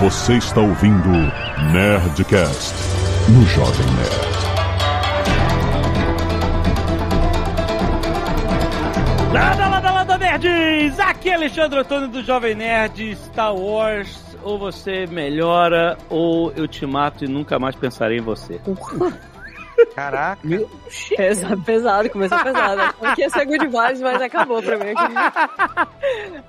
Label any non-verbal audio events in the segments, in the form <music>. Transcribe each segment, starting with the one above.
Você está ouvindo Nerdcast no Jovem Nerd. Lada, lada, lada, nerds! Aqui é Alexandre Antônio do Jovem Nerd, Star Wars, ou você melhora, ou eu te mato e nunca mais pensarei em você. <laughs> Caraca. Pesa, pesado, começou pesado. Aqui ia ser good vibes, mas acabou pra mim.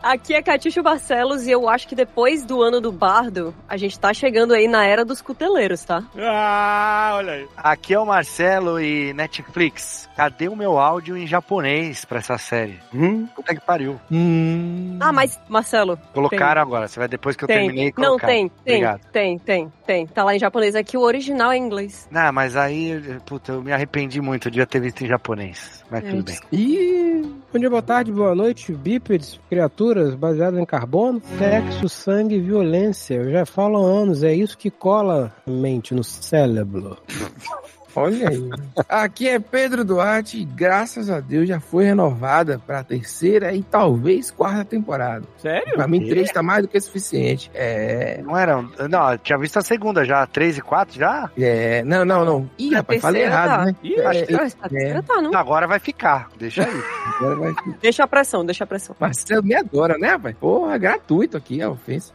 Aqui é Catiuxo Barcelos e eu acho que depois do ano do bardo, a gente tá chegando aí na era dos cuteleiros, tá? Ah, olha aí. Aqui é o Marcelo e Netflix. Cadê o meu áudio em japonês pra essa série? Hum? Puta que pariu. Hum. Ah, mas, Marcelo. Colocaram agora. Você vai depois que eu tem. terminei Não, colocar. tem, tem, Obrigado. tem, tem, tem. Tá lá em japonês. Aqui o original é em inglês. Não, mas aí, puta, eu me arrependi muito. Devia ter visto em japonês. Mas É, tudo bem. E bom dia, boa tarde, boa noite, bípedes, criaturas baseadas em carbono, sexo, sangue e violência. Eu já falo há anos, é isso que cola a mente no cérebro. <laughs> Olha aí. Aqui é Pedro Duarte e graças a Deus já foi renovada para a terceira e talvez quarta temporada. Sério? Pra mim, três tá mais do que suficiente. É. Não era. Não, eu tinha visto a segunda já. Três e quatro já? É. Não, não, não. Ih, A rapaz, falei errado, tá. né? Ih, Acho que Ah, a terceira tá, não? Agora vai ficar. Deixa aí. <laughs> agora vai. Deixa a pressão, deixa a pressão. Marcelo me adora, né, rapaz? Porra, gratuito aqui <laughs> <laughs> a ofensa.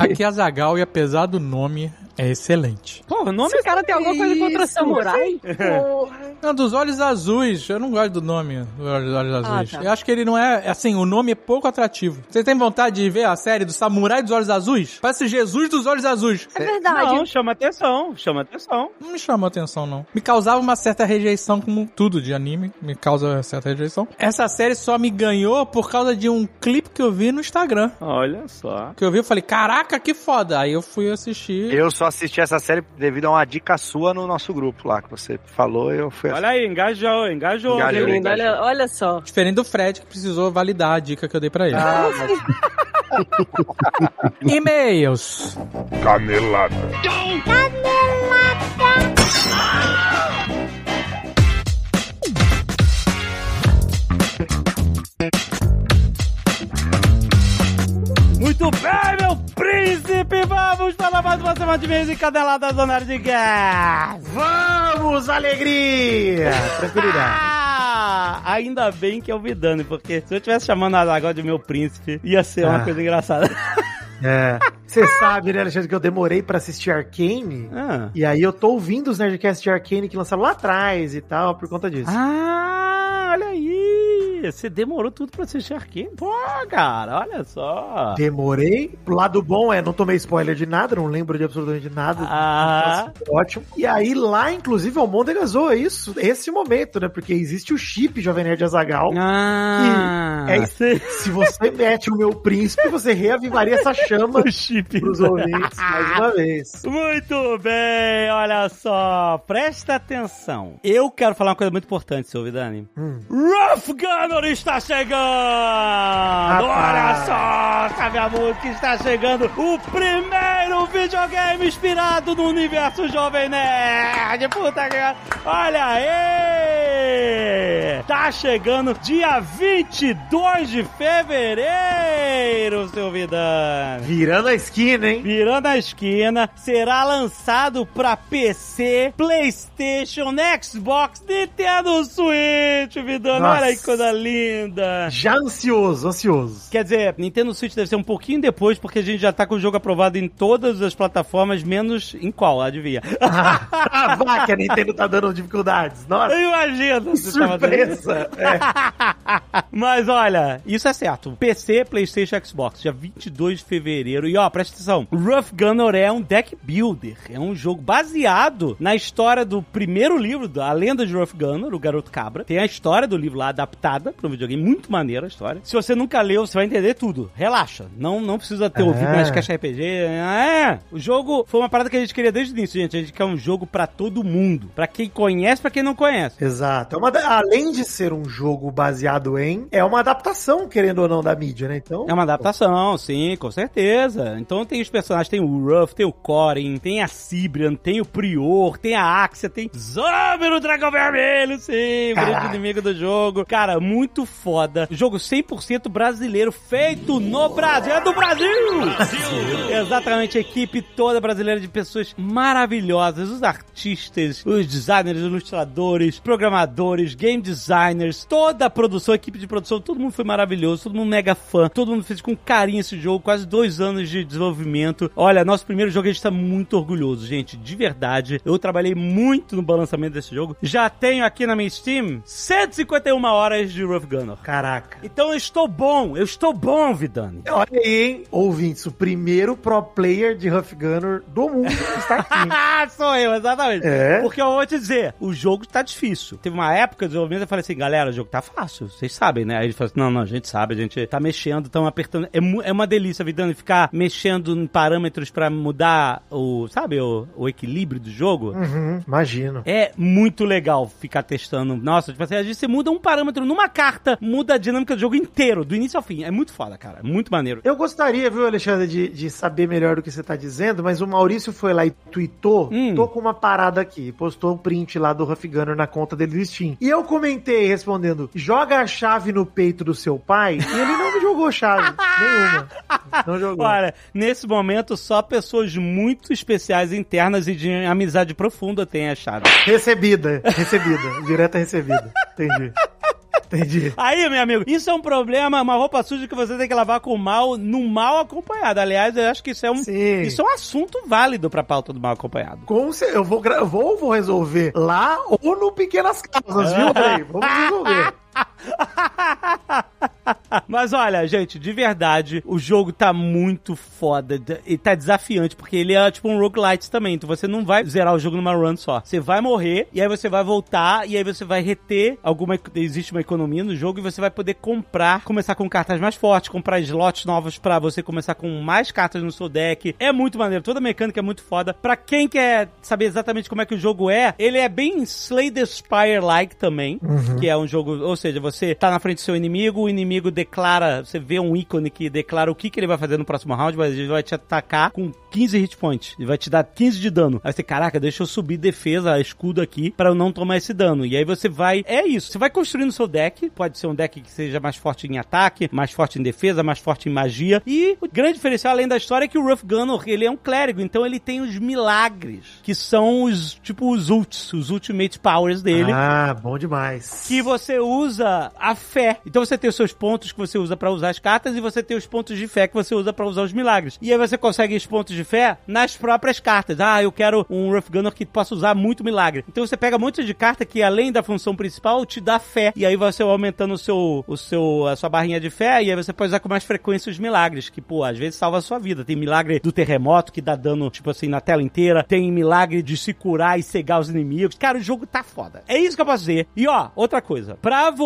Aqui é Zagal e apesar do nome, é excelente. Pô, o nome Esse cara tem alguma coisa contra Isso, samurai? Não, dos olhos azuis, eu não gosto do nome dos olhos, olhos azuis. tá. Eu acho que ele não é, assim, o nome é pouco atrativo. Vocês têm vontade de ver a série do Samurai dos Olhos Azuis? Parece Jesus dos Olhos Azuis. É verdade. Não, chama atenção, chama atenção. Não me chamou atenção, não. Me causava uma certa rejeição, como tudo de anime, me causa certa rejeição. Essa série só me ganhou por causa de um clipe que eu vi no Instagram. Olha só. Que eu vi e falei, caraca, que foda. Aí eu fui assistir. Eu só assisti essa série devido a uma dica sua no nosso grupo lá, que você falou eu fui Olha aí, engajou, engajou. Engajou, lindo, olha, olha só. Diferente do Fred, que precisou validar a dica que eu dei pra ele. Ah, <laughs> E-mails. Canelada. Muito bem, meu príncipe! Vamos para mais uma semana de mês encadelada da Zona de Gás! Vamos, alegria! Tranquilidade. Ah, ainda bem que é o Vidani, porque se eu estivesse chamando a agora de meu príncipe, ia ser uma Ah. coisa engraçada. É. Você sabe, né, Alexandre, que eu demorei pra assistir Arcane. Ah. E aí eu tô ouvindo os Nerdcasts de Arcane que lançaram lá atrás e tal, por conta disso. Ah, olha aí! Você demorou tudo pra assistir Arcane? Pô, cara, olha só! Demorei. O lado bom é, não tomei spoiler de nada, não lembro de absolutamente nada. Ah. Nossa, ótimo. E aí lá, inclusive, o Môndega zoa isso, esse momento, né? Porque existe o chip Jovem Nerd Azagal. Ah! É. Se você mete o meu príncipe, você reavivaria essa chama <laughs> o chip. pros ouvintes mais uma vez. Muito bem, olha só, presta atenção. Eu quero falar uma coisa muito importante, seu Vidani. Hum. Rough Gunner está chegando! Olha só, sabe a música está chegando o primeiro videogame inspirado no universo Jovem Nerd! Puta que... Olha aí! Tá chegando dia 22 de fevereiro, seu Vidani! Virando a esquina, hein? Virando a esquina, será lançado pra PC, PlayStation, Xbox, Nintendo Switch, Vidano. Olha que coisa linda. Já ansioso, ansioso. Quer dizer, Nintendo Switch deve ser um pouquinho depois, porque a gente já tá com o jogo aprovado em todas as plataformas, menos em qual, adivinha? Ah, <laughs> vá que a Nintendo tá dando dificuldades. Nossa, Imagina! dando- surpresa. É. <laughs> Mas olha, isso é certo. PC, PlayStation, Xbox, dia 22 de fevereiro. E ó, presta atenção. Rough Gunner é um deck builder. É um jogo baseado na história do primeiro livro, da Lenda de Rough Gunner, o Garoto Cabra. Tem a história do livro lá adaptada para um videogame. Muito maneira a história. Se você nunca leu, você vai entender tudo. Relaxa. Não, não precisa ter ouvido É. mais caixa RPG. É. O jogo foi uma parada que a gente queria desde o início, gente. A gente quer um jogo pra todo mundo. Pra quem conhece, pra quem não conhece. Exato. É uma além de ser um jogo baseado em, é uma adaptação, querendo ou não, da mídia, né? Então. É uma adaptação. Sim, com certeza. Então tem os personagens, tem o Ruff, tem o Corin, tem a Sibrian, tem o Prior, tem a Axia, tem Zombie no Dragão Vermelho, sim, o grande inimigo do jogo. Cara, muito foda. Jogo 100% brasileiro, feito no Brasil. É do Brasil! Exatamente, a equipe toda brasileira de pessoas maravilhosas, os artistas, os designers, ilustradores, programadores, game designers, toda a produção, a equipe de produção, todo mundo foi maravilhoso, todo mundo mega fã, todo mundo fez com carinho esse jogo, quase dois anos de desenvolvimento. Olha, nosso primeiro jogo a gente tá muito orgulhoso, gente, de verdade. Eu trabalhei muito no balançamento desse jogo. Já tenho aqui na minha Steam 151 horas de Rough Gunner. Caraca. Então eu estou bom, eu estou bom, Vidani. Olha aí, hein, ouvintes, o primeiro pro player de Huff Gunner do mundo está aqui. <laughs> Ah, sou eu, exatamente. É? Porque eu vou te dizer, o jogo tá difícil. Teve uma época de desenvolvimento eu falei assim, galera, o jogo tá fácil, vocês sabem, né? Aí ele falou assim, não, não, a gente sabe, a gente tá mexendo, estão apertando. É, é uma delícia, Vidani, ficar mexendo em parâmetros pra mudar o, sabe, o, o equilíbrio do jogo. Uhum, imagino. É muito legal ficar testando. Nossa, tipo assim, às vezes você muda um parâmetro numa carta, muda a dinâmica do jogo inteiro, do início ao fim. É muito foda, cara. Muito maneiro. Eu gostaria, viu, Alexandre, de, de saber melhor do que você tá dizendo, mas o Maurício foi lá e tweetou, Hum. tô com uma parada aqui, postou um print lá do Huff Gunner na conta dele do Steam. E eu comentei respondendo, joga a chave no peito do seu pai, e ele não me jogou chave, <laughs> nenhuma. Não jogou. Olha, nesse momento, só pessoas muito especiais, internas e de amizade profunda têm a chave. Recebida, recebida, direta recebida. Entendi. Entendi. Aí, meu amigo, isso é um problema, uma roupa suja que você tem que lavar com mal, no mal acompanhado. Aliás, eu acho que isso é um, Sim. isso é um assunto válido pra pauta do mal acompanhado. Com cer- eu vou, vou, ou vou resolver lá ou no Pequenas Causas, viu, <laughs> Frei? Vamos resolver. <laughs> Mas olha, gente, de verdade, o jogo tá muito foda e tá desafiante, porque ele é tipo um roguelite também, então você não vai zerar o jogo numa run só. Você vai morrer, e aí você vai voltar, e aí você vai reter alguma... Existe uma economia no jogo, e você vai poder comprar, começar com cartas mais fortes, comprar slots novos pra você começar com mais cartas no seu deck. É muito maneiro, toda a mecânica é muito foda. Pra quem quer saber exatamente como é que o jogo é, ele é bem Slay the Spire-like também, que é um jogo, ou seja, você tá na frente do seu inimigo, o inimigo declara, você vê um ícone que declara o que, que ele vai fazer no próximo round, mas ele vai te atacar com 15 hit points, ele vai te dar 15 de dano. Aí você, caraca, deixa eu subir defesa, escudo aqui, pra eu não tomar esse dano. E aí você vai, é isso, você vai construindo seu deck, pode ser um deck que seja mais forte em ataque, mais forte em defesa, mais forte em magia, e o grande diferencial além da história é que o Rough Gunner, ele é um clérigo, então ele tem os milagres, que são os, tipo, os ults, os ultimate powers dele Ah, bom demais. que você usa a fé. Então você tem os seus pontos que você usa pra usar as cartas e você tem os pontos de fé que você usa pra usar os milagres. E aí você consegue os pontos de fé nas próprias cartas. Ah, eu quero um Rough Gunner que possa usar muito milagre. Então você pega um monte de carta que além da função principal te dá fé. E aí você vai aumentando o seu, o seu, a sua barrinha de fé e aí você pode usar com mais frequência os milagres, que pô, às vezes salva a sua vida. Tem milagre do terremoto que dá dano, tipo assim, na tela inteira. Tem milagre de se curar e cegar os inimigos. Cara, o jogo tá foda. É isso que eu posso dizer. E ó, outra coisa. Pra você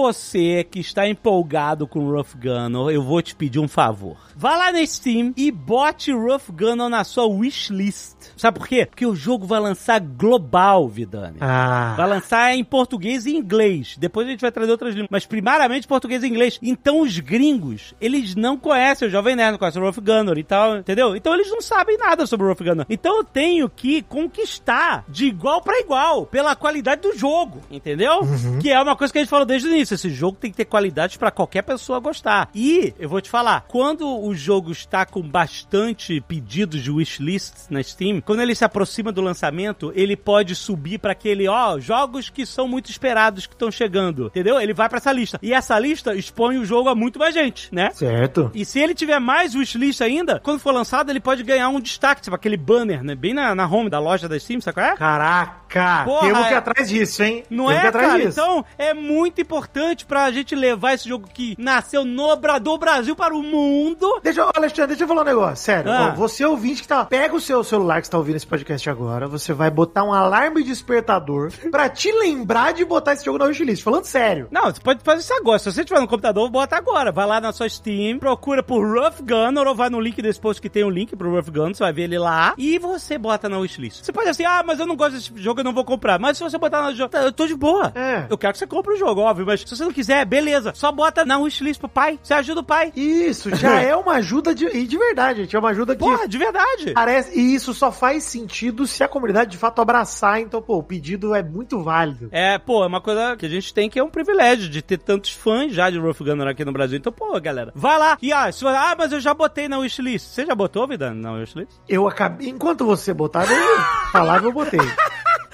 que está empolgado com Rough Gunner, eu vou te pedir um favor. Vá lá na Steam e bote Rough Gunner na sua wishlist. Sabe por quê? Porque o jogo vai lançar global, Vidani. Ah, Vai lançar em português e inglês. Depois a gente vai trazer outras línguas. Mas primariamente português e inglês. Então os gringos, eles não conhecem o Jovem Nerd, não conhecem o Rough Gunner e tal, entendeu? Então eles não sabem nada sobre o Rough Gunner. Então eu tenho que conquistar de igual pra igual pela qualidade do jogo, entendeu? Que é uma coisa que a gente falou desde o início. Esse jogo tem que ter qualidade pra qualquer pessoa gostar. E eu vou te falar, quando o jogo está com bastante pedidos de wishlists na Steam, quando ele se aproxima do lançamento, ele pode subir pra aquele, ó, jogos que são muito esperados que estão chegando, entendeu? Ele vai pra essa lista. E essa lista expõe o jogo a muito mais gente, né? certo. E se ele tiver mais wishlist ainda, quando for lançado, ele pode ganhar um destaque, tipo aquele banner, né? Bem na, na home da loja da Steam, sabe qual é? Caraca, Porra, temos que ir é- atrás disso, hein? Não temos que é, atrás cara? disso. Então, é muito importante pra gente levar esse jogo que nasceu no do Brasil para o mundo. Deixa eu, Alexandre, deixa eu falar um negócio, sério. Ah. Ó, você ouvinte que tá. Pega o seu celular que você tá ouvindo esse podcast agora, você vai botar um alarme despertador pra te lembrar de botar esse jogo na wishlist. Falando sério. Não, você pode fazer isso agora. Se você tiver no computador, bota agora. Vai lá na sua Steam, procura por Rough Gunner ou vai no link desse post que tem um link pro Rough Gunner, você vai ver ele lá e você bota na wishlist. Você pode assim, ah, mas eu não gosto desse jogo, jogo, eu não vou comprar. Mas se você botar no jogo, tá, eu tô de boa. É. Eu quero que você compre o jogo, óbvio, mas se você não quiser, beleza. Só bota na wishlist pro pai. Você ajuda o pai. Isso, já <laughs> é uma ajuda de, e de verdade, gente. É uma ajuda que Porra, de verdade. parece. E isso só faz sentido se a comunidade de fato abraçar. Então, pô, o pedido é muito válido. É, pô, é uma coisa que a gente tem que é um privilégio de ter tantos fãs já de Rough Gunner aqui no Brasil. Então, pô, galera, vai lá. E ah, se, ah, mas eu já botei na wishlist. Você já botou, Vida, na wishlist? Eu acabei. Enquanto você botava, eu falava, eu botei. <laughs>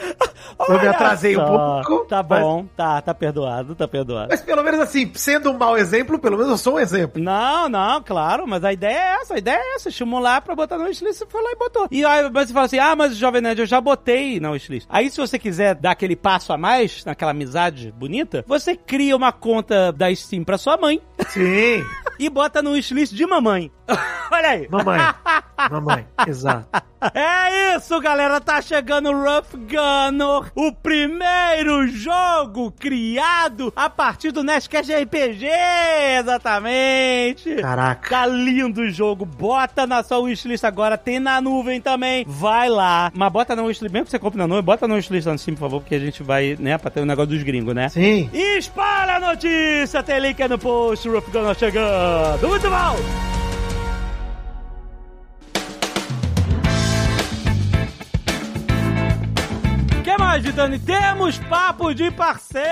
Eu me atrasei um só. pouco. Tá mas- bom, tá, tá perdoado, tá perdoado. Mas pelo menos assim, sendo um mau exemplo, pelo menos eu sou um exemplo. Não, não, claro, mas a ideia é essa, a ideia é essa, estimular pra botar no wishlist, você foi lá e botou. E aí mas você fala assim, ah, mas Jovem Nerd, eu já botei na wishlist. Aí se você quiser dar aquele passo a mais, naquela amizade bonita, você cria uma conta da Steam pra sua mãe Sim. <laughs> e bota no wishlist de mamãe. <laughs> Olha aí. Mamãe. <laughs> Mamãe, exato. É isso, galera. Tá chegando o Rough Gunner, o primeiro jogo criado a partir do Nerdcast RPG, exatamente. Caraca. Tá lindo o jogo. Bota na sua wishlist agora. Tem na nuvem também. Vai lá. Mas bota na wishlist, mesmo que você compre na nuvem, bota na wishlist lá no Steam, por favor, porque a gente vai, né, pra ter o negócio dos gringos, né? Sim. E espalha a notícia. Tem link aí no post. Rough Gunner chegando. Muito bom. Que mais, Vitani? Temos Papo de Parceiro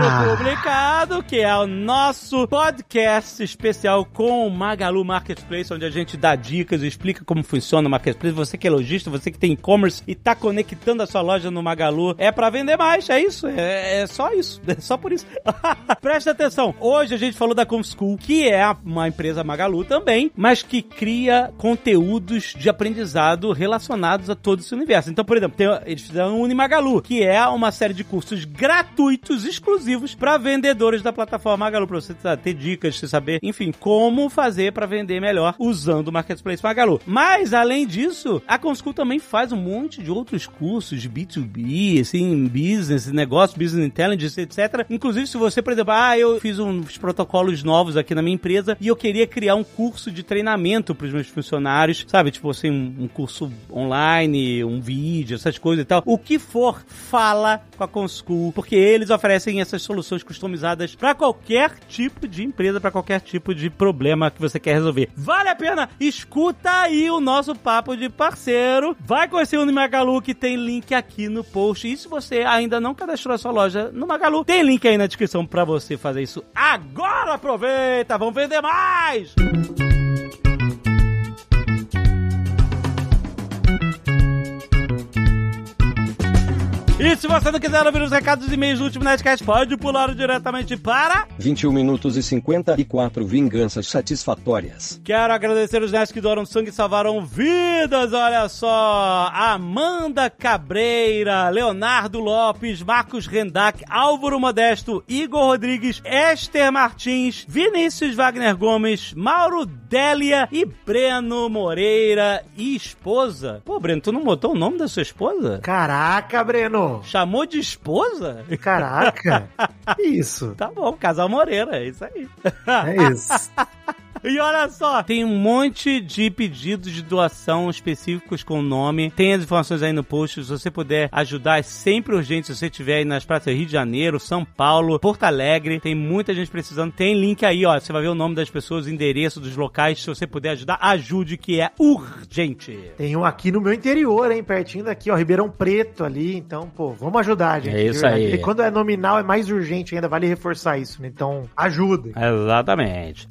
Ah. publicado, que é o nosso podcast especial com o Magalu Marketplace, onde a gente dá dicas e explica como funciona o Marketplace. Você que é lojista, você que tem e-commerce e tá conectando a sua loja no Magalu, é pra vender mais, é isso, é, é só isso, <laughs> é só por isso. <laughs> Presta atenção, hoje a gente falou da ComSchool, que é uma empresa Magalu também, mas que cria conteúdos de aprendizado relacionados a todo esse universo. Então, por exemplo, tem, eles fizeram o Unimagalu, que é uma série de cursos gratuitos, exclusivos, para vendedores da plataforma Magalu, pra você ter dicas, você saber, enfim, como fazer para vender melhor usando o Marketplace Magalu. Mas, além disso, a ComSchool também faz um monte de outros cursos de B2B, assim, business, negócio, business intelligence, etc. Inclusive, se você, por exemplo, ah, eu fiz uns protocolos novos aqui na minha empresa e eu queria criar um curso de treinamento para os meus funcionários, sabe? Tipo assim, um curso online, um vídeo, essas coisas e tal. O que for, fala com a ComSchool, porque eles oferecem essas soluções customizadas para qualquer tipo de empresa, para qualquer tipo de problema que você quer resolver. Vale a pena? Escuta aí o nosso papo de parceiro. Vai conhecer o Unimagalu, que tem link aqui no post. E se você ainda não cadastrou a sua loja no Magalu, tem link aí na descrição para você fazer isso agora. Aproveita, vamos vender mais! E se você não quiser ouvir os recados e e-mails do último Nerdcast, pode pular diretamente para 21 minutos e 54 vinganças satisfatórias. Quero agradecer os nerds que doaram sangue e salvaram vidas, olha só! Amanda Cabreira, Leonardo Lopes, Marcos Rendac, Álvaro Modesto, Igor Rodrigues, Esther Martins, Vinícius Wagner Gomes, Mauro Délia e Breno Moreira e esposa. Pô, Breno, tu não botou o nome da sua esposa? Caraca, Breno. Chamou de esposa? Caraca. <laughs> Isso. Tá bom, casal Moreira, é isso aí. É isso. <laughs> E olha só, tem um monte de pedidos de doação específicos com nome. Tem as informações aí no post. Se você puder ajudar, é sempre urgente. Se você estiver aí nas praças Rio de Janeiro, São Paulo, Porto Alegre, tem muita gente precisando. Tem link aí, ó. Você vai ver o nome das pessoas, o endereço dos locais. Se você puder ajudar, ajude, que é urgente. Tem um aqui no meu interior, hein? Pertinho daqui, ó. Ribeirão Preto ali. Então, pô, vamos ajudar, gente. É isso aí. E quando é nominal, é mais urgente ainda. Vale reforçar isso, né? Então, ajuda. Exatamente.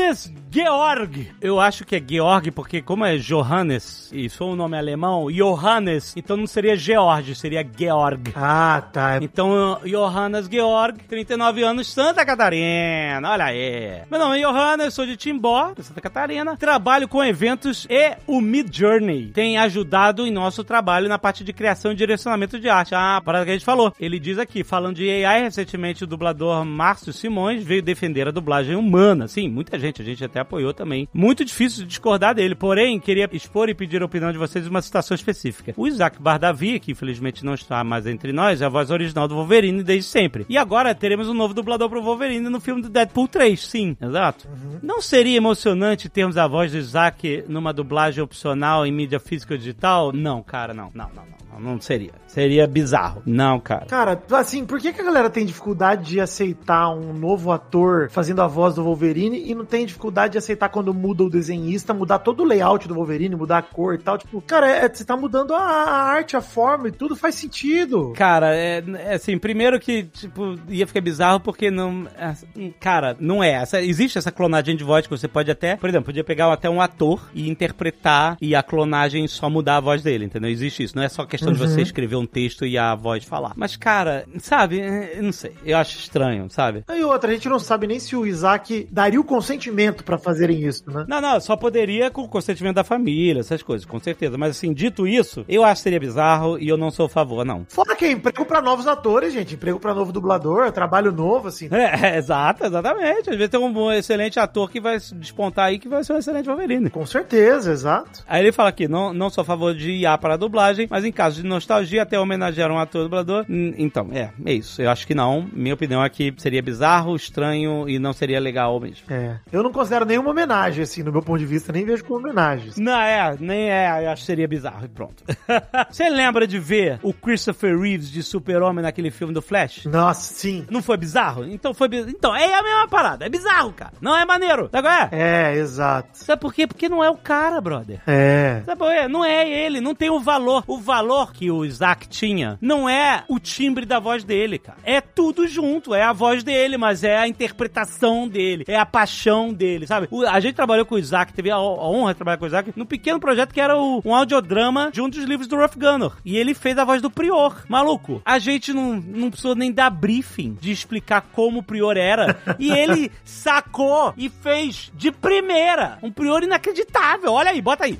Johannes Georg. Eu acho que é Georg, porque como é Johannes e sou um nome alemão, Johannes, então não seria Georg, seria Georg. Ah, tá. Então, Johannes Georg, 39 anos, Santa Catarina. Olha aí. Meu nome é Johannes, sou de Timbó, de Santa Catarina. Trabalho com eventos e o Mid Journey tem ajudado em nosso trabalho na parte de criação e direcionamento de arte. Ah, parada que a gente falou. Ele diz aqui, falando de AI, recentemente o dublador Márcio Simões veio defender a dublagem humana. Sim, muita gente, a gente até apoiou também. Muito difícil de discordar dele, porém, queria expor e pedir a opinião de vocês em uma situação específica. O Isaac Bardavi, que infelizmente não está mais entre nós, é a voz original do Wolverine desde sempre. E agora teremos um novo dublador pro Wolverine no filme do Deadpool 3, sim, exato. Não seria emocionante termos a voz do Isaac numa dublagem opcional em mídia física ou digital? Não, cara, não, não, não, não. Não seria. Seria bizarro. Não, cara. Cara, assim, por que, que a galera tem dificuldade de aceitar um novo ator fazendo a voz do Wolverine e não tem dificuldade de aceitar quando muda o desenhista, mudar todo o layout do Wolverine, mudar a cor e tal? Tipo, cara, é, você tá mudando a, a arte, a forma e tudo faz sentido. Cara, é, é assim, primeiro que, tipo, ia ficar bizarro porque não. é, Cara, não é. Essa, existe essa clonagem de voz que você pode até, por exemplo, podia pegar até um ator e interpretar e a clonagem só mudar a voz dele, entendeu? Existe isso. Não é só questão de você escrever um texto e a voz falar. Mas, cara, sabe, é, eu não sei. Eu acho estranho, sabe? E outra, a gente não sabe nem se o Isaac daria o consentimento pra fazerem isso, né? Não, não, só poderia com o consentimento da família, essas coisas, com certeza. Mas assim, dito isso, eu acho que seria bizarro e eu não sou a favor, não. Fora que é emprego pra novos atores, gente. Emprego pra novo dublador, trabalho novo, assim. É, <laughs> exato, exatamente. Às vezes tem um excelente ator que vai despontar aí que vai ser um excelente Wolverine. Com certeza, exato. Aí ele fala aqui, não, não sou a favor de IA para a dublagem, mas em caso de nostalgia, até homenagear um ator dublador. Hum, Então, é, é isso. Eu acho que não. Minha opinião é que seria bizarro, estranho e não seria legal mesmo. É. Eu não considero nenhuma homenagem, assim, no meu ponto de vista, nem vejo como homenagem. Não, é, nem é, eu acho que seria bizarro e pronto. <laughs> Você lembra de ver o Christopher Reeves de Super-Homem naquele filme do Flash? Nossa, sim. Não foi bizarro? Então foi bizarro. Então, é a mesma parada. É bizarro, cara. Não é maneiro. Sabe qual é? É, exato. Sabe por quê? Porque não é o cara, brother. É. Sabe por quê? Não é ele, não tem o valor. O valor que o Isaac tinha não é o timbre da voz dele, cara. É tudo junto, é a voz dele, mas é a interpretação dele, é a paixão dele, sabe? O- a gente trabalhou com o Isaac, teve a, a honra de trabalhar com o Isaac num pequeno projeto que era o- um audiodrama de um dos livros do Rough Gunner. E ele fez a voz do Prior. Maluco, a gente não, não precisou nem dar briefing de explicar como o Prior era. E ele sacou e fez de primeira. Um Prior inacreditável. Olha aí, bota aí.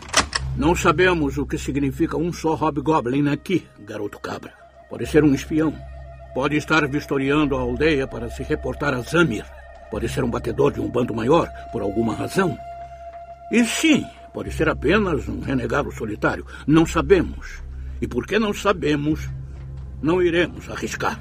Não sabemos o que significa um só Hobgoblin aqui, garoto cabra. Pode ser um espião. Pode estar vistoriando a aldeia para se reportar a Zamir. Pode ser um batedor de um bando maior, por alguma razão. E sim, pode ser apenas um renegado solitário. Não sabemos. E porque não sabemos, não iremos arriscar.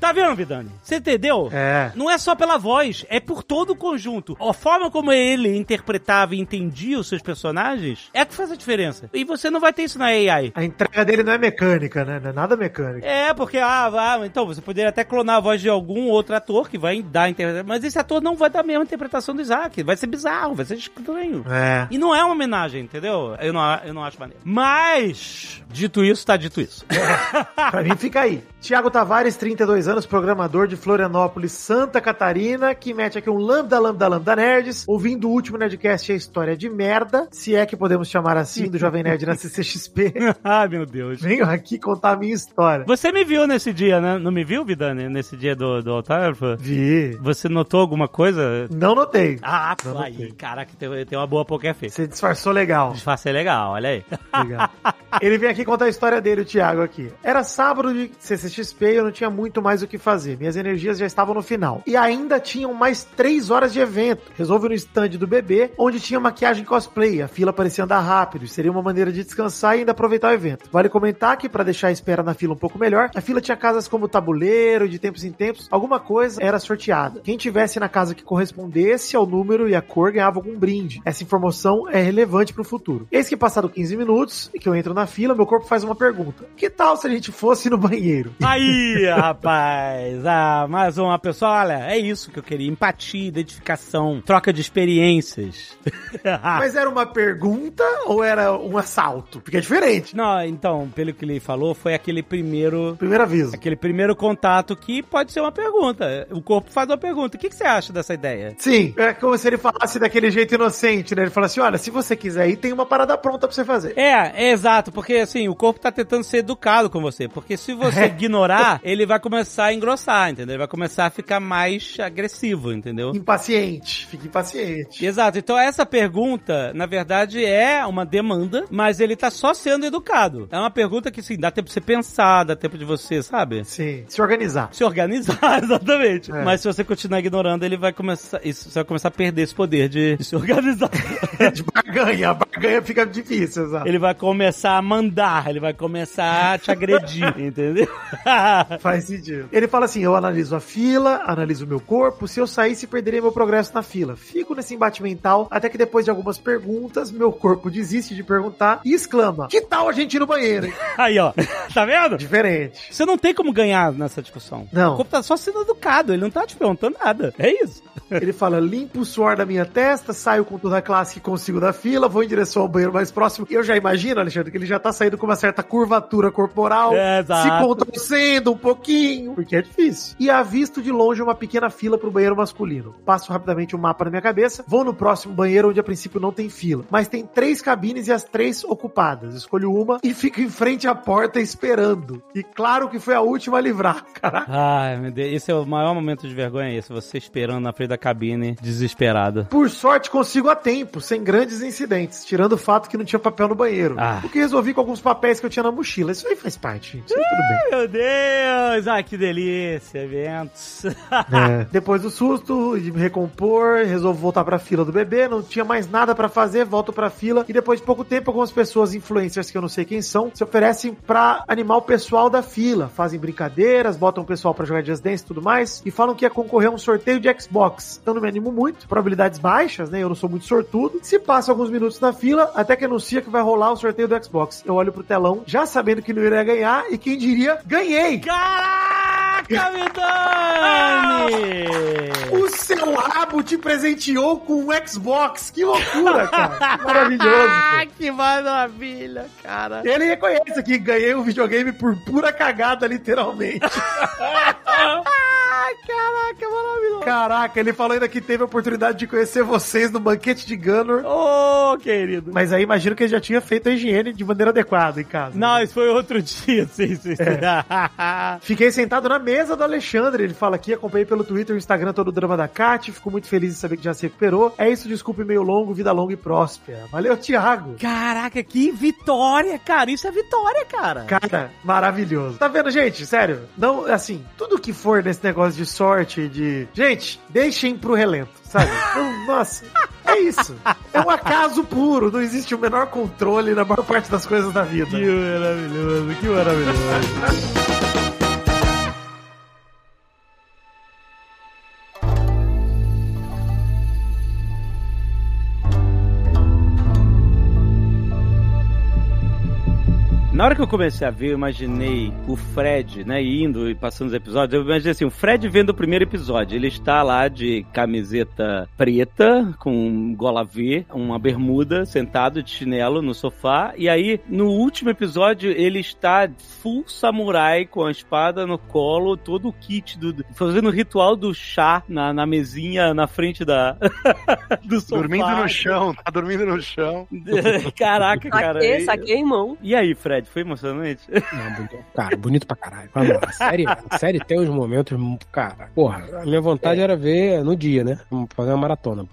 Tá vendo, Vidani? Você entendeu? É. Não é só pela voz, é por todo o conjunto. A forma como ele interpretava e entendia os seus personagens é que faz a diferença. E você não vai ter isso na AI. A entrega dele não é mecânica, né? Não é nada mecânica. É, porque, ah, ah, então você poderia até clonar a voz de algum outro ator que vai dar a interpretação, mas esse ator não vai dar a mesma interpretação do Isaac. Vai ser bizarro, vai ser estranho. É. E não é uma homenagem, entendeu? Eu não, eu não acho maneiro. Mas, dito isso, tá dito isso. <laughs> Pra mim fica aí. Tiago Tavares, 32 anos, programador de Florianópolis, Santa Catarina, que mete aqui um lambda, lambda, lambda nerds, ouvindo o último Nerdcast a história de merda, se é que podemos chamar assim, do Jovem Nerd na CCXP. Ai, <laughs> meu Deus. Venho aqui contar a minha história. Você me viu nesse dia, né? Não me viu, Vidani, nesse dia do, do autógrafo? Vi. Você notou alguma coisa? Não notei. Ah, Não aí, notei. caraca, tem, tem uma boa poker face. Você disfarçou legal. Disfarce é legal, olha aí. Legal. <laughs> Ele vem aqui contar a história dele, o Thiago, aqui. Era sábado de CCXP e eu não tinha muito mais o que fazer. Minhas energias já estavam no final. E ainda tinham mais três horas de evento. Resolvi no stand do bebê, onde tinha maquiagem cosplay. A fila parecia andar rápido. Seria uma maneira de descansar e ainda aproveitar o evento. Vale comentar que, para deixar a espera na fila um pouco melhor, a fila tinha casas como tabuleiro, de tempos em tempos, alguma coisa era sorteada. Quem tivesse na casa que correspondesse ao número e a cor ganhava algum brinde. Essa informação é relevante pro futuro. Eis que passado 15 minutos, e que eu entro na fila, meu corpo faz uma pergunta. Que tal se a gente fosse no banheiro? Aí, rapaz. Ah, mais uma pessoa. Olha, é isso que eu queria. Empatia, identificação, troca de experiências. <laughs> Mas era uma pergunta ou era um assalto? Porque é diferente. Não, então, pelo que ele falou, foi aquele primeiro... Primeiro aviso. Aquele primeiro contato que pode ser uma pergunta. O corpo faz uma pergunta. O que, que você acha dessa ideia? Sim, é como se ele falasse daquele jeito inocente, né? Ele fala assim: olha, se você quiser ir, tem uma parada pronta pra você fazer. É, é exato, porque assim, o corpo tá tentando ser educado com você, porque se você <laughs> ignorar, ele vai começar a engrossar, entendeu? Ele vai começar a ficar mais agressivo, entendeu? Impaciente, fica impaciente. Exato, então essa pergunta, na verdade, é uma demanda, mas ele tá só sendo educado. É uma pergunta que, assim, dá tempo de você pensar, dá tempo de você, sabe? Sim, se organizar. Se organizar, <laughs> exatamente. É. Mas se você continuar ignorando, ele vai começar. Isso, você vai começar a perder esse poder de, de <laughs> se organizar. <laughs> Devagar. barganha. A barganha fica difícil, exato. Ele vai começar a mandar, ele vai começar a te agredir, entendeu? Faz sentido. Ele fala assim: eu analiso a fila, analiso o meu corpo. Se eu saísse, perderia meu progresso na fila. Fico nesse embate mental até que depois de algumas perguntas, meu corpo desiste de perguntar e exclama: Que tal a gente ir no banheiro? hein?" <laughs> Aí, ó. <laughs> Tá vendo? Diferente. Você não tem como ganhar nessa discussão. Não. O corpo tá só sendo educado, ele não tá te perguntando nada. É isso. <laughs> Ele fala: limpo o suor da minha testa, saio com toda a classe que consigo da fila, vou em direção ao banheiro mais próximo. Eu já imagino, Alexandre, que ele já tá saindo com uma certa curvatura corporal, É, exato. se contorcendo um pouquinho, porque é difícil. E avisto de longe uma pequena fila pro banheiro masculino. Passo rapidamente o mapa na minha cabeça, vou no próximo banheiro, onde a princípio não tem fila. Mas tem três cabines e as três ocupadas. Escolho uma e fico em frente à porta esperando. E claro que foi a última a livrar, <laughs> caraca. Ai, meu Deus. Esse é o maior momento de vergonha, esse. Você esperando na frente da cabine, desesperado. Por sorte, consigo a tempo, sem grandes incidentes, tirando o fato que não tinha papel no banheiro. Ah. O que resolvi com alguns papéis que eu tinha na mochila. Isso aí faz parte, gente. Isso aí tudo bem. Meu Deus! Ai, que delícia, eventos. <laughs> É. Depois do susto, de me recompor, resolvo voltar pra fila do bebê, não tinha mais nada pra fazer, volto pra fila e depois de pouco tempo algumas pessoas influencers que eu não sei quem são, se oferecem pra animar o pessoal da fila, fazem brincadeiras, botam o pessoal pra jogar Just Dance e tudo mais e falam que ia concorrer a um sorteio de Xbox. Eu não me animo muito, probabilidades baixas, né? Eu não sou muito sortudo. Se passa alguns minutos na fila, até que anuncia que vai rolar o sorteio do Xbox. Eu olho pro telão, já sabendo que não iria ganhar e quem diria, ganhei! Caraca, Vidani! O seu rabo te presenteou com um Xbox. Que loucura, cara. <laughs> Maravilhoso. Ah, que maravilha, cara. Ele reconhece que ganhei um videogame por pura cagada, literalmente. <laughs> Caraca, maravilhoso. Caraca, ele falou ainda que teve a oportunidade de conhecer vocês no banquete de Gunner. Ô, querido. Mas aí imagino que ele já tinha feito a higiene de maneira adequada em casa. Não, isso foi outro <laughs> dia, sim, sim, sim. Fiquei sentado na mesa do Alexandre. Ele fala aqui, acompanhei pelo Twitter e Instagram todo o drama da Kat. Fico muito feliz em saber que já se recuperou. É isso, desculpe meio longo, vida longa e próspera. Valeu, Thiago. Caraca, que vitória, cara. Isso é vitória, cara. Cara, maravilhoso. Tá vendo, gente? Sério, não, assim, tudo que for nesse negócio de sorte, de. Gente, deixem pro relento, sabe? <laughs> Não, nossa, é isso. É um acaso puro, não existe o menor controle na maior parte das coisas da vida. Que maravilhoso, que maravilhoso. Na hora que eu comecei a ver, eu imaginei o Fred, né, indo e passando os episódios. Eu imaginei assim, o Fred vendo o primeiro episódio. Ele está lá de camiseta preta, com gola V, uma bermuda, sentado de chinelo no sofá. E aí, no último episódio, ele está full samurai, com a espada no colo, todo o kit, do, fazendo o ritual do chá na, na mesinha na frente da, <laughs> do sofá. Dormindo no chão, tá dormindo no chão. <laughs> Caraca, cara. Saquei, saquei em mão. E aí, Fred, foi emocionante? Não, bonito, cara, bonito pra caralho. Vamos lá. A série, a série tem uns momentos, cara. Porra, a minha vontade era ver no dia, né? Fazer uma maratona.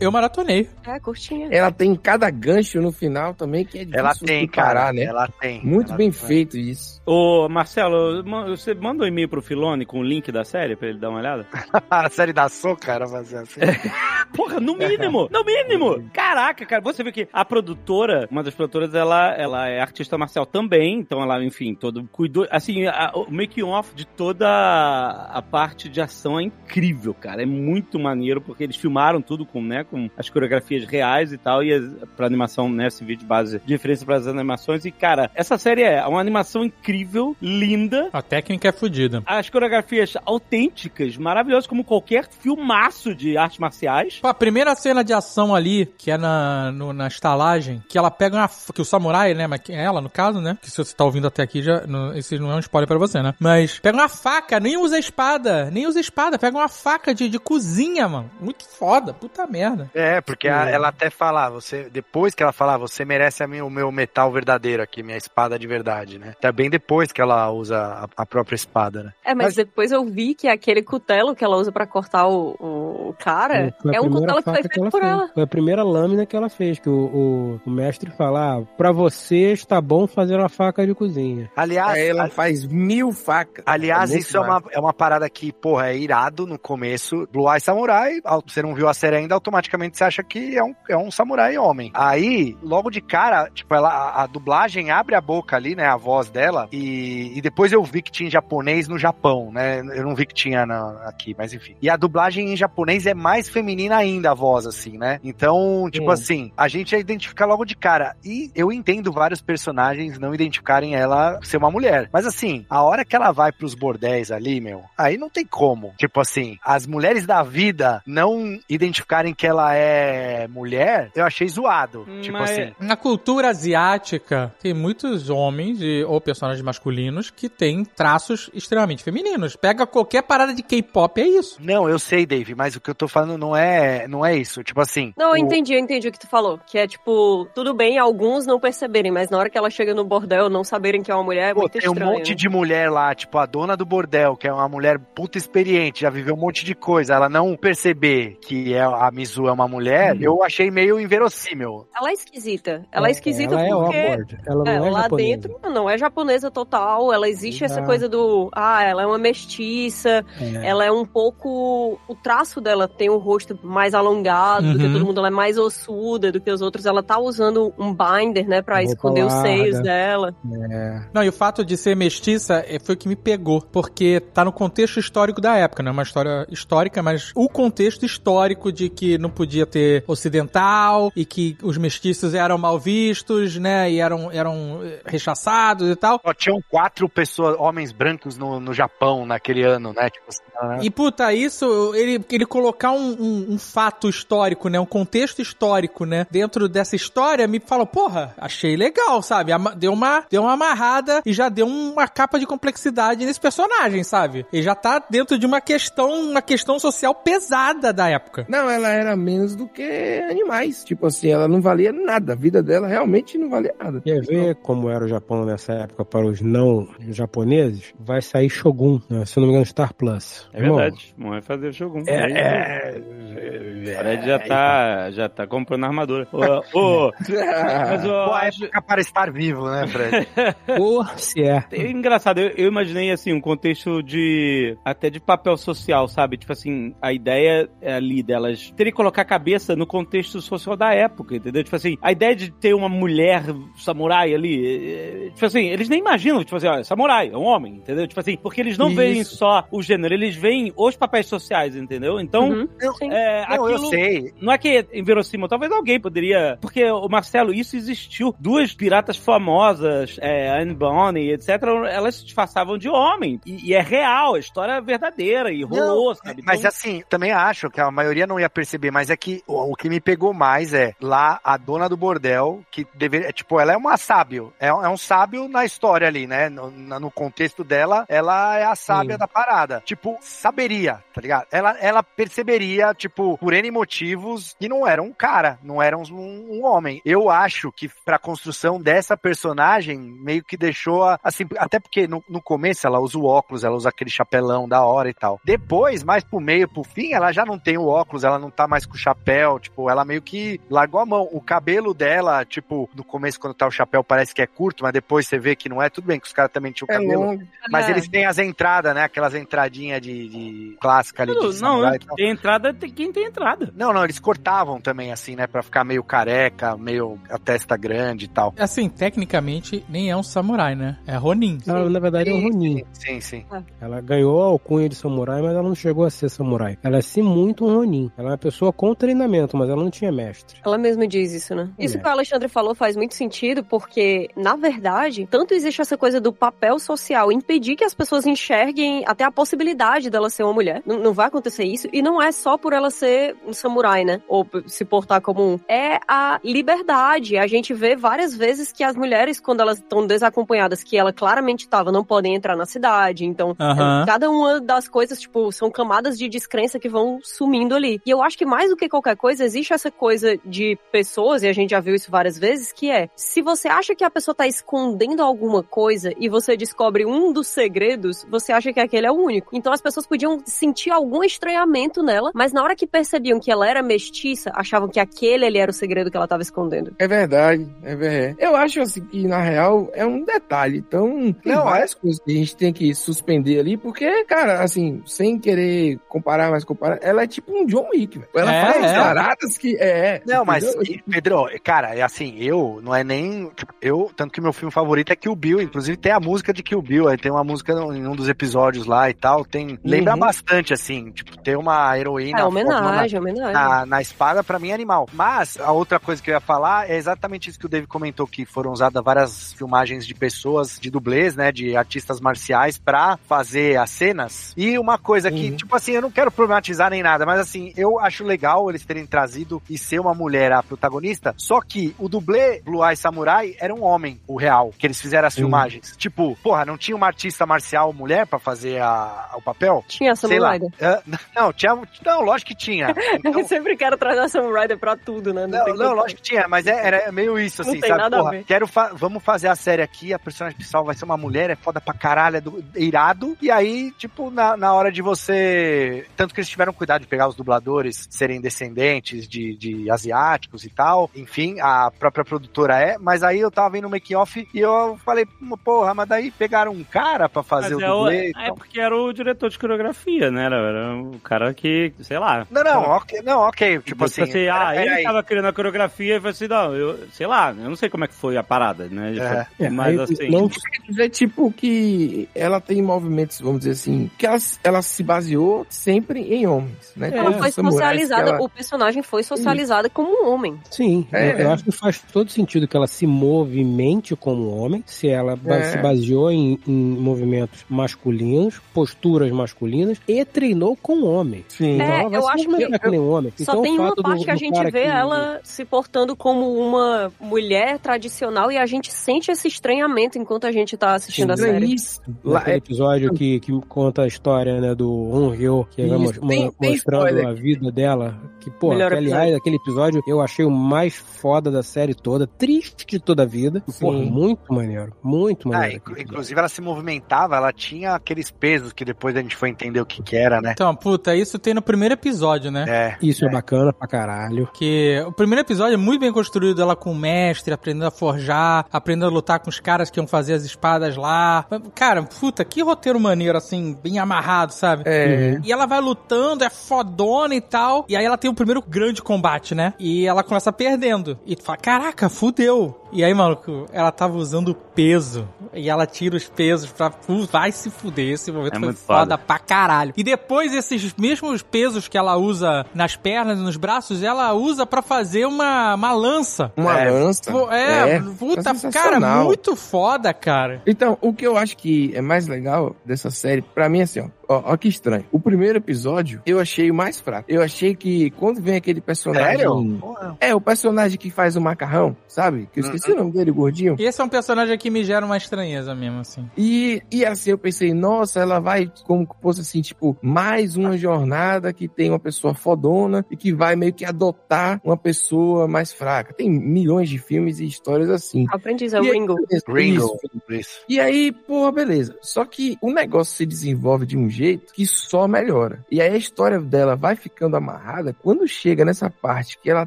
Eu maratonei. É, curtinha. Ela tem cada gancho no final também que é difícil Ela tem, parar, cara. né? Ela tem. Muito Ela bem tem. feito isso. Ô, Marcelo, ma- você manda um e-mail pro Filone com o link da série pra ele dar uma olhada? <laughs> A série da Soca era fazer assim. <laughs> Porra, no mínimo! No mínimo! Caraca, cara, você vê que a produtora, uma das produtoras, ela, ela é artista marcial também, então ela, enfim, todo cuidou. Assim, a- o making off de toda a parte de ação é incrível, cara. É muito maneiro, porque eles filmaram tudo com, né, com as coreografias reais e tal, e pra animação, né, esse vídeo de base de referência para as animações. E, cara, essa série é uma animação incrível, linda, A técnica é fodida. as coreografias autênticas, maravilhosas, como qualquer filmaço de artes marciais. Pô, a primeira cena de ação ali, que é na, no- na estalagem, que ela pega uma. Que o samurai, né? Mas que é ela, no caso, né? Que se você tá ouvindo até aqui, já. não- esse não é um spoiler pra você, né? Mas pega uma faca, nem usa espada. Nem usa espada, pega uma faca de, de cozinha, mano. Muito foda, puta merda. É, porque a- ela até fala, você, depois que ela fala, você merece a mim, o meu metal verdadeiro aqui, minha espada de verdade, né? Tá bem depois que ela usa a, a própria espada, né? É, mas, depois eu vi que aquele cutelo que ela usa pra cortar o, o cara É, é um ela que foi faca feita por fez. ela. Foi a primeira lâmina que ela fez, que o, o, o mestre fala, ah, pra você está bom fazer uma faca de cozinha. Aliás, ela a- faz mil facas. aliás Muito isso é uma, é uma parada que, porra, é irado no começo. Blue Eye Samurai, ao- você não viu a série ainda, automaticamente você acha que é um, é um samurai homem. Aí, logo de cara, tipo, ela, a, a dublagem abre a boca ali, né, a voz dela, e, e depois eu vi que tinha em japonês no Japão, né, eu não vi que tinha na- aqui, mas enfim. E a dublagem em japonês é mais feminina ainda, a voz, assim, né? Então, tipo Sim. assim, a gente ia identificar logo de cara. E eu entendo vários personagens não identificarem ela ser uma mulher. Mas assim, a hora que ela vai pros bordéis ali, meu, aí não tem como. Tipo assim, as mulheres da vida não identificarem que ela é mulher, eu achei zoado. Tipo Mas- assim. Na cultura asiática, tem muitos homens e, ou personagens masculinos que têm traços extremamente femininos. Pega qualquer parada de K-pop, é isso. Não, eu sei, Dave, mas o que eu tô falando não é, não é isso. Tipo assim. Não, eu o- entendi, eu entendi o que tu falou. Que é tipo, tudo bem alguns não perceberem, mas na hora que ela chega no bordel não saberem que é uma mulher é Pô, muito tem um estranho. monte né? de mulher lá, tipo a dona do bordel, que é uma mulher puta experiente, já viveu um monte de coisa. Ela não perceber que é, a Mizu é uma mulher, eu achei meio inverossímil. Ela é esquisita. Ela é, esquisita ela é porque. awkward. Ela não É, é, lá japonesa. dentro não é japonesa total, ela existe essa coisa do, ah, ela é uma mestiça, É. ela é um pouco, o traço dela tem o rosto mais alongado do que Uhum. todo mundo, ela é mais ossuda do que os outros, ela tá usando um binder, né, pra Roupa esconder os seios larga. Dela. É. Não, e o fato de ser mestiça eh, foi o que me pegou, porque tá no contexto histórico da época, não é uma história histórica, mas o contexto histórico de que não podia ter ocidental e que os mestiços eram mal vistos, né, e eram, eram eh, rechaçados e tal. Só tinham quatro pessoas, homens brancos no, no Japão naquele ano, né? Tipo assim, né? E puta, isso, ele, ele colocar um, um- um fato histórico, né? Um contexto histórico, né? Dentro dessa história, me fala, porra, achei legal, sabe? Deu uma, deu uma amarrada e já deu uma capa de complexidade nesse personagem, sabe? Ele já tá dentro de uma questão, uma questão social pesada da época. Não, ela era menos do que animais. Tipo assim, ela não valia nada. A vida dela realmente não valia nada. Quer ver como era o Japão nessa época para os não japoneses? Vai sair Shogun, né? se não me engano, Star Plus. É verdade. Não vai fazer Shogun. É, O Fred já tá, já tá comprando armadura. Ô, ô, <laughs> mas eu Boa acho... época para estar vivo, né, Fred? <laughs> Porra, se é. É engraçado, eu, eu imaginei assim, um contexto de. até de papel social, sabe? Tipo assim, a ideia é ali delas terem que colocar a cabeça no contexto social da época, entendeu? Tipo assim, a ideia de ter uma mulher samurai ali, é, é, tipo assim, eles nem imaginam, tipo assim, ó, samurai, é um homem, entendeu? Tipo assim, porque eles não Isso. veem só o gênero, eles veem os papéis sociais, entendeu? Então, Uhum, sim. é, Não, eu aquilo- sei. não é que é inverossímil, talvez alguém poderia. Porque, o Marcelo, isso existiu. Duas piratas famosas, é, Anne Bonny, etc., elas se disfarçavam de homem. E, e é real, a história é verdadeira e rolou, sabe? Mas Então, assim, também acho que a maioria não ia perceber, mas é que o, o que me pegou mais é lá a dona do bordel, que deveria, tipo, ela é uma sábio, é, um- é um sábio na história ali, né? No, no contexto dela, ela é a sábia Sim. da parada. Tipo, saberia, tá ligado? Ela, ela perceberia, tipo, por N motivos, que não era um cara, não era um, um homem. Eu acho que pra construção dessa personagem, meio que deixou, a- assim, até porque no, no começo ela usa o óculos, ela usa aquele chapelão da hora e tal. Depois, mais pro meio, pro fim, ela já não tem o óculos, ela não tá mais com o chapéu, tipo, ela meio que largou a mão. O cabelo dela, tipo, no começo, quando tá o chapéu, parece que é curto, mas depois você vê que não é. Tudo bem que os caras também tinham É cabelo. longo. Mas É. eles têm as entradas, né? Aquelas entradinhas de, de clássica ali de não, tem entrada, tem quem tem entrada. Não, não, eles cortavam também, assim, né? Pra ficar meio careca, meio a testa grande e tal. Assim, tecnicamente, nem é um samurai, né? É Ronin. Ela, na verdade, é um Ronin. Sim, sim. Ela ganhou a alcunha de samurai, mas ela não chegou a ser samurai. Ela é sim muito um Ronin. Ela é uma pessoa com treinamento, mas ela não tinha mestre. Ela mesma diz isso, né? Isso É. que o Alexandre falou faz muito sentido, porque, na verdade, tanto existe essa coisa do papel social, impedir que as pessoas enxerguem até a possibilidade dela ser uma mulher. Não, não vai acontecer isso. E não é só por ela ser um samurai, né? Ou se portar como um. É a liberdade. A gente vê várias vezes que as mulheres, quando elas estão desacompanhadas, que ela claramente estava, não podem entrar na cidade. Então, é, cada uma das coisas, tipo, são camadas de descrença que vão sumindo ali. E eu acho que mais do que qualquer coisa, existe essa coisa de pessoas, e a gente já viu isso várias vezes, que é, se você acha que a pessoa tá escondendo alguma coisa e você descobre um dos segredos, você acha que aquele é o único. Então as pessoas podiam sentir algum estranhamento nela, mas na hora que percebiam que ela era mestiça, achavam que aquele ali era o segredo que ela tava escondendo. É verdade, é verdade. Eu acho assim que, na real, é um detalhe. Então, tem Não, várias coisas que a gente tem que suspender ali, porque, cara, assim, sem querer comparar, mas comparar, ela é tipo um John Wick, velho. Ela É, faz é. paradas que é. Não, mas, entendeu? e, Pedro, cara, é assim, eu não é nem. tipo, Eu, tanto que meu filme favorito é Kill Bill, inclusive tem a música de Kill Bill, aí tem uma música em um dos episódios lá e tal. Tem. Lembra Uhum. bastante, assim, tipo, ter uma heroína. É homenagem, homenagem. Na, na espada, pra mim, é animal. Mas a outra coisa que eu ia falar é exatamente isso que o Dave comentou, que foram usadas várias filmagens de pessoas, de dublês, né, de artistas marciais pra fazer as cenas. E uma coisa que, Uhum. tipo assim, eu não quero problematizar nem nada, mas assim, eu acho legal eles terem trazido e ser uma mulher a protagonista, só que o dublê Blue Eye Samurai era um homem, o real, que eles fizeram as Uhum. filmagens. Tipo, porra, não tinha uma artista marcial mulher pra fazer a, o papel? Tinha a Sei lá. Samurai. Ah, não, tinha. Não, lógico que tinha. <laughs> Então, Eu sempre quero trazer a Samurai pra tudo, né? não, tem não, condição. lógico que tinha, mas é- era meio isso, Não assim, tem sabe? nada a Porra, ver. quero fa- vamos fazer a série aqui, a personagem principal vai ser uma mulher, é foda pra caralho, é do, é irado, e aí, tipo, na, na hora de você... Tanto que eles tiveram cuidado de pegar os dubladores, serem descendentes de, de asiáticos e tal, enfim, a própria produtora é, mas aí eu tava vendo o make-off e eu falei, porra, mas daí pegaram um cara pra fazer Mas o é, o- dublê e é tal. porque era o diretor de coreografia, né? Era, era o cara que, sei lá. Não, não, ok, não, ok, tipo assim... ah, pera- ele peraí. tava criando a coreografia e falou assim, não, eu, sei lá, eu não sei como é que foi a parada, né? É. É, Mas assim, não- dizer, tipo, que ela tem movimentos, vamos dizer assim, que ela, ela se baseou sempre em homens, né? É. Ela foi socializada, ela- o personagem foi socializada como um homem. Sim, É, eu, eu é. acho que faz todo sentido que ela se movimente como homem, se ela É. se baseou em, em movimentos masculinos, posturas masculinas e treinou com homem. Sim. Então É, ela vai eu se acho que- que nem um homem. Só Então, tem uma fato do- parte que a gente vê que- ela se portando como uma mulher tradicional e a gente sente esse estranhamento enquanto a gente tá assistindo a Sim. série. Isso. Lá, Naquele é, episódio que, que conta a história, né, do Onryo, que vai Isso, mo- tem mostrando spoiler a vida dela. Que, pô, que, aliás, aquele episódio eu achei o mais foda da série toda, triste de toda a vida. Porra, muito maneiro, muito Ah, maneiro. inclu- inclusive ela se movimentava, ela tinha aqueles pesos que depois a gente foi entender o que que era, né? Então, puta, isso tem no primeiro episódio, né? É. Isso é bacana pra caralho. Que o primeiro episódio é muito bem construído, ela com o mestre, aprendendo a forjar, aprendendo a lutar com os caras que iam fazer as espadas lá. Cara, puta, que roteiro maneiro, assim, bem amarrado, sabe? é, E ela vai lutando, é fodona e tal. E aí ela tem o primeiro grande combate, né? E ela começa perdendo. E tu fala, caraca, fudeu. E aí, maluco, ela tava usando peso. E ela tira os pesos pra. Vai se fuder. Esse momento É foi muito foda, foda. pra caralho. E depois, esses mesmos pesos que ela usa nas pernas e nos braços, ela usa pra fazer uma, uma lança. uma É. lança. É, É, puta, tá cara, sensacional. muito foda, cara. Então, o que eu acho que é mais legal dessa série, pra mim, assim, ó, ó, ó que estranho. O primeiro episódio, eu achei o mais fraco. Eu achei que quando vem aquele personagem... Sério? É, o personagem que faz o macarrão, sabe? Que eu esqueci o nome dele, gordinho. E esse é um personagem que me gera uma estranheza mesmo, assim. E, e assim, eu pensei, nossa, ela vai como que fosse assim, tipo, mais uma jornada que tem uma pessoa fodona e que vai meio que adotar uma pessoa mais fraca. Tem milhões de filmes e histórias assim. Aprendiz, é o Ringo. Ringo. Isso. E aí, porra, beleza. Só que o negócio se desenvolve de um jeito que só melhora. E aí a história dela vai ficando amarrada quando chega nessa parte que ela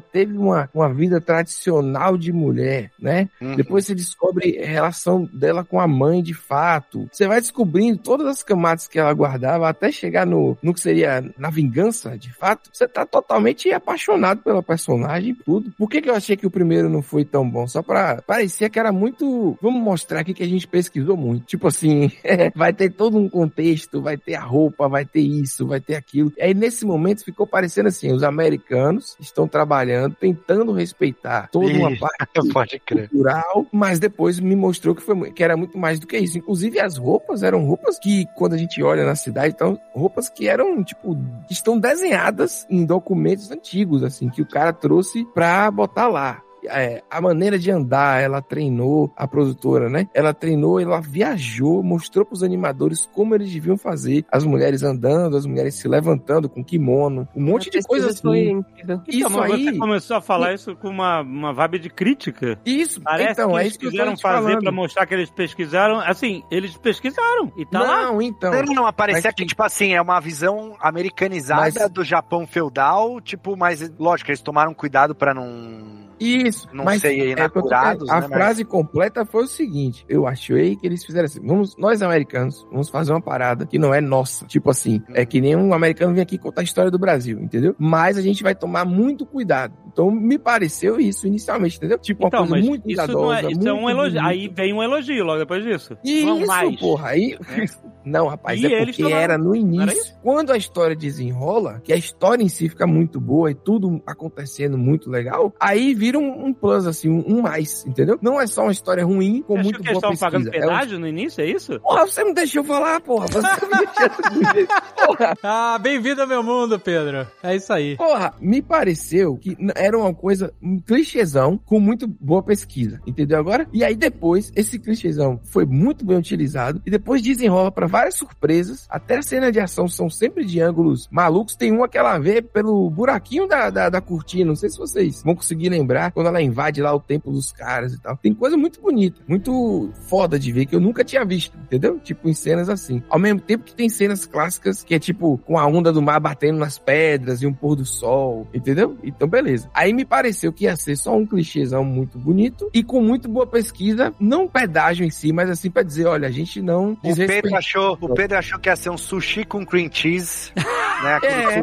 teve uma, uma vida tradicional de mulher, né? Uhum. Depois você descobre a relação dela com a mãe de fato. Você vai descobrindo todas as camadas que ela guardava até chegar no, no que seria na vingança, de fato. Você tá totalmente apaixonado pela personagem e tudo. Por que, que eu achei que o primeiro não foi tão bom? Só pra. Parecia que era muito. Vamos mostrar aqui que a gente pesquisou muito. Tipo assim, <laughs> vai ter todo um contexto, vai ter a roupa, vai ter isso, vai ter aquilo. E aí nesse momento ficou parecendo assim: os americanos estão trabalhando, tentando respeitar toda uma parte <laughs> cultural, mas depois me mostrou que, foi, que era muito mais do que isso. Inclusive, as roupas eram roupas que, quando a gente olha na cidade, então, roupas que eram, tipo, estão desenhadas em documentos antigos, assim, que o cara trouxe pra botar lá. É, a maneira de andar, ela treinou a produtora, né? Ela treinou, ela viajou, mostrou pros animadores como eles deviam fazer. As mulheres andando, as mulheres se levantando com kimono, um monte de coisa assim. Foi incrível. Isso Então, aí. Você começou a falar isso com uma, uma vibe de crítica. Isso, Parece então, que é eles isso que quiseram te fazer pra mostrar que eles pesquisaram. Assim, eles pesquisaram. E tá lá. Não, então. Não, não, aparecia que, que- tipo assim, é uma visão americanizada Mas- do Japão feudal, tipo, mas lógico, eles tomaram cuidado pra não. Isso, Não mas sei, é porque inacurados, a né, mas- frase completa foi o seguinte: eu achei que eles fizeram assim, vamos, nós americanos, vamos fazer uma parada que não é nossa. Tipo assim, é que nem um americano vem aqui contar a história do Brasil, entendeu? Mas a gente vai tomar muito cuidado. Então me pareceu isso inicialmente, entendeu? Tipo uma Então, coisa mas muito isso, não cuidadosa. é, isso é um muito elogio. Aí vem um elogio logo depois disso. Isso, Não mais. porra, aí. <laughs> Não, rapaz, E é porque tomaram- era no Não era início. Quando a história desenrola, que a história em si fica muito boa e tudo acontecendo muito legal, aí vira um, um plus, assim, um, um mais, entendeu? Não é só uma história ruim com muito que eles boa estavam pesquisa. pagando É um- pedágio no início, é isso? Porra, você não deixou eu falar, porra. Você <laughs> me deixou- Ah, bem-vindo ao meu mundo, Pedro. É isso aí. porra, me pareceu que era uma coisa, um clichêzão com muito boa pesquisa, entendeu agora? E aí depois, esse clichêzão foi muito bem utilizado e depois desenrola pra várias surpresas. Até as cenas de ação são sempre de ângulos malucos. Tem uma que ela vê pelo buraquinho da, da, da cortina. Não sei se vocês vão conseguir lembrar quando ela invade lá o templo dos caras e tal. Tem coisa muito bonita, muito foda de ver que eu nunca tinha visto, entendeu? Tipo, em cenas assim. Ao mesmo tempo que tem cenas clássicas que é tipo com a onda do mar batendo nas pedras e um pôr do sol, entendeu? Então, beleza. Aí me pareceu que ia ser só um clichêzão muito bonito e com muito boa pesquisa, não pedágio em si, mas assim pra dizer, olha, a gente não O Pedro achou, o Pedro achou que ia ser um sushi com cream cheese, né? <laughs> É,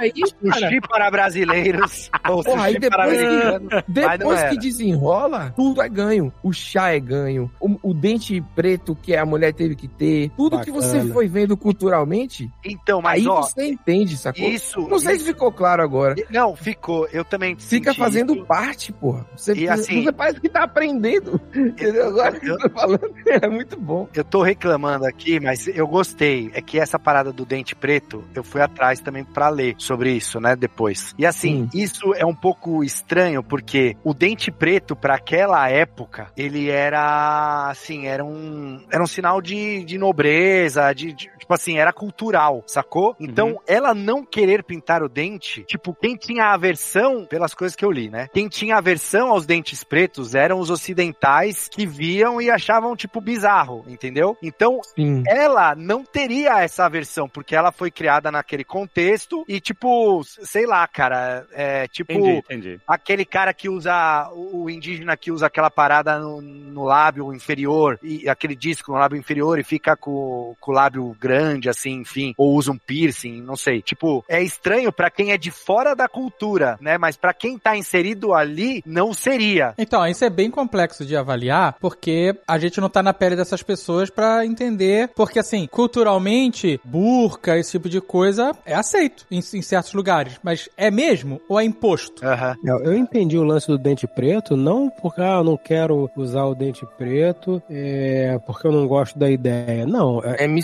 aí, cara, sushi para brasileiros. ou Porra, aí sushi para depois- americanos. Depois que desenrola, tudo é ganho. O chá é ganho. O, o dente preto que a mulher teve que ter. Tudo que você Bacana. foi vendo culturalmente, Então, mas aí ó, você entende, sacou? isso. Não sei se isso- ficou claro agora. Não, ficou. Eu também Fica fazendo isso. parte, porra. Você, E assim- você parece que tá aprendendo. Entendeu? Agora que eu tô falando, <laughs> é muito bom. Eu tô reclamando aqui, mas eu gostei. É que essa parada do dente preto, eu fui atrás também pra ler sobre isso, né, depois. E assim, isso é um pouco estranho, porque o dente preto, pra aquela época, ele era, assim, era um, era um sinal de, de nobreza, de, de- tipo assim, era cultural, sacou? Então, ela não querer pintar o dente, tipo, quem tinha aversão, pelas coisas que eu li, né? Quem tinha aversão aos dentes pretos eram os ocidentais que viam e achavam, tipo, bizarro, entendeu? Então, Sim. ela não teria essa aversão, porque ela foi criada naquele contexto e, tipo, sei lá, cara, é tipo Entendi, entendi. aquele cara que usa, o o indígena que usa aquela parada no, no lábio inferior, e aquele disco no lábio inferior e fica com, com o lábio grande, assim, enfim, ou usa um piercing, não sei. Tipo, é estranho pra quem é de fora da cultura, né? Mas pra quem tá inserido ali, não seria. Então, isso é bem complexo de avaliar, porque a gente não tá na pele dessas pessoas pra entender, porque assim, culturalmente, burca, esse tipo de coisa é aceito em, em certos lugares, mas é mesmo ou é imposto? Aham. Eu, eu entendi o lance do dente preto, não porque ah, eu não quero usar o dente preto, é, porque eu não gosto da ideia. Não, é, É me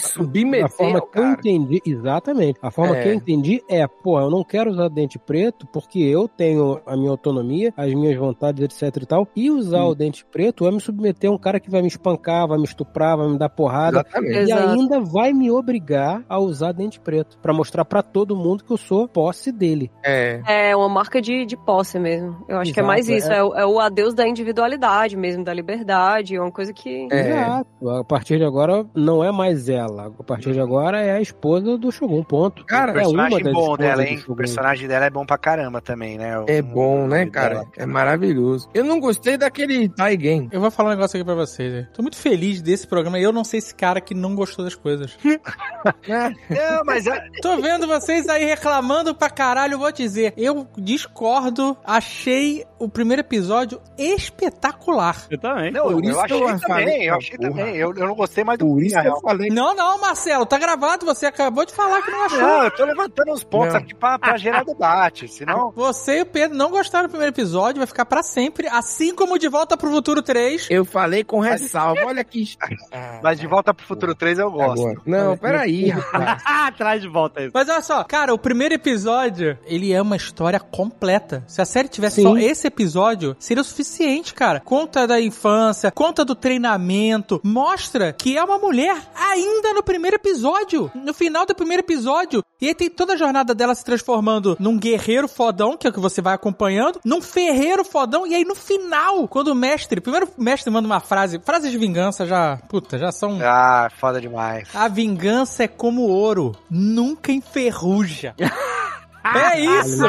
a forma que eu entendi, exatamente. A forma É. que eu entendi é, pô, eu não quero usar dente preto porque eu tenho a minha autonomia, as minhas vontades, etc e tal. E usar Hum. o dente preto é me submeter a um cara que vai me espancar, vai me estuprar, vai me dar porrada. Exatamente. E Exato. ainda vai me obrigar a usar dente preto. Pra mostrar pra todo mundo que eu sou posse dele. É. É uma marca de, de posse mesmo. Eu acho que é Exato, mais isso. é. É, o- é o adeus da individualidade mesmo, da liberdade. É uma coisa que. É. Exato. A partir de agora não é mais ela. A partir agora é a esposa do Shogun, ponto. Cara, o é uma personagem das bom esposas dela, hein? O personagem dela é bom pra caramba também, né? O- É bom, né, cara? dela. É maravilhoso. Eu não gostei daquele Taigen. Eu vou falar um negócio aqui pra vocês. né? Tô muito feliz desse programa eu não sei esse cara que não gostou das coisas. né? <laughs> Não, mas é- Tô vendo vocês aí reclamando pra caralho, vou dizer. Eu discordo, achei o primeiro episódio espetacular. Eu também. Não, Por eu isso que achei eu também, falei, eu achei porra. também. Eu, eu não gostei mais do Por isso que eu falei. Não, não, Marcelo. Magrelo, tá gravado, você acabou de falar que não achou. Não, eu tô levantando uns pontos Não. aqui pra, pra gerar debate, senão... <laughs> Você e o Pedro não gostaram do primeiro episódio, vai ficar pra sempre, assim como De Volta pro Futuro 3. Eu falei com ressalva, olha aqui. <laughs> Mas de volta pro futuro 3 eu gosto. Agora. Não, peraí, <laughs> rapaz. Ah, traz de volta isso. Mas olha só, cara, o primeiro episódio, ele é uma história completa. Se a série tivesse Sim. só esse episódio, seria o suficiente, cara. Conta da infância, conta do treinamento, mostra que é uma mulher ainda no primeiro episódio, no final do primeiro episódio. E aí tem toda a jornada dela se transformando num guerreiro fodão, que é o que você vai acompanhando, num ferreiro fodão, e aí no final, quando o mestre, primeiro o mestre manda uma frase, frases de vingança já, puta, já são Ah, foda demais. a vingança é como ouro, nunca enferruja. <laughs> é isso!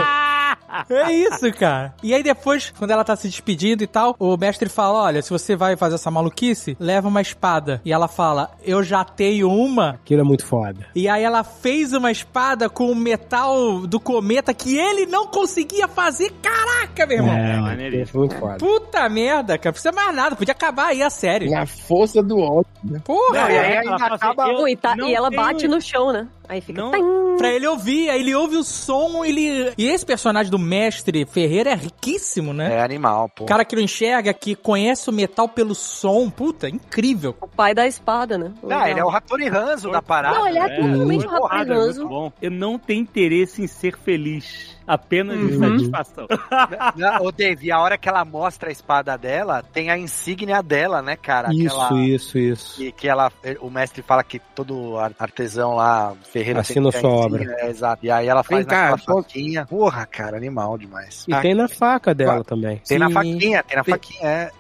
<laughs> É isso, cara. E aí depois, quando ela tá se despedindo e tal, o mestre fala: Olha, se você vai fazer essa maluquice, leva uma espada. E ela fala: Eu já tenho uma. Aquilo é muito foda. E aí ela fez uma espada com o metal do cometa que ele não conseguia fazer. Caraca, meu irmão! É, maneiríssimo. foi muito foda. Puta merda, cara. Não precisa mais nada. Podia acabar aí a série. Na força do ódio, né? Porra! Não, e aí Ela assim, acaba... e, tá- e ela tenho- bate no chão, né? Aí fica. Não-. Pra ele ouvir, aí ele ouve o som, ele. E esse personagem do mestre Ferreira é riquíssimo, né? É animal, pô. O cara que não enxerga, que conhece o metal pelo som, puta, incrível. O pai da espada, né? Não, ele é o Hattori Hanzo da parada. Não, ele é É, totalmente muito o muito Hanzo. Eu não tenho interesse em ser feliz. Apenas de Uhum. satisfação. <laughs> Ô, Dave, a hora que ela mostra a espada dela, tem a insígnia dela, né, cara? Isso, Aquela... isso, isso. Que, que ela, o mestre fala que todo ar- artesão lá, ferreiro Assina sua obra. É, exato. E aí ela faz Vem cá, naquela posso- faquinha. Porra, cara, animal demais. E Ah, tem na faca dela também. Tem na Sim. faquinha, tem na Tem- faquinha, é.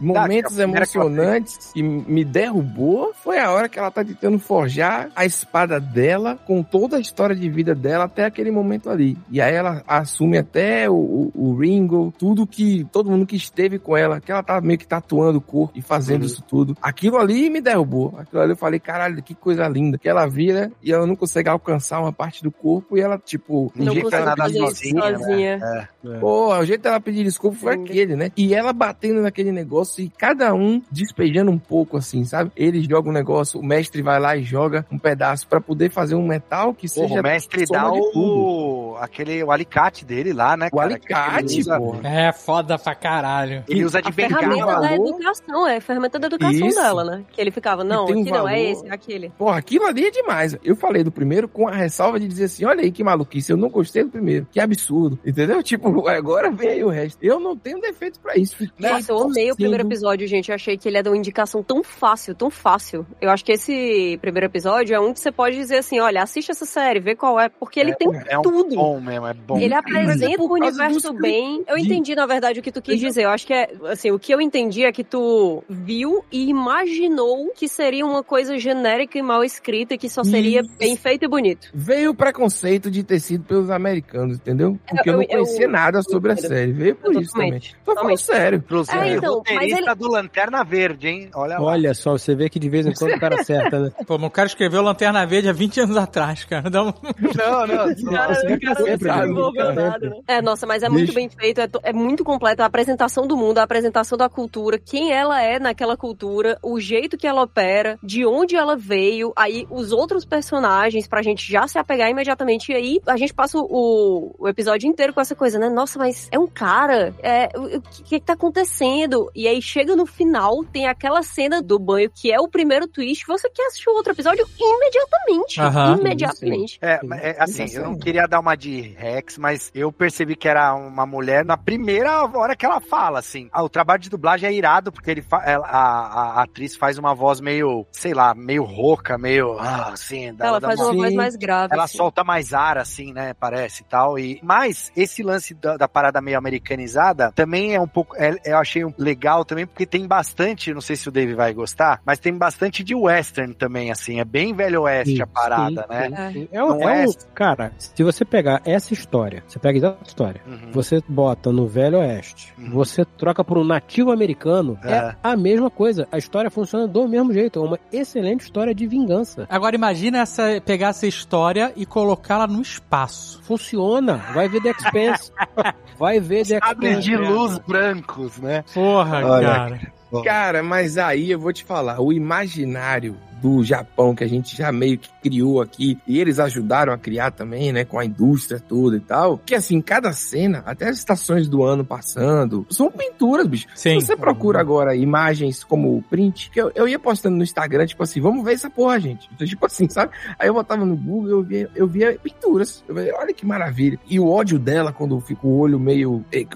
Momentos Tá, que eu emocionantes que me derrubou foi a hora que ela tá tentando forjar a espada dela com toda a história de vida dela até aquele momento ali. E aí ela assume até o, o, o Ringo, tudo que todo mundo que esteve com ela, que ela tava meio que tatuando o corpo e fazendo Uhum. isso tudo. Aquilo ali me derrubou. Aquilo ali eu falei, caralho, que coisa linda. Que ela vira e ela não consegue alcançar uma parte do corpo e ela, tipo, Não consigo nada isso sozinha, né? sozinha. Pô, o jeito dela pedir desculpa foi Sim. aquele, né? E ela batendo naquele negócio e cada um despejando um pouco, assim, sabe? Ele joga um negócio, o mestre vai lá e joga um pedaço pra poder fazer um metal que Porra, seja o mestre soma dá de tudo. o. aquele o alicate dele lá, né? O cara? Alicate, usa, porra. É foda pra caralho. Ele usa de A ferramenta bengala. da valor. educação, é a ferramenta da educação Isso. dela, né? Que ele ficava, não, tem um aqui não, é esse, é aquele. Porra, aquilo ali é demais. Eu falei do primeiro com a ressalva de dizer assim, olha aí que maluquice, eu não gostei do primeiro. Que absurdo, entendeu? Tipo, <laughs> agora vem aí o resto. Eu não tenho defeitos pra isso. Né? Nossa, eu amei o primeiro episódio, gente. Eu achei que ele é de uma indicação tão fácil, tão fácil. Eu acho que esse primeiro episódio é um que você pode dizer assim, olha, assiste essa série, vê qual é, porque ele tem É um tudo. bom mesmo, é bom. Ele é apresenta por o universo bem. Eu entendi, na verdade, o que tu quis dizer. Eu acho que é, assim, o que eu entendi é que tu viu e imaginou que seria uma coisa genérica e mal escrita e que só seria Isso. bem feito e bonito. Veio o preconceito de ter sido pelos americanos, entendeu? Porque eu, Eu- não conhecia eu- nada sobre a série. Veio por isso também. Tô falando sério. É, então, roteirista mas ele- do Lanterna Verde, hein? Olha lá. Olha só, você vê que de vez em quando o cara <laughs> acerta, né? Pô, mas o cara escreveu Lanterna Verde há 20 anos atrás, cara. Não, <laughs> não. Cara, Você cara não né? desenvolveu nada, né? É, nossa, mas é muito Deixa- bem feito, é, to- é muito completo. A apresentação do mundo, a apresentação da cultura, quem ela é naquela cultura, o jeito que ela opera, de onde ela veio, aí os outros personagens, pra gente já se apegar imediatamente. E aí a gente passa o, o episódio inteiro com essa coisa, né? Nossa, mas é um cara, é, o, o que, que tá acontecendo? E aí chega no final, tem aquela cena do banho, que é o primeiro twist, você quer assistir o outro episódio imediatamente. Aham. imediatamente. É, é, assim, eu não queria dar uma de Rex, mas eu percebi que era uma mulher na primeira hora que ela fala, assim. Ah, o trabalho de dublagem é irado, porque ele ela- a, a atriz faz uma voz meio, sei lá, meio rouca, meio, ah, assim. dá- Ela dá faz uma- uma voz mais grave. Ela assim. solta mais ar, assim, né? Parece e tal. E, mas esse lance da, da parada meio americanizada também é um pouco. é- eu achei um- legal também, porque tem bastante. Não sei se o Dave vai gostar, mas tem bastante de western também, assim. É bem velho oeste Sim, a parada, sim, né? sim, sim. É, o- Não é o- cara, se você pegar essa história, você pega essa história, Uhum. você bota no Velho Oeste, Uhum. você troca por um nativo americano, é. É. a mesma coisa. A história funciona do mesmo jeito. É uma excelente história de vingança. Agora imagina essa, pegar essa história e colocá-la no espaço. Funciona. Vai ver The Expense. <laughs> Vai ver The Expense. de luz brancos, né? Porra, Olha, cara. Cara, mas aí eu vou te falar, o imaginário do Japão que a gente já meio que criou aqui e eles ajudaram a criar também, né, com a indústria toda e tal. Que assim, cada cena, até as estações do ano passando, são pinturas, bicho. Sim. Se você procura agora imagens como print, que eu, eu ia postando no Instagram, tipo assim, vamos ver essa porra, gente. Então, tipo assim, sabe? Aí eu botava no Google, eu via, eu via pinturas. Eu via, olha que maravilha. E o ódio dela, quando fica o olho meio. eh,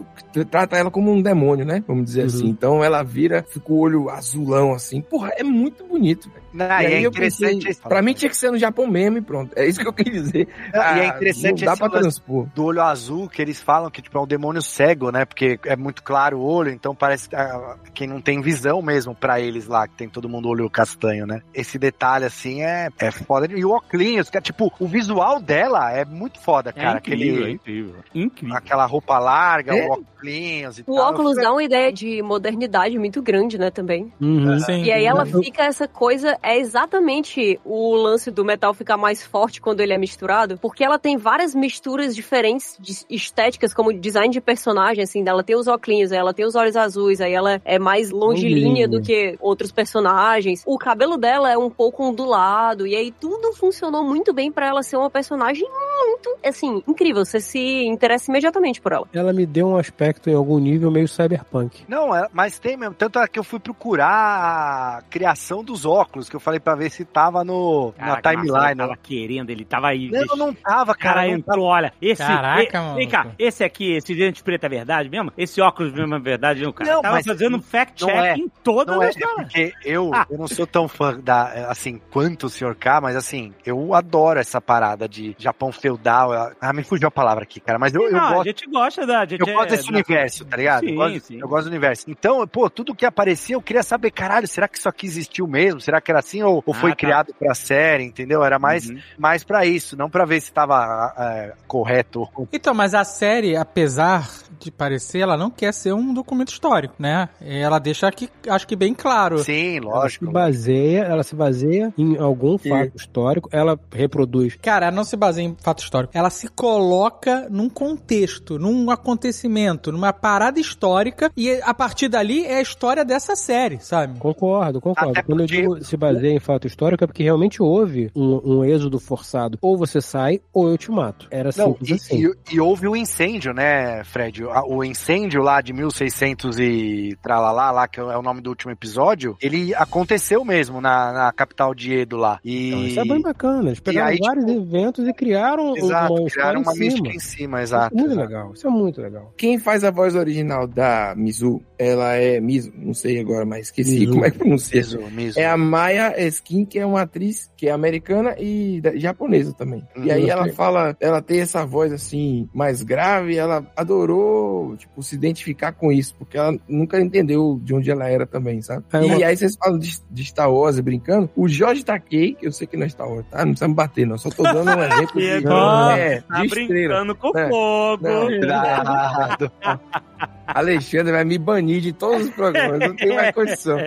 Trata ela como um demônio, né? Vamos dizer Uhum. assim. Então ela vira, fica o olho azulão, assim. Porra, é muito bonito, velho. Não, e e aí é eu pensei, interessante. pra mim tinha que ser no Japão mesmo e pronto. É isso que eu queria dizer. Não, e é Ah, interessante dá esse pra transpor. do olho azul, que eles falam que tipo, é um demônio cego, né? Porque é muito claro o olho, então parece ah, quem não tem visão mesmo pra eles lá, que tem todo mundo olho castanho, né? Esse detalhe, assim, é, é foda. E o óculos, que é tipo, o visual dela é muito foda, cara. É incrível, é Aquele, incrível. Incrível. aquela roupa larga, É. o óculos e O tal. óculos dá uma ideia de modernidade muito grande, né, também. Uhum. Sim. E aí ela fica essa coisa, é exatamente o lance do metal ficar mais forte quando ele é misturado, porque ela tem várias misturas diferentes de estéticas, como design de personagem, assim, ela tem os óculos, aí ela tem os olhos azuis, aí ela é mais longilínea do que outros personagens. O cabelo dela é um pouco ondulado, e aí tudo funcionou muito bem pra ela ser uma personagem muito, assim, incrível. Você se interessa imediatamente por ela. Ela me deu um aspecto em algum nível meio cyberpunk. Não, é- mas tem mesmo. Tanto é que eu fui procurar a criação dos óculos, que eu falei pra ver se tava no, na Caraca, Marcelo timeline. tava querendo, ele tava aí. Não, deixa- não tava, cara cara. não entrou, olha, esse. Caraca, e- mano. Vem cá, esse aqui, esse dente preto é verdade mesmo? Esse óculos mesmo é verdade, não, cara? Não, tava mas fazendo fact-check é. em todas Não é, é porque eu, Ah. eu não sou tão fã da, assim, quanto o Sr. K, mas assim, eu adoro essa parada de Japão feudal. Ah, me fugiu a palavra aqui, cara, mas eu, eu Não, a gosto. gente gosta da. A gente Eu é- gosto desse da- universo, tá ligado? Sim, eu, gosto, sim. eu gosto do universo. Então, pô, tudo que aparecia, eu queria saber, caralho, será que isso aqui existiu mesmo? Será que era assim? Ou, ou Ah, foi tá. criado pra série, entendeu? Era mais, Uhum. mais pra isso, não pra ver se tava é, correto. Então, mas a série, apesar de parecer, ela não quer ser um documento histórico, né? Ela deixa aqui, acho que bem claro. Sim, Ela lógico. se baseia, ela se baseia em algum fato histórico, ela reproduz. Cara, ela não se baseia em fato histórico. Ela se coloca num contexto, num acontecimento, numa parada histórica e a partir dali é a história dessa série, sabe? Concordo, concordo. Até Quando eu digo se baseia em fato histórico é porque realmente houve um, um êxodo forçado. Ou você sai, ou eu te mato. Era Não, simples e, assim. e- e houve o incêndio, né, Fred? O incêndio lá de 1600 e tralalá, lá, que é o nome do último episódio, ele aconteceu mesmo na, na capital de Edo lá. E... Então, isso é bem bacana. Eles pegaram aí, vários eventos e criaram Exato, uma criaram uma em cima. mística em cima, Isso é exato. muito exato. legal. Isso é muito legal. Quem faz a voz original da Mizu, ela é Mizu, não sei agora, mas esqueci Mizu. como é que pronuncia. Mizu, Mizu. É a Maya Skin, que é uma atriz que é americana e da- japonesa também. E aí Uhum. ela fala, ela tem essa voz assim, mais grave, ela adorou, tipo, se identificar com isso, porque ela nunca entendeu de onde ela era também, sabe? É e uma- aí vocês falam de, de Star Wars brincando, o Jorge Takei, que eu sei que não é Star Wars, tá? Não precisa me bater, não, só tô dando um <laughs> exemplo de, Pegou. é, Tá de estrela. brincando com É. fogo. Não. Cuidado. <laughs> Alexandre vai me banir de todos os programas, não tem mais condição.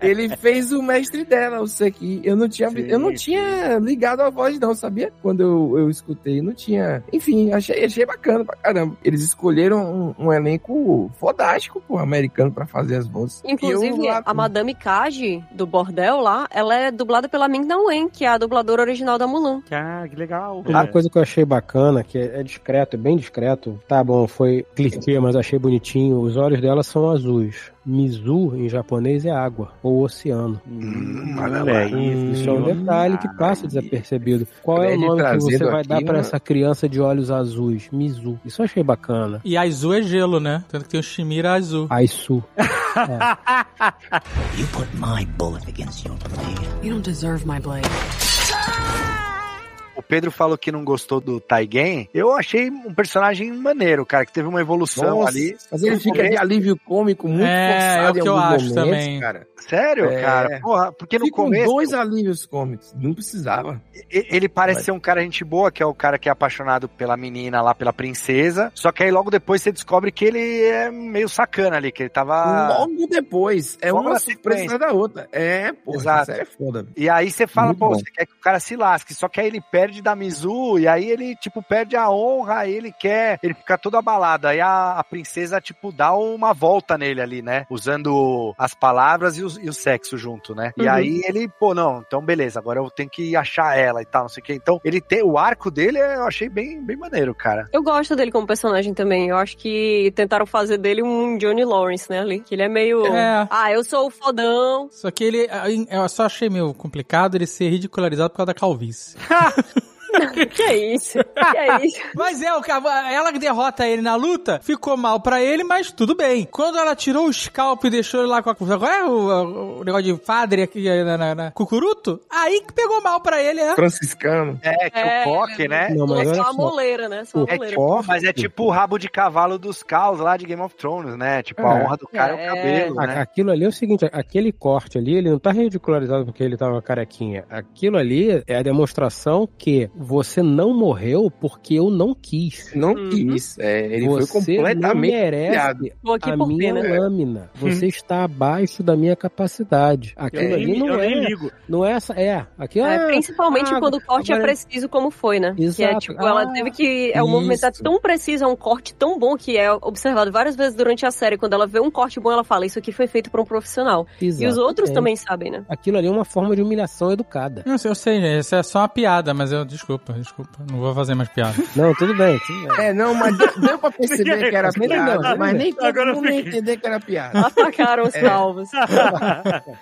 Ele fez o mestre dela, o Seki. Eu não tinha, Sim, eu não sim. tinha ligado a voz, não, sabia? Quando eu, eu escutei, não tinha. Enfim, achei, achei bacana pra caramba. Eles escolheram um, um elenco fodástico, pô, americano, pra fazer as vozes. Inclusive, eu lá- a Madame Kaji, do bordel lá, ela é dublada pela Ming Na Wen, que é a dubladora original da Mulan. Ah, que legal. Uma coisa que eu achei bacana, que é é discreto, é bem discreto. Tá bom, foi clichê, mas achei bonitinho. Os olhos dela são azuis. Mizu, em japonês, é água, ou oceano. Hum, olha aí. aí. Isso é um detalhe que passa desapercebido. Qual é o nome que você vai aqui, dar pra né? essa criança de olhos azuis? Mizu. Isso eu achei bacana. E a azul é gelo, né? Tanto que tem o Shimira azul. Aisu. <laughs> You put my bullet against your blade. You don't deserve my blade. O Pedro falou que não gostou do Taigen. Eu achei um personagem maneiro, cara, que teve uma evolução Nossa, ali. Mas ele fica começo- de alívio cômico muito É, forçado é o que em eu acho momentos, também. cara. Sério, É. cara? Porra, porque no Ficam começo dois alívios cômicos. Não precisava. ele parece ser um cara gente boa, que é o cara que é apaixonado pela menina lá, pela princesa. Só que aí logo depois você descobre que ele é meio sacana ali, que ele tava. Logo depois. É Logo uma surpresa da outra. É, pô. Exato. Isso é foda. E aí você fala, Muito pô, bom. você quer que o cara se lasque. Só que aí ele perde perde da Mizu, e aí ele, tipo, perde a honra, aí ele quer, ele fica todo abalado. Aí a, a princesa, tipo, dá uma volta nele ali, né? Usando as palavras e o, e o sexo junto, né? E Uhum. aí ele, pô, não, então beleza, agora eu tenho que achar ela e tal, não sei o que. Então, ele tem, o arco dele eu achei bem, bem maneiro, cara. Eu gosto dele como personagem também. Eu acho que tentaram fazer dele um Johnny Lawrence, né, ali. Que ele é meio. É. Ah, eu sou o fodão. Só que ele. Eu só achei meio complicado ele ser ridicularizado por causa da calvície. <laughs> que é isso? Que é <laughs> isso? Mas é, o ela que derrota ele na luta, ficou mal pra ele, mas tudo bem. Quando ela tirou o scalp e deixou ele lá com a. Agora é o, o negócio de padre aqui na, na, na- Cucuruto? Aí que pegou mal pra ele, é. Franciscano. É, que É, o coque, né? Não, mas é só só. a moleira, né? Só a O É moleira. tipo, mas é tipo o rabo de cavalo dos caos lá de Game of Thrones, né? Tipo, a É. honra do cara é, É. o cabelo, A- né? Aquilo ali é o seguinte, aquele corte ali, ele não tá ridicularizado porque ele tava carequinha. Aquilo ali é a demonstração que você não morreu porque eu não quis. Não Uhum. quis. É, ele você foi completamente não merece aqui a por minha pena. lâmina. Você está abaixo da minha capacidade. Aquilo ali não é, ligo. não é essa, é. Aquilo É, é, principalmente ah, quando o corte agora- é preciso como foi, né? Que é Exato. tipo, ela Ah, teve que. É, o movimento é tão preciso, é um corte tão bom que é observado várias vezes durante a série. Quando ela vê um corte bom, ela fala: Isso aqui foi feito por um profissional. E os outros também sabem, né? Aquilo ali é uma forma de humilhação educada. Não sei, eu sei, gente. Isso é só uma piada, mas eu. Desculpa, desculpa. Não vou fazer mais piada. <laughs> Não, tudo bem, tudo bem. É, não, mas deu, pra <laughs> perceber que era piada, entendeu? mas nem todo mundo fiquei. entender que era piada. <laughs> Atacaram os calvos.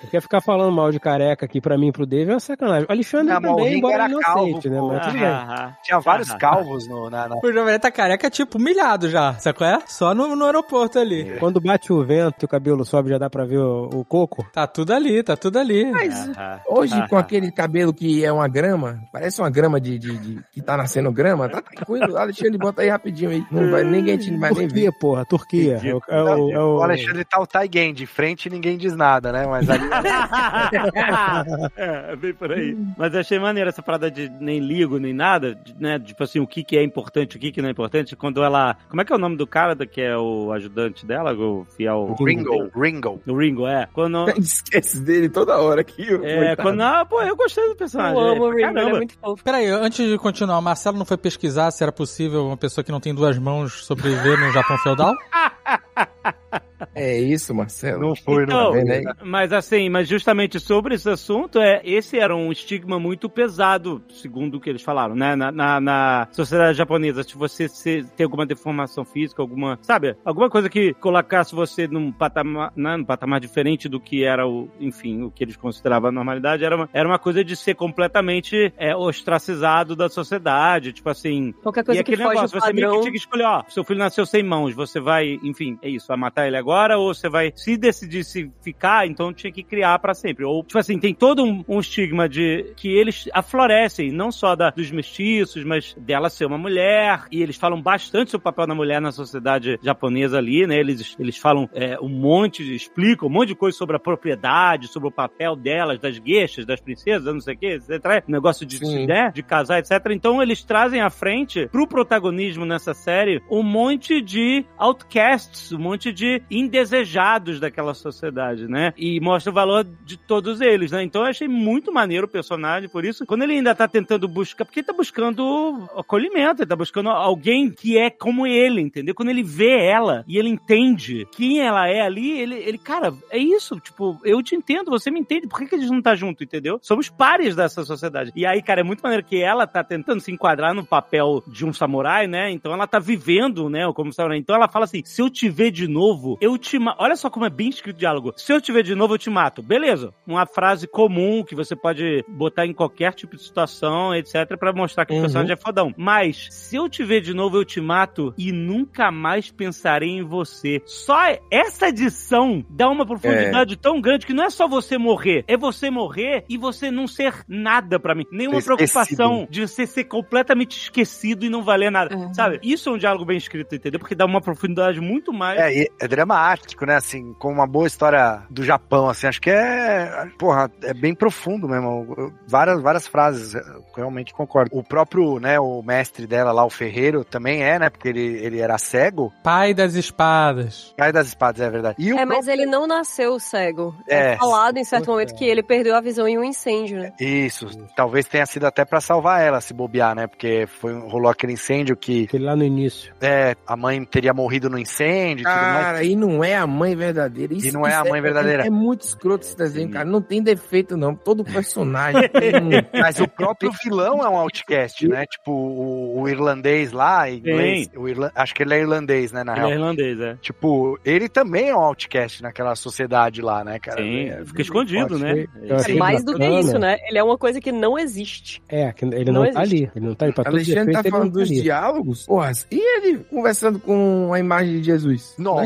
Porque ficar falando mal de careca aqui pra mim e pro Dave é uma sacanagem. O Alexandre Ah, mas o também, Ringo embora era não calvo, aceite, né? Mas tudo bem. Tinha vários calvos no, na, na- O Jovem tá careca, tipo, humilhado já, sabe qual é? Só no, no aeroporto ali. Quando bate o vento e o cabelo sobe, já dá pra ver o, o coco. Tá tudo ali, tá tudo ali. Mas hoje, com aquele cabelo que é uma grama, parece uma grama de, de, de- que tá nascendo grama, tá tranquilo. Alexandre, bota aí rapidinho aí. Não vai, ninguém te vai nem ver. Turquia, porra, Turquia. É o, é o, é o- O Alexandre tá o Taigen, de frente ninguém diz nada, né? Mas ali. <laughs> é, é bem por aí. Mas eu achei maneiro essa parada de nem ligo, nem nada, né? Tipo assim, o que, que é importante, o que, que não é importante. Quando ela. Como é que é o nome do cara que é o ajudante dela, o fiel. Ringo, Ringo. O Ringo, é. Quando. <laughs> Esquece dele toda hora aqui. É, coitado. quando. Ah, pô, eu gostei do personagem. Eu amo o é, Ringo, ele é muito fofo. Peraí, antes de continuar, Marcelo não foi pesquisar se era possível uma pessoa que não tem duas mãos sobreviver no Japão feudal? <laughs> <laughs> É isso, Marcelo. Não foi, Então, não. Aí? Mas assim, mas justamente sobre esse assunto, é, esse era um estigma muito pesado, segundo o que eles falaram, né? Na, na, na sociedade japonesa, se você se, ter alguma deformação física, alguma, sabe? Alguma coisa que colocasse você num patamar, né, num patamar diferente do que era o, enfim, o que eles consideravam a normalidade, era uma, era uma coisa de ser completamente é, ostracizado da sociedade, tipo assim, Qualquer e coisa que aquele foge negócio, do você meio que padrão. tinha que escolher, ó, seu filho nasceu sem mãos, você vai, enfim, é isso, vai matar ele agora, ou você vai, se decidir se ficar, então tinha que criar pra sempre. Ou, tipo assim, tem todo um, um estigma de que eles aflorescem, não só da, dos mestiços, mas dela ser uma mulher, e eles falam bastante sobre o papel da mulher na sociedade japonesa ali, né? Eles, eles falam é, um monte, explicam um monte de coisa sobre a propriedade, sobre o papel delas, das gueixas, das princesas, não sei o que, etc. Negócio de, Sim. né, de casar, etc. Então eles trazem à frente, pro protagonismo nessa série, um monte de outcasts, um monte de indesejados daquela sociedade, né? E mostra o valor de todos eles, né? Então eu achei muito maneiro o personagem, por isso, quando ele ainda tá tentando buscar, porque ele tá buscando acolhimento, ele tá buscando alguém que é como ele, entendeu? Quando ele vê ela e ele entende quem ela é ali, ele, ele cara, é isso, tipo, eu te entendo, você me entende, por que, que a gente não tá junto, entendeu? Somos pares dessa sociedade. E aí, cara, é muito maneiro que ela tá tentando se enquadrar no papel de um samurai, né? Então ela tá vivendo, né, como samurai. Então ela fala assim: se eu te ver de novo, eu te mato. Olha só como é bem escrito o diálogo. Se eu te ver de novo, eu te mato. Beleza. Uma frase comum que você pode botar em qualquer tipo de situação, etc, pra mostrar que o Uhum. personagem é fodão. Mas, se eu te ver de novo, eu te mato e nunca mais pensarei em você. Só essa edição dá uma profundidade tão grande que não é só você morrer, é você morrer e você não ser nada pra mim. Nenhuma esquecido. preocupação de você ser completamente esquecido e não valer nada. É. Sabe? Isso é um diálogo bem escrito, entendeu? Porque dá uma profundidade muito mais. É, é fantástico, né? Assim, com uma boa história do Japão, assim. Acho que é, porra, é bem profundo mesmo. Eu- Várias, várias frases, eu realmente concordo. O próprio, né, o mestre dela lá, o Ferreiro, também é, né? Porque ele, ele era cego. Pai das espadas. Cai das espadas, é verdade. E o É, mas ele não nasceu cego. É. É, falado em certo momento que ele perdeu a visão em um incêndio, né? Isso, talvez tenha sido até pra salvar ela, se bobear, né? Porque foi, rolou aquele incêndio que Aquele lá no início. é, a mãe teria morrido no incêndio e tudo mais. Cara, e não é a mãe verdadeira. Isso, E não é a mãe verdadeira. É, é muito escroto esse desenho, cara. Não tem defeito, não. Todo <laughs> personagem tem um... <laughs> Mas o próprio vilão é um outcast, né? Tipo, o, o irlandês lá, inglês. O irla- Acho que ele é irlandês, né? Na Ele real. é irlandês, é. Tipo, ele também é um outcast naquela sociedade lá, né, cara? Sim, É, fica escondido, né? É mais do que isso, né? Ele é uma coisa que não existe. É, que ele Não não, tá ali. Ele não tá ali. Pra Alexandre tá falando não dos diálogos? Porra, e ele conversando com a imagem de Jesus? Nossa,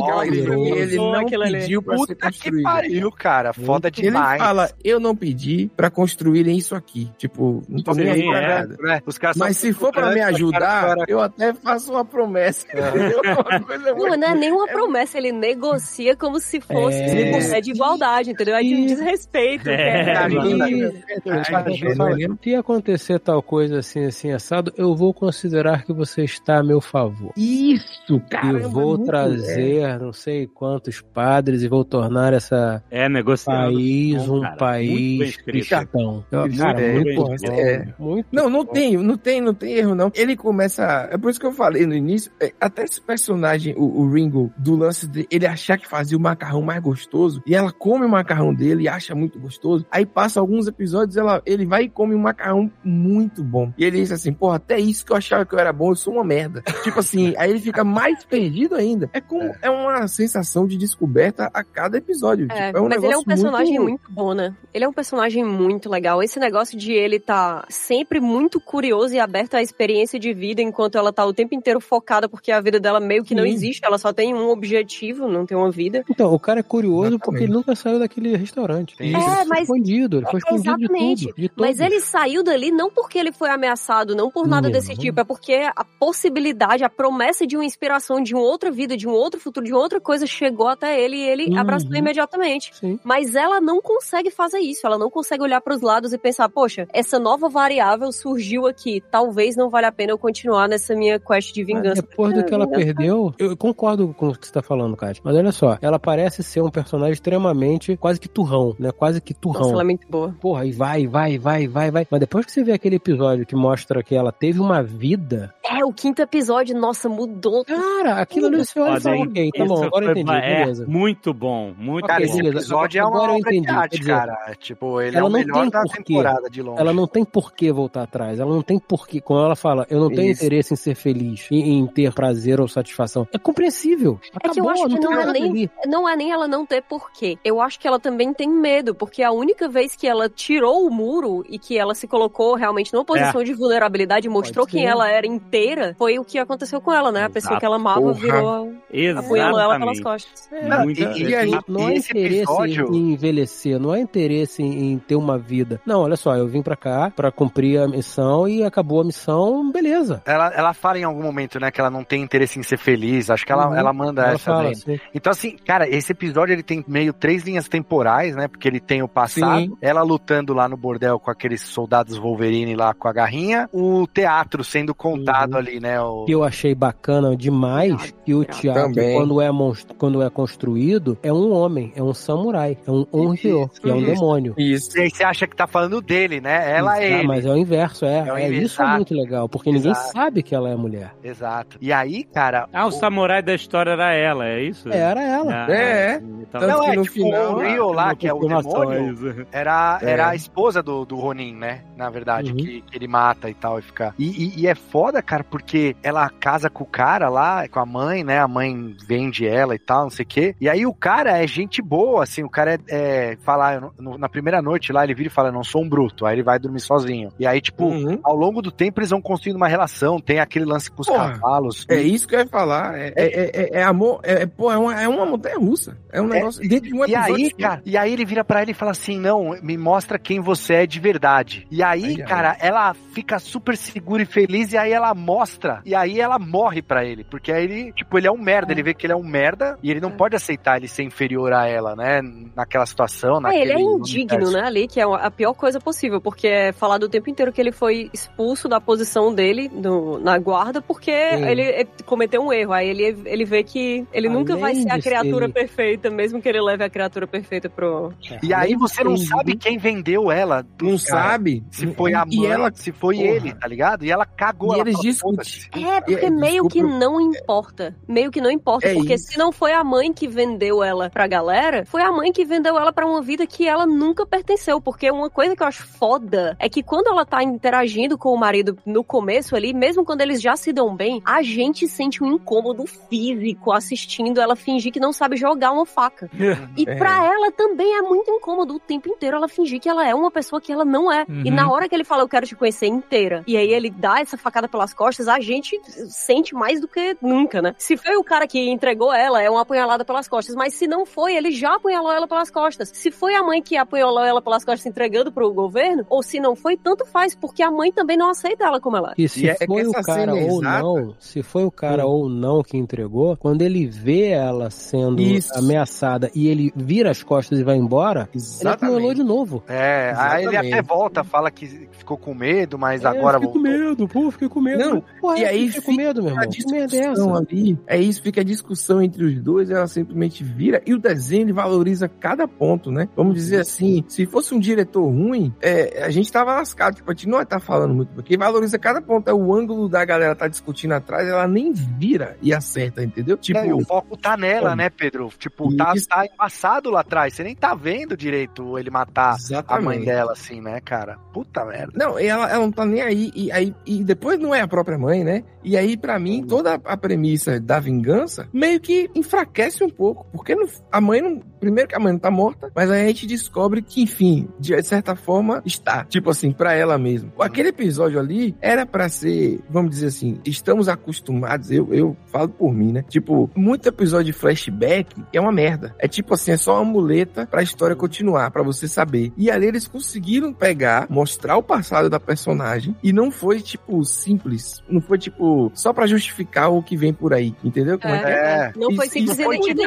Que ele não pediu pra ser Puta que construído. pariu, cara. Foda Ele demais. fala, eu não pedi pra construírem isso aqui. Tipo, não tô nem aí pra é. nada. Né? Os caras Mas se for pra me os caras ajudar, eu até faço uma promessa. <laughs> coisa Não, não é nenhuma promessa, ele negocia como se fosse É. é. de igualdade, entendeu? É de desrespeito. É. que é- Se acontecer tal coisa assim, assim, assado, eu vou considerar que você está a meu favor. Isso, cara. e vou trazer não sei quantos padres e vou tornar essa É, negociando. país Bom, um cara. País cristão. Cara, é, muito bom. é. Muito Não, não bom. tem, não tem, não tem erro, não. Ele começa. É por isso que eu falei no início. é, até esse personagem, o, o Ringo, do lance de ele achar que fazia o macarrão mais gostoso. E ela come o macarrão dele e acha muito gostoso. Aí passa alguns episódios, ela, ele vai e come um macarrão muito bom. E ele diz assim: porra, até isso que eu achava que eu era bom, eu sou uma merda. <laughs> tipo assim, aí ele fica mais perdido ainda. É como é, uma sensação de descoberta a cada episódio. É, tipo, é um mas ele é um personagem muito... muito... bom, né? Ele é um personagem muito legal. Esse negócio de ele tá sempre muito curioso e aberto à experiência de vida, enquanto ela tá o tempo inteiro focada, porque a vida dela meio que não Sim. existe, ela só tem um objetivo, não tem uma vida. Então, o cara é curioso Exatamente. porque ele nunca saiu daquele restaurante. Sim. Ele É, foi mas- escondido, ele foi escondido Exatamente. de tudo. De Mas ele saiu dali não porque ele foi ameaçado, não por nada Não. desse tipo, é porque a possibilidade, a promessa de uma inspiração, de uma outra vida, de um outro futuro, de outra coisa chegou até ele e ele Uhum. abraçou imediatamente. Sim. Mas ela não consegue fazer isso, ela não consegue olhar para os lados e pensar, poxa, essa nova variável surgiu aqui, talvez não valha a pena eu continuar nessa minha quest de Mas vingança. depois do que ela Vingança- perdeu, eu concordo com o que você tá falando, Kátia. Mas olha só, ela parece ser um personagem extremamente quase que turrão, né? Quase que turrão. Nossa, ela é muito boa. Porra, e vai, vai, vai, vai, vai. Mas depois que você vê aquele episódio que mostra que ela teve uma vida, É, o quinto episódio, nossa, mudou. cara, aquilo ali você olha e fala, ok, tá bom, agora eu entendi, é, beleza. muito bom, muito Cara, esse bom. beleza. episódio é uma Agora eu obra entendi, de arte, quer dizer, cara. Tipo, ele ela é o não melhor tem da porquê. temporada de longe. Ela não tem por que voltar atrás. Ela não tem por que. Quando ela fala, eu não tenho Isso. interesse em ser feliz, em, em ter prazer ou satisfação. É compreensível. É que eu Acabou, acho que tem não é nem-. Não é nem ela não ter porquê. Eu acho que ela também tem medo, porque a única vez que ela tirou o muro e que ela se colocou realmente numa posição de vulnerabilidade e mostrou quem ela era inteira, foi o que aconteceu com ela, né? A pessoa Exato. que ela amava Porra. virou, apunhalou ela pelas costas. Não, Muito- e- E aí, Não é E esse interesse episódio- em envelhecer, não é interesse em, em ter uma vida. Não, olha só, eu vim pra cá pra cumprir a missão e acabou a missão, beleza. Ela, ela fala em algum momento, né, que ela não tem interesse em ser feliz. Acho que ela, Uhum. ela manda Ela essa fala assim. Então, assim, cara, esse episódio ele tem meio três linhas temporais, né? Porque ele tem o passado, Sim. ela lutando lá no bordel com aqueles soldados Wolverine lá com a garrinha, o teatro sendo contado Uhum. ali, né? O... que eu achei bacana demais que o teatro, Também. quando é, monstro, quando é construído, é um homem, é um samurai, é um Onryo, que é um demônio. Isso. E aí você acha que tá falando dele, né? Ela é Ah, ele. mas é o inverso, é. É o É, inverso, isso é muito legal, porque ninguém Exato. sabe que ela é mulher. Exato. E aí, cara. Ah, o samurai da história era ela, é isso? Era ela. Ah, É, então- Tanto Não, é, no tipo, final. o Rio lá, que é o demônio, era, É. era a esposa do, do Ronin, né? Na verdade, Uhum. que, que ele mata e tal, e fica. E, e- e é foda, cara, porque ela casa com o cara lá, com a mãe, né? A mãe vende ela e tal, não sei o quê. E aí o cara é gente boa, assim, o cara é. é fala, eu não- no- na primeira noite lá, ele vira e fala, não sou um bruto. Aí ele vai dormir sozinho. E aí, tipo, Uhum. ao longo do tempo eles vão construindo uma relação, tem aquele lance com os Porra, cavalos. É isso que eu ia falar. É, é, é, é amor. É, é, pô, é uma, é uma montanha russa. É um negócio. dentro de um E episódio aí, só. cara, e aí ele vira pra ela e fala assim: não, me mostra quem você é de verdade. E aí, Aí, cara, ela fica super segura e feliz, e aí ela mostra, e aí ela morre pra ele. Porque aí ele, tipo, ele é um merda, ele vê que ele é um merda, e ele não pode aceitar ele ser inferior a ela, né? Naquela situação, É, naquele ele é indigno, universo. né, ali, que é a pior coisa possível, porque é falado o tempo inteiro que ele foi expulso da posição dele no- na guarda porque ele eh, cometeu um erro. Aí ele, ele vê que ele nunca vai Além ser a criatura ser- perfeita, mesmo que ele leve a criatura perfeita pro. E aí você não sabe quem vendeu ela. Não cara. sabe. Se foi a E mãe, ela- se foi Porra. ele, tá ligado? E ela cagou. E ela eles discutem. É, porque É, meio que desculpa. não importa. Meio que não importa. É porque isso. se não foi a mãe que vendeu ela pra galera, foi a mãe que vendeu ela pra uma vida que ela nunca pertenceu. Porque uma coisa que eu acho foda é que quando ela tá interagindo com o marido no começo ali, mesmo quando eles já se dão bem, a gente sente um incômodo físico assistindo ela fingir que não sabe jogar uma faca. <laughs> E É. pra ela também é muito incômodo o tempo inteiro ela fingir que ela é uma pessoa que ela não é. E Uhum. na hora que ele fala, eu quero te conhecer inteira, e aí ele dá essa facada pelas costas, a gente sente mais do que nunca, né? Se foi o cara que entregou ela, é uma apunhalada pelas costas. Mas se não foi, ele já apunhalou ela pelas costas. Se foi a mãe que apunhalou ela pelas costas entregando pro governo, ou se não foi, tanto faz, porque a mãe também não aceita ela como ela é. E se E é foi o essa cara é ou exata. não, se foi o cara ou não que entregou, quando ele vê ela sendo Isso. ameaçada e ele vira as costas e vai embora, ele apunhalou de novo. É, aí ele Exatamente. até volta, fala que ficou com medo, mas É, agora fiquei com voltou. medo, pô, fiquei com medo. Não, Porra, e aí fiquei com fica medo, meu irmão. Que merda é essa? ali, é isso, fica a discussão entre os dois, ela simplesmente vira, e o desenho ele valoriza cada ponto, né? Vamos dizer assim, se fosse um diretor ruim, é, a gente tava lascado, tipo, a gente não ia estar falando muito, porque valoriza cada ponto, é o ângulo da galera tá discutindo atrás, ela nem vira e acerta, entendeu? Tipo, É, o foco tá nela, né, Pedro? Tipo, tá, Isso. tá embaçado lá atrás. Você nem tá vendo direito ele matar a mãe exatamente. dela, assim, né, cara? Puta merda. Não, ela, ela não tá nem aí, e aí, e depois não é a própria mãe, né? E aí, pra mim, toda a premissa da vingança meio que enfraquece um pouco, porque não- a mãe não. Primeiro que a mãe não tá morta, mas aí a gente descobre que, enfim, de certa forma, está. Tipo assim, pra ela mesmo. Aquele episódio ali era pra ser, vamos dizer assim, estamos acostumados, eu, eu falo por mim, né? Tipo, muito episódio de flashback é uma merda. É tipo assim, é só uma muleta pra história continuar, pra você saber. E ali eles conseguiram pegar, mostrar o passado da personagem e não foi tipo simples, não foi tipo só pra justificar o que vem por aí, entendeu? Como é, que é? É. Não foi isso e foi nem, nem.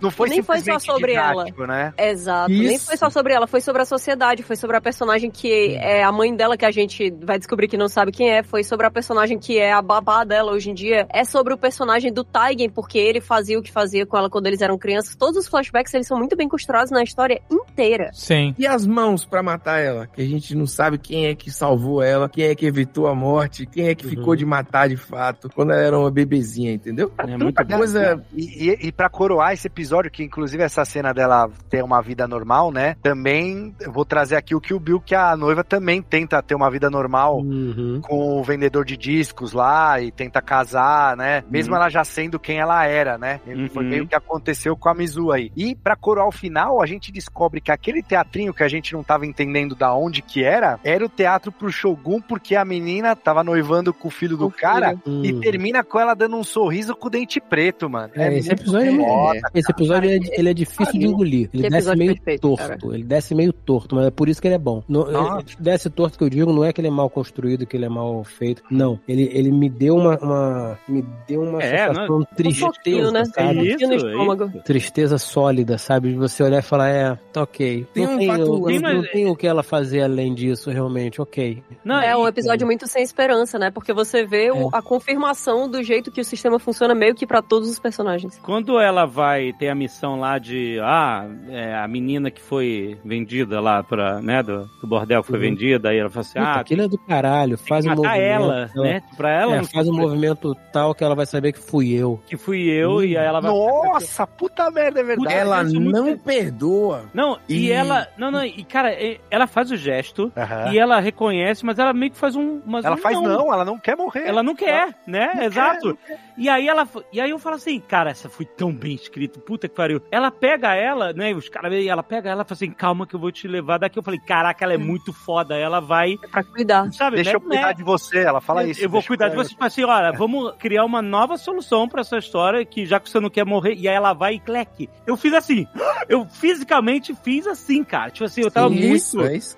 Não foi Nem foi só simplesmente sobre ela. né? Exato, nem Isso. foi só sobre ela, foi sobre a sociedade, foi sobre a personagem que é a mãe dela, que a gente vai descobrir que não sabe quem é, foi sobre a personagem que é a babá dela hoje em dia, é sobre o personagem do Taigen, porque ele fazia o que fazia com ela quando eles eram crianças. Todos os flashbacks, eles são muito bem costurados na história inteira. Sim. E as mãos pra matar ela, que a gente não sabe quem é que salvou ela, quem é que evitou a morte, quem é que Uhum. ficou de matar de fato, quando ela era uma bebezinha, entendeu? É muito Tanta coisa E, e, e pra coroar esse episódio, que inclusive essa cena dela ter uma vida normal, né? Também eu vou trazer aqui o que o Bill, que a noiva também tenta ter uma vida normal Uhum. com o vendedor de discos lá e tenta casar, né? Mesmo ela já sendo quem ela era, né? E Foi Uhum. meio que aconteceu com a Mizu aí. E pra coroar o final, a gente descobre que aquele teatrinho que a gente não tava entendendo da onde que era, era o teatro pro Shogun, porque a menina tava noivando com o filho do O cara filho. e termina com ela dando um sorriso com o dente preto, mano. É, esse muito episódio é muito foda. Esse episódio ele é, ele é difícil de engolir. Ele Que desce meio perfeito, torto. cara. Ele desce meio torto, mas é por isso que ele é bom. Não, ele desce torto que eu digo, não é que ele é mal construído, que ele é mal feito. Não. Ele, ele me deu uma, uma- Me deu uma É, sensação Um pouquinho, tristeza, né? sabe? Isso, estômago. Tristeza sólida, sabe? De você olhar e falar, é, tá ok. Tem não um tem, fato- não, Tem, não mas- tem o que ela fazer além disso, realmente, ok. Não, É um episódio muito sem esperança, né? Porque você vê o- É. a confirmação do jeito que o sistema funciona meio que pra todos os personagens. Quando ela vai ter a missão lá de, ah, é, a menina que foi vendida lá pra, né, do, do bordel que foi Uhum. vendida, aí ela fala assim, Puta, ah, aquilo é do caralho. tem Faz que um movimento. ela, ela- né? Pra ela, É, não faz um movimento tal que ela vai saber que fui eu. que fui eu, e aí ela vai... Nossa, puta merda, é verdade. ela é muito- não perdoa. Não, e, E- ela, não, não, e cara, ela faz o gesto, Aham. e ela reconhece, mas ela meio que faz um... Mas Ela um faz não. ela não quer morrer. Ela não quer, né? Não Exato. quer, não E aí ela e aí eu falo assim, cara, essa foi tão bem escrito, puta que pariu. Ela pega ela, né? Os caras, ela pega ela e fala assim, calma que eu vou te levar daqui. Eu falei, caraca, ela é muito foda. Ela vai, É pra cuidar. sabe? Deixa né? eu cuidar de você, ela fala eu, isso. eu vou cuidar de você. Tipo assim, olha, vamos criar uma nova solução pra essa história, que já que você não quer morrer, e aí ela vai e cleque. Eu fiz assim. <gasps> Eu fisicamente fiz assim, cara. Tipo assim, eu tava Isso, muito é isso,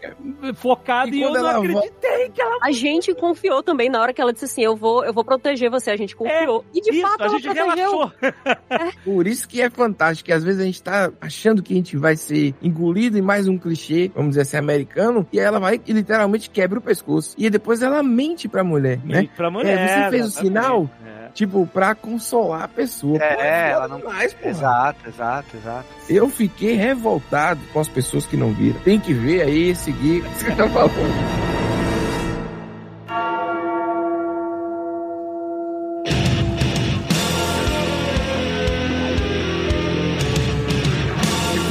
focado E e, eu não acreditei que ela. A gente confiou também na hora que ela disse assim: eu vou, eu vou proteger você. A gente confiou. E de Isso, fato a ela gente protegeu. relaxou. <laughs> Por isso que é fantástico, que às vezes a gente tá achando que a gente vai ser engolido em mais um clichê, vamos dizer assim, americano, e ela vai e literalmente quebra o pescoço. E depois ela mente pra mulher, né? Pra mulher. É, você fez o sinal, É. tipo, pra consolar a pessoa. Pô, É, ela não- demais, porra. Exato, exato, exato. Eu fiquei revoltado com as pessoas que não viram. Tem que ver aí, seguir. Isso que eu tô falando.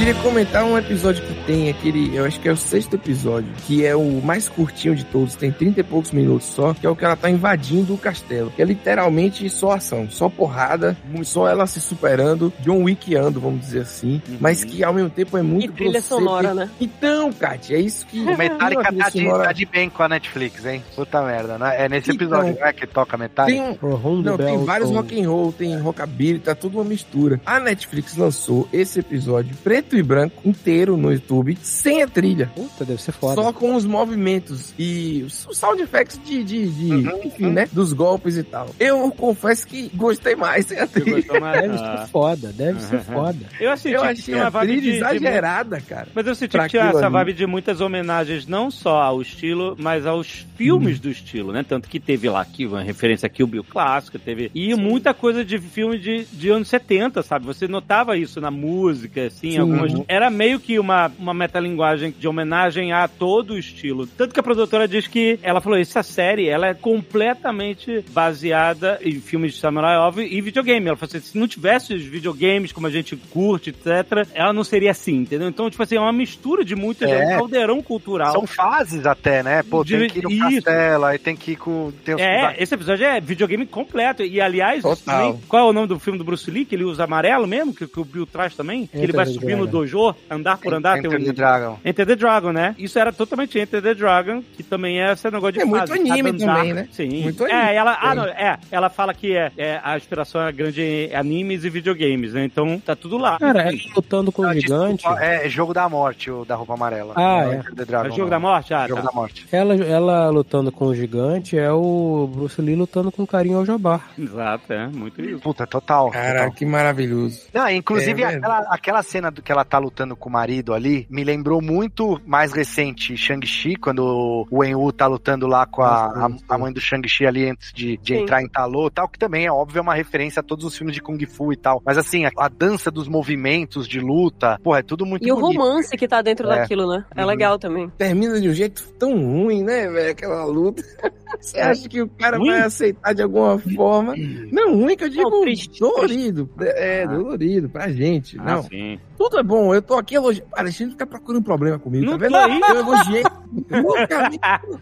Queria comentar um episódio que tem, aquele, eu acho que é o sexto episódio, que é o mais curtinho de todos, tem 30 e poucos minutos só, que é o que ela tá invadindo o castelo. Que é literalmente só ação, só porrada, só ela se superando, John Wickiando, vamos dizer assim, mas que ao mesmo tempo é muito E trilha grosseiro. sonora, né? Então, Kátia, é isso que. <laughs> O Metallica tá de, sonora- tá de bem com a Netflix, hein? Puta merda, né? É nesse Então, episódio, não é que toca Metallica? Tem, um- não, tem vários rock and roll, tem rockabilly, tá tudo uma mistura. A Netflix lançou esse episódio preto e branco inteiro no YouTube, sem a trilha. Puta, deve ser foda. Só com os movimentos e os sound effects de, de, de Uhum, enfim, né? Dos golpes e tal. Eu confesso que gostei mais sem a trilha. Deve Ah. ser foda, deve ser foda. Eu senti Eu que achei tinha uma a vibe trilha de, de exagerada, cara. Mas eu senti que tinha essa vibe de muitas homenagens, não só ao estilo, mas aos filmes do estilo, né? Tanto que teve lá aqui uma referência aqui, o Bill clássico, teve. E muita coisa de filme de, de anos 70, sabe? Você notava isso na música, assim, Sim. algumas. Era meio que uma, uma metalinguagem de homenagem a todo o estilo. Tanto que a produtora diz que ela falou: essa série ela é completamente baseada em filmes de samurai, óbvio, e videogame. Ela falou assim: se não tivesse os videogames como a gente curte, etc., ela não seria assim, entendeu? Então, tipo assim, é uma mistura de muitas, é, É. um caldeirão cultural. São fases até, né? Pô, tem De- que ir no isso. castelo, aí tem que ir com... Tem os É, esse episódio é videogame completo. E, aliás, Total. qual é o nome do filme do Bruce Lee? Que ele usa amarelo mesmo, que, que o Bill traz também? Que ele vai Dragon. Dojo, andar por andar. Enter tem um... the Dragon. Enter the Dragon, né? Isso era totalmente Enter the Dragon, que também é esse negócio de É muito fase, anime também, né? Sim. Muito é, anime ela, ah, também. não, é, ela fala que é, é, a inspiração é grande em animes e videogames, né? Então tá tudo lá. Cara, ela lutando com o gigante. desculpa, é Jogo da Morte, o da roupa amarela. Ah, é. Enter the É Dragon, o jogo não. da morte? Ah, Jogo tá. da Morte. Ela, ela lutando com o gigante é o Bruce Lee lutando com carinho ao Jabbar. Exato, é, muito isso. Puta, total. Cara, total. que maravilhoso. Não, inclusive É, aquela, aquela cena do que ela tá lutando com o marido ali me lembrou muito mais recente Shang-Chi, quando o Wen-Wu tá lutando lá com a, a, a mãe do Shang-Chi ali antes de, de Sim. entrar em Talô tal, que também é óbvio é uma referência a todos os filmes de Kung Fu e tal. Mas assim, a, a dança dos movimentos de luta, porra, é tudo muito E o bonito. romance que tá dentro É. daquilo, né? É Uhum. legal também. Termina de um jeito tão ruim, né, velho? Aquela luta. <laughs> Você acha que o cara Ruim? vai aceitar de alguma forma? Não, ruim que eu digo Não, triste, dolorido. É, Ah. dolorido pra gente. Ah, Não, sim. tudo é bom. Eu tô aqui elogiando. Alexandre fica procurando problema comigo, Não tá vendo? aí. Eu elogiei.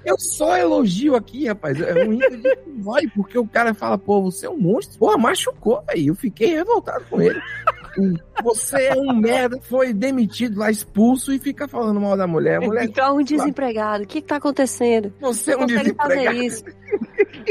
Eu só elogio aqui, rapaz. É ruim que eu digo, vai, porque o cara fala, pô, você é um monstro. Pô, machucou, aí. Eu fiquei revoltado com ele. <laughs> Você é um merda, foi demitido lá, expulso e fica falando mal da mulher. Mulher, Ficar um desempregado. O que que tá acontecendo? você é um consegue fazer desempregado. isso.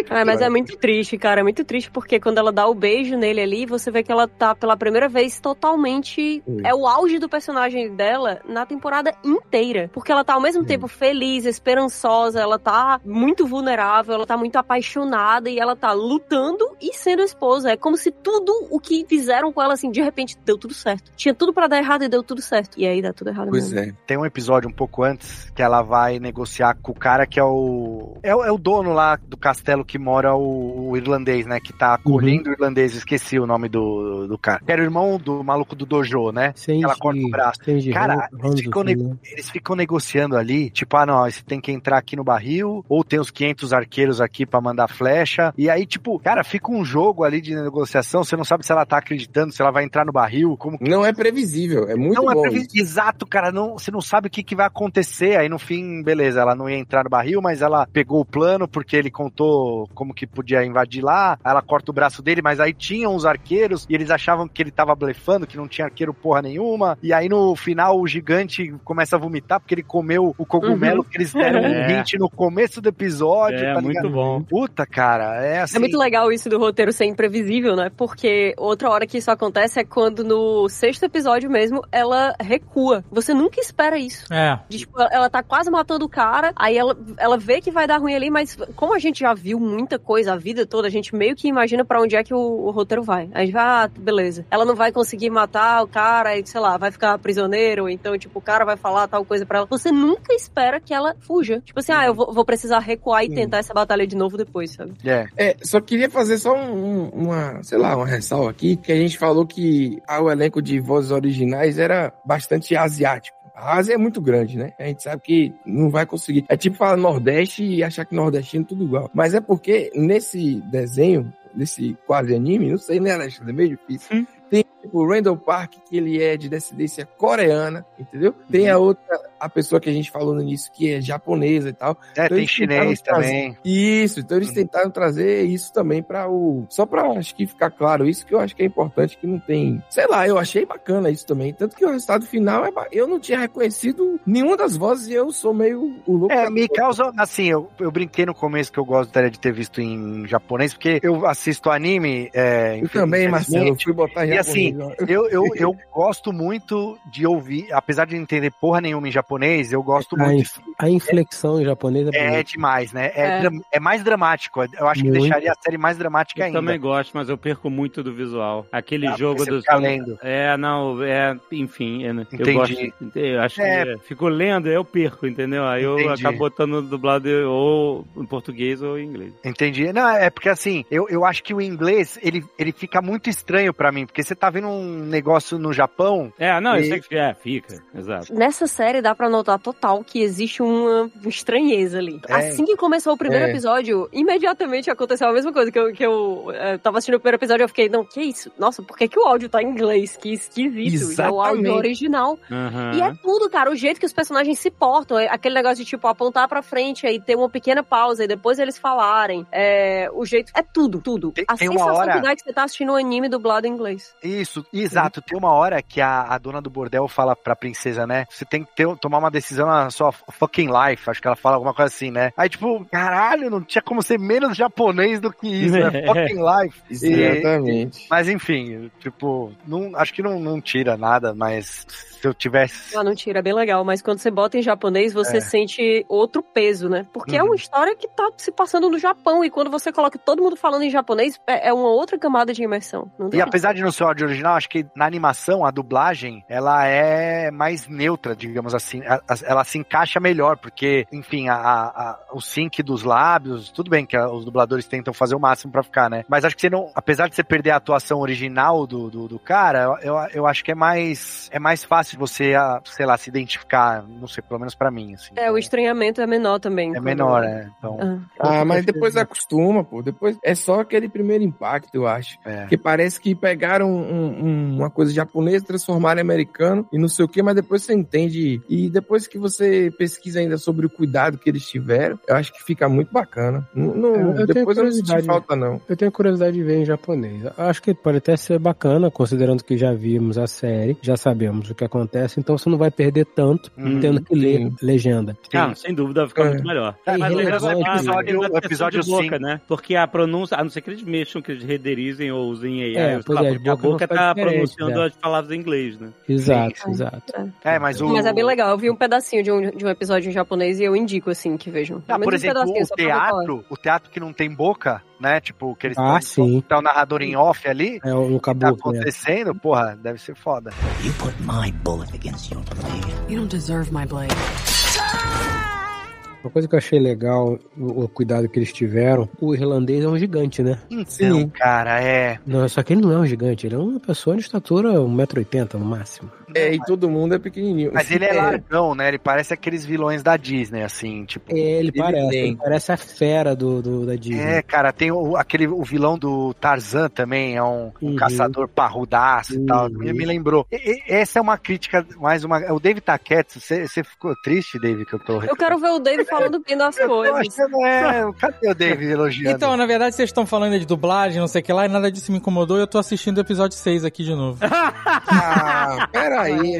Ah, mas é muito triste, cara. É muito triste porque quando ela dá o beijo nele ali, você vê que ela tá pela primeira vez totalmente. Oi. É o auge do personagem dela na temporada inteira. Porque ela tá ao mesmo tempo feliz, esperançosa, ela tá muito vulnerável, ela tá muito apaixonada e ela tá lutando e sendo esposa. É como se tudo o que fizeram com ela, assim, de repente deu tudo certo. Tinha tudo pra dar errado e deu tudo certo. E aí dá tudo errado Pois mesmo. é. Tem um episódio um pouco antes que ela vai negociar com o cara que é o. É, o- é o dono lá do castelo que mora o, o irlandês, né? Que tá acolhendo o irlandês, esqueci o nome do, do cara. Que era o irmão do maluco do dojo, né? Sem Ela corta o braço. Cara, eles ficam, eles ficam negociando ali, tipo, ah, não, você tem que entrar aqui no barril, ou tem os 500 arqueiros aqui pra mandar flecha. E aí, tipo, cara, fica um jogo ali de negociação, você não sabe se ela tá acreditando, se ela vai entrar no barril, como que Não é previsível, é muito não é bom. previs- Exato, cara. Não, você não sabe o que, que vai acontecer. Aí no fim, beleza, ela não ia entrar no barril, mas ela pegou o plano porque ele contou como que podia invadir lá. Aí ela corta o braço dele, mas aí tinham os arqueiros e eles achavam que ele tava blefando, que não tinha arqueiro porra nenhuma. E aí no final o gigante começa a vomitar porque ele comeu o cogumelo que eles deram um É. hint no começo do episódio. É, tá muito bom. Puta, cara, é assim. É muito legal isso do roteiro ser imprevisível, né? Porque outra hora que isso acontece é quando no sexto episódio mesmo ela recua. Você nunca espera isso. É. De, tipo, ela tá quase matando o cara, aí ela, ela vê que vai dar ruim ali, mas como a gente já viu muita coisa a vida toda, a gente meio que imagina pra onde é que o, o roteiro vai. A gente vai, ah, beleza. Ela não vai conseguir matar o cara e, sei lá, vai ficar prisioneiro, ou então, tipo, o cara vai falar tal coisa pra ela. Você nunca espera que ela fuja. Tipo assim, ah, eu vou, vou precisar recuar e tentar essa batalha de novo depois, sabe? É. É, só queria fazer só um- um- uma, sei lá, uma ressalva aqui, que a gente falou que ah, o elenco de vozes originais era bastante asiático. A Ásia é muito grande, né? A gente sabe que não vai conseguir. É tipo falar Nordeste e achar que nordestino é tudo igual. Mas é porque nesse desenho, nesse quadro anime, não sei, né, Alexandre? É meio difícil. Tem tipo, o Randall Park, que ele é de descendência coreana, entendeu? Tem a outra, a pessoa que a gente falou no início, que é japonesa e tal. É, Então tem chinês trazer- também. Isso, então eles tentaram trazer isso também pra o. Só pra acho que ficar claro, isso que eu acho que é importante, que não tem. Sei lá, eu achei bacana isso também. Tanto que o resultado final é. Eu não tinha reconhecido nenhuma das vozes e eu sou meio o louco. É, me causa. Assim, eu, eu brinquei no começo que eu gostaria de ter visto em japonês, porque eu assisto anime. É, Eu também, Marcelo, eu fui botar E assim, <laughs> eu, eu, eu gosto muito de ouvir, apesar de não entender porra nenhuma em japonês, eu gosto A, muito. inf- a inflexão em japonês é, É demais, né? É, É. dra- é mais dramático. Eu acho que Muito. deixaria a série mais dramática Eu ainda. também gosto, mas eu perco muito do visual. Aquele Ah, jogo dos. fica lendo. É, não, é, enfim, é, eu Entendi. gosto. Eu acho É. que fico lendo, eu perco, entendeu? Aí eu Entendi. acabo botando dublado ou em português ou em inglês. Entendi. Não, é porque assim, eu, eu acho que o inglês, ele, ele fica muito estranho pra mim, porque você tá vendo um negócio no Japão. É, não, eu E- sei que é, fica, exato. Nessa série dá pra notar total que existe uma estranheza ali. É. Assim que começou o primeiro É. episódio, imediatamente aconteceu a mesma coisa que eu, que eu eh, tava assistindo o primeiro episódio e eu fiquei, não, que isso? Nossa, por que, que o áudio tá em inglês? Que esquisito. É o áudio original. Aham. E é tudo, cara, o jeito que os personagens se portam. é Aquele negócio de, tipo, apontar pra frente aí ter uma pequena pausa e depois eles falarem. É, o jeito. É tudo, tudo. Tem- a tem uma sensação hora- que dá é que você tá assistindo um anime dublado em inglês. Isso, exato. Tem uma hora que a, a dona do bordel fala pra princesa, né? Você tem que ter- tomar uma decisão na sua fucking life. Acho que ela fala alguma coisa assim, né? Aí, tipo, caralho, não tinha como ser menos japonês do que isso, né? <laughs> Fucking life. E- Exatamente. mas enfim, tipo, não, acho que não, não tira nada, mas se eu tivesse. Ah, não tira, é bem legal. Mas quando você bota em japonês, você É. sente outro peso, né? Porque é Uhum. uma história que tá se passando no Japão. E quando você coloca todo mundo falando em japonês, é é uma outra camada de imersão. E apesar de não ser o áudio original, acho que na animação, a dublagem, ela é mais neutra, digamos assim. Ela se encaixa melhor, porque, enfim, a, a- o sync dos lábios, tudo bem que os dubladores tentam fazer o máximo pra ficar, né? Mas acho que você não, apesar de você perder a atuação original do, do, do cara, eu, eu, eu acho que é mais, é mais fácil você, ah, sei lá, se identificar, não sei, pelo menos pra mim, assim. É, o estranhamento é menor também. É quando- menor, né? Então, Ah. Ah, mas depois acostuma, pô. Depois é só aquele primeiro impacto, eu acho. é. Porque parece que pegaram um- um- uma coisa japonesa, transformaram em americano e não sei o que, mas depois você entende. E depois que você pesquisa ainda sobre o cuidado que eles tiveram, eu acho que fica muito bacana. Não, não- É, depois eu não senti falta, não. Eu tenho curiosidade de ver em japonês. Eu Acho que pode até ser bacana, considerando que já vimos a série, já sabemos o que acontece, então você não vai perder tanto Uhum, tendo que ler sim. legenda. Não, sem dúvida vai ficar É. muito melhor. É Mas é uma- episódio- uma adaptação episódio de boca, cinco. né? Porque a pronúncia, a não ser que eles mexam, que eles renderizem ou usem AI, É, pois é, a boca tá pronunciando né? as palavras em inglês, né? Exato, Sim. exato. É, mas o. Mas é bem legal. Eu vi um pedacinho de um, de um episódio em japonês e eu indico, assim, que vejam. Ah, Pelo por um exemplo, pedacinho, o é. teatro, o teatro que não tem boca, né? Tipo, que eles Ah, sim. tá o narrador em off ali, É um que tá né? acontecendo, porra, deve ser foda. You put my bullet against your blade. You don't deserve my blade. Uma coisa que eu achei legal, o, o cuidado que eles tiveram, o irlandês é um gigante, né? Então, cara, é. Não, só que ele não é um gigante, ele é uma pessoa de estatura 1,80m no máximo. É, e todo mundo é pequenininho. Mas ele é largão, né? Ele parece aqueles vilões da Disney, assim, tipo. É, ele, parece, tem. ele parece a fera do, do- da Disney. É, cara, tem o, aquele, o vilão do Tarzan também, é um, um Uhum. caçador parrudaço e tal. Uhum. Me, me lembrou. E- e- essa é uma crítica, mais uma. O David Taquete, você você ficou triste, David, que eu tô. Eu quero ver o Dave falando bem das coisas. achando, é, cadê o David <laughs> elogiando? Então, na verdade, vocês estão falando de dublagem, não sei o que lá, e nada disso me incomodou, e eu tô assistindo o episódio 6 aqui de novo. <laughs> Ah, peraí.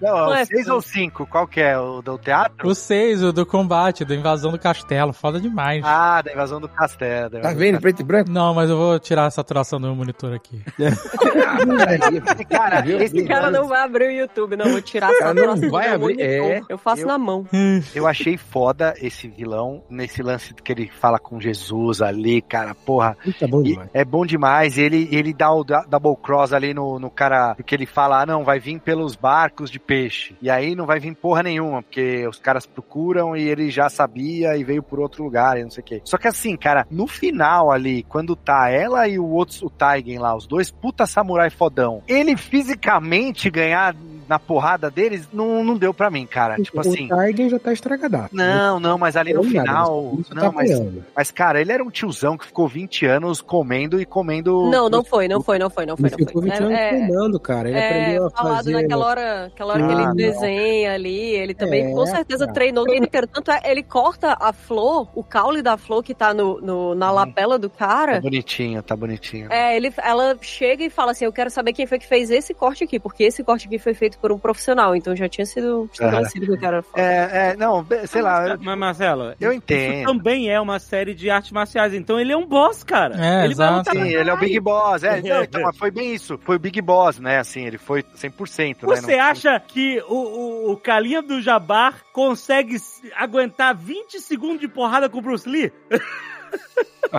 Não, é o Ué, 6 ou 5? Qual que é? O do teatro? O 6, o do combate, da invasão do castelo, foda demais. Ah, da invasão do castelo. da Tá invasão vendo? do Preto e branco? Não, mas eu vou tirar a saturação do meu monitor aqui. <laughs> castelo. Cara, esse Esse cara não vai abrir o YouTube, não. Vou tirar essa Cara, não saturação vai do abrir, monitor. é. Eu faço Eu- na mão. eu achei foda foda esse vilão, nesse lance que ele fala com Jesus ali, cara, porra. É bom demais. é bom demais. Ele, ele dá o da- double cross ali no, no cara, porque ele fala, ah, não, vai vir pelos barcos de peixe. E aí não vai vir porra nenhuma, porque os caras procuram e ele já sabia e veio por outro lugar e não sei o quê. Só que assim, cara, no final ali, quando tá ela e o outro, o Taigen lá, os dois puta samurai fodão, ele fisicamente ganhar na porrada deles, não, não deu pra mim, cara. Tipo assim. O Tiger já tá estragadaço. Não, não, mas ali no Não, nada, final. tá Não, mas, apanhando. mas, cara, ele era um tiozão que ficou 20 anos comendo e comendo. Não, não foi, não foi, não foi, não foi. Ele Não ficou foi. 20 anos É, é, treinando, cara. Ele é, aprendeu a falado fazer... naquela hora, aquela hora que Ah, ele não. desenha ali, ele também É, com certeza cara. treinou o dia inteiro. Tanto é, ele corta a flor, o caule da flor que tá no, no- na lapela do Tá cara. bonitinho, tá bonitinho. É, ele, ela chega e fala assim: Eu quero saber quem foi que fez esse corte aqui, porque esse corte aqui foi feito por um profissional, então já tinha sido estabelecido que o cara. É, é, não, sei lá, Mas, Marcelo, eu isso entendo. também é uma série de artes marciais, então ele é um boss, cara. É, ele exato. Sim, ele é o. Big Boss. É, <laughs> não, então, mas foi bem isso. Foi o Big Boss, né? Assim, ele foi 100%. né? Você Não- acha que o, o, o Calinha do Jabar consegue aguentar 20 segundos de porrada com o Bruce Lee? <laughs> <laughs>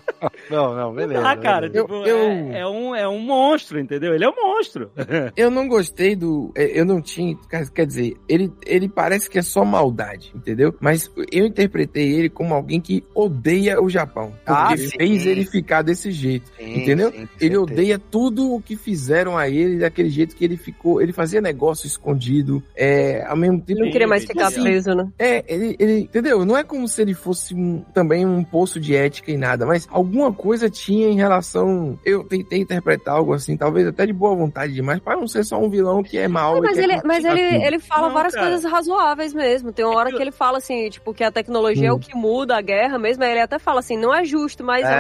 Não, não, beleza. ah, cara, beleza. tipo, Eu- É, é um, é um monstro, entendeu? Ele é um monstro. <laughs> Eu não gostei do. é, Eu não tinha. Quer dizer, ele, ele parece que é só maldade, entendeu? Mas eu interpretei ele como alguém que odeia o Japão. Ah, Porque sim. fez ele ficar desse jeito. Sim, entendeu? Ele certeza. odeia tudo o que fizeram a ele, daquele jeito que ele ficou. Ele fazia negócio escondido. É, ao mesmo tempo. Ele não queria mais ficar preso, né? É, ele, ele, entendeu? Não é como se ele fosse um- também um poço de ética nada, mas alguma coisa tinha em relação. Eu tentei interpretar algo assim, talvez até de boa vontade demais, para não ser só um vilão que é mau. e mas ele, mas conquistar ele, ele fala Não, várias cara. coisas razoáveis mesmo. Tem uma hora que ele fala assim, tipo, que a tecnologia é o que muda a guerra mesmo. Aí ele até fala assim, não é justo, mas é, o que É,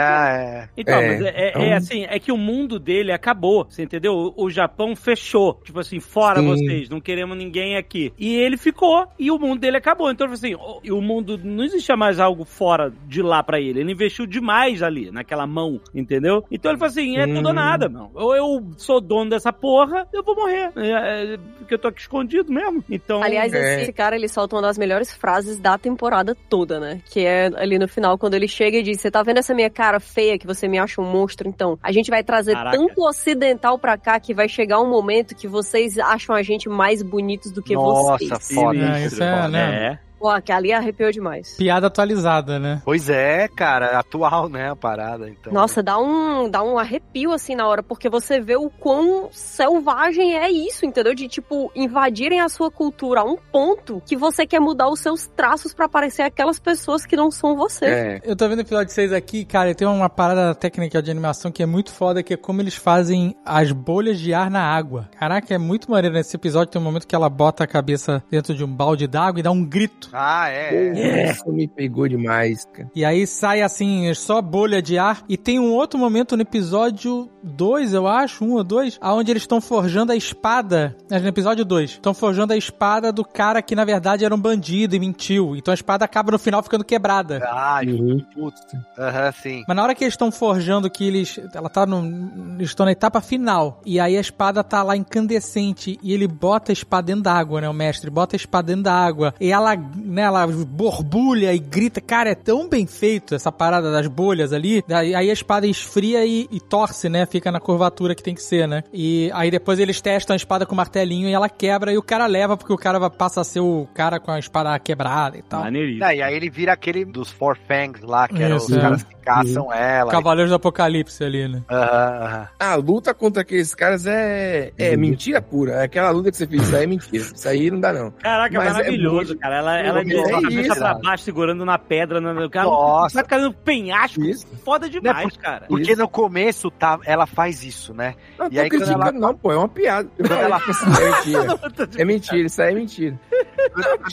é. Então, É, mas é, é- então- é assim, é que o mundo dele acabou, você entendeu? O, o Japão fechou, tipo assim, fora Sim. vocês, não queremos ninguém aqui. E ele ficou, e o mundo dele acabou. Então, assim, o, e o mundo, não existia mais algo fora de lá pra ele. Ele investiu demais ali, naquela mão, entendeu? Então ele falou assim, é tudo ou Hum. nada, não. Ou eu sou dono dessa porra, eu vou morrer. É, é, porque eu tô aqui escondido mesmo. Então... Aliás, É. esse cara, ele solta uma das melhores frases da temporada toda, né? Que é ali no final, quando ele chega e diz: Você tá vendo essa minha cara feia que você me acha um monstro? Então, a gente vai trazer Caraca. tanto ocidental pra cá que vai chegar um momento que vocês acham a gente mais bonitos do que Nossa, vocês. foda. É, isso é, né? Pô, que ali arrepiou demais. Piada atualizada, né? Pois é, cara, atual, né, a parada. Então. Nossa, dá um, dá um arrepio assim na hora, porque você vê o quão selvagem é isso, entendeu? De tipo, invadirem a sua cultura a um ponto que você quer mudar os seus traços pra parecer aquelas pessoas que não são você. É. Eu tô vendo o episódio 6 aqui, cara, e tem uma parada técnica de animação que é muito foda, que é como eles fazem as bolhas de ar na água. Caraca, é muito maneiro. Nesse episódio tem um momento que ela bota a cabeça dentro de um balde d'água e dá um grito. Ah, é. é. Isso me pegou demais, cara. E aí sai assim, só bolha de ar. E tem um outro momento no episódio 2, eu acho, um ou dois, aonde eles estão forjando a espada. Mas no episódio 2, estão forjando a espada do cara que na verdade era um bandido e mentiu. Então a espada acaba no final ficando quebrada. Ah, Uhum. putz. Aham, sim. Mas na hora que eles estão forjando que eles. Ela tá no. Eles estão na etapa final. E aí a espada tá lá incandescente. E ele bota a espada dentro da água, né? O mestre bota a espada dentro da água. E ela, né, ela borbulha e grita. Cara, é tão bem feito essa parada das bolhas ali. Aí a espada esfria e, e torce, né? Fica na curvatura que tem que ser, né? E aí depois eles testam a espada com o martelinho e ela quebra e o cara leva, porque o cara vai- passa a ser o cara com a espada quebrada e tal. Maneiríssimo. Não, e aí ele vira aquele dos Four Fangs lá, que eram os é. caras que caçam ela. Cavaleiros do Apocalipse ali, né? Aham, aham. A luta contra aqueles caras é, é mentira pura. É aquela luta que você fez, isso aí é mentira. Isso aí não dá, não. Caraca, Mas é maravilhoso, muito- cara. Ela, ela de É cabeça isso, pra baixo, segurando na pedra. Na, o cara Nossa. vai caindo no penhasco. Isso. Foda demais, Não é cara. Porque no começo tá, ela faz isso, né? Não E tô aí, quando criticando, ela- não, pô. É uma piada. Eu ela- <laughs> é mentira. <laughs> É mentira, isso aí é mentira.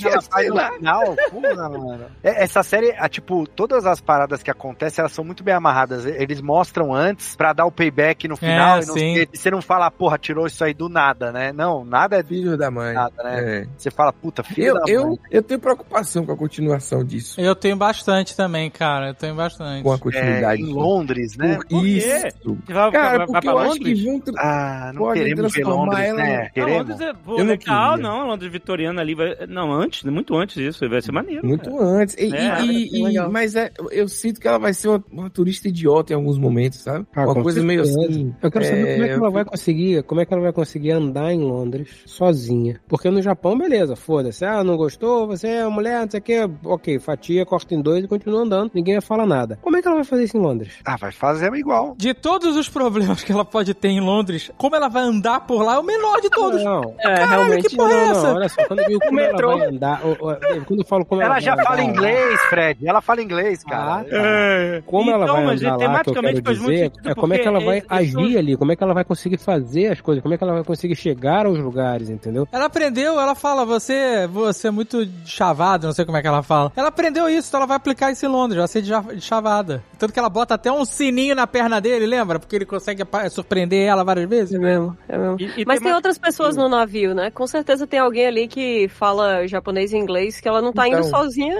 Ela faz no final, porra, mano. É, Essa série, a, tipo, todas as paradas que acontecem, elas são muito bem amarradas. Eles mostram antes pra dar o payback no final. e não e você não fala, porra, tirou isso aí do nada, né? Não, nada é do Filho da mãe. nada, né? É. Você fala, puta, filho Eu, da eu, mãe. eu tenho preocupação com a continuação disso. Eu tenho bastante também, cara. Eu tenho bastante. Com a É, continuidade. em Londres, né? Por Por isso. Vai, Cara, vai, vai porque pra eu acho Londres? que vão... tra- Ah, não Pode queremos ver transformar Londres, ela- né? Não, Queremos. Londres é pô, Eu não legal, queria. não. Londres vitoriana ali vai- Não, antes, muito antes disso, vai ser maneiro. Muito cara. antes. E- É, e- e- legal. mas é, eu sinto que ela vai ser uma, uma turista idiota em alguns momentos, sabe? Ah, uma coisa meio assim. Eu quero saber é, como é que ela vai conseguir, como é que ela vai conseguir andar em Londres sozinha. Porque no Japão, beleza, foda-se. Ah, não gostou, você é mulher, não sei o que. Ok, fatia, corta em dois e continua andando. Ninguém vai falar nada. Como é que ela vai fazer isso em Londres? Ah, vai fazer igual. De todos os problemas que ela pode ter em Londres, como ela vai andar por lá é o menor de todos. Não. É, Caralho, realmente. que porra é não, essa? não, olha só, quando eu digo <laughs> como ela metrô. vai andar, quando eu falo como ela, Ela já vai fala andar, inglês, Fred. Ela fala inglês, cara. Ah, tá. Como ela Então, vai mas andar lá, que eu quero dizer, é como é que ela vai eles agir ali, como é que ela vai conseguir fazer as coisas, como é que ela vai conseguir chegar aos lugares, entendeu? Ela aprendeu, ela fala, você, você é muito chavado, não sei como é que ela fala. Ela aprendeu isso, então ela vai aplicar isso em Londres, vai ser de chavada. Tanto que ela bota até um sininho na perna dele, lembra? Porque ele consegue surpreender ela várias vezes. É mesmo, é mesmo. E- e Mas tem tema- outras pessoas no navio, né? Com certeza tem alguém ali que fala japonês e inglês que ela não tá indo Então. sozinha.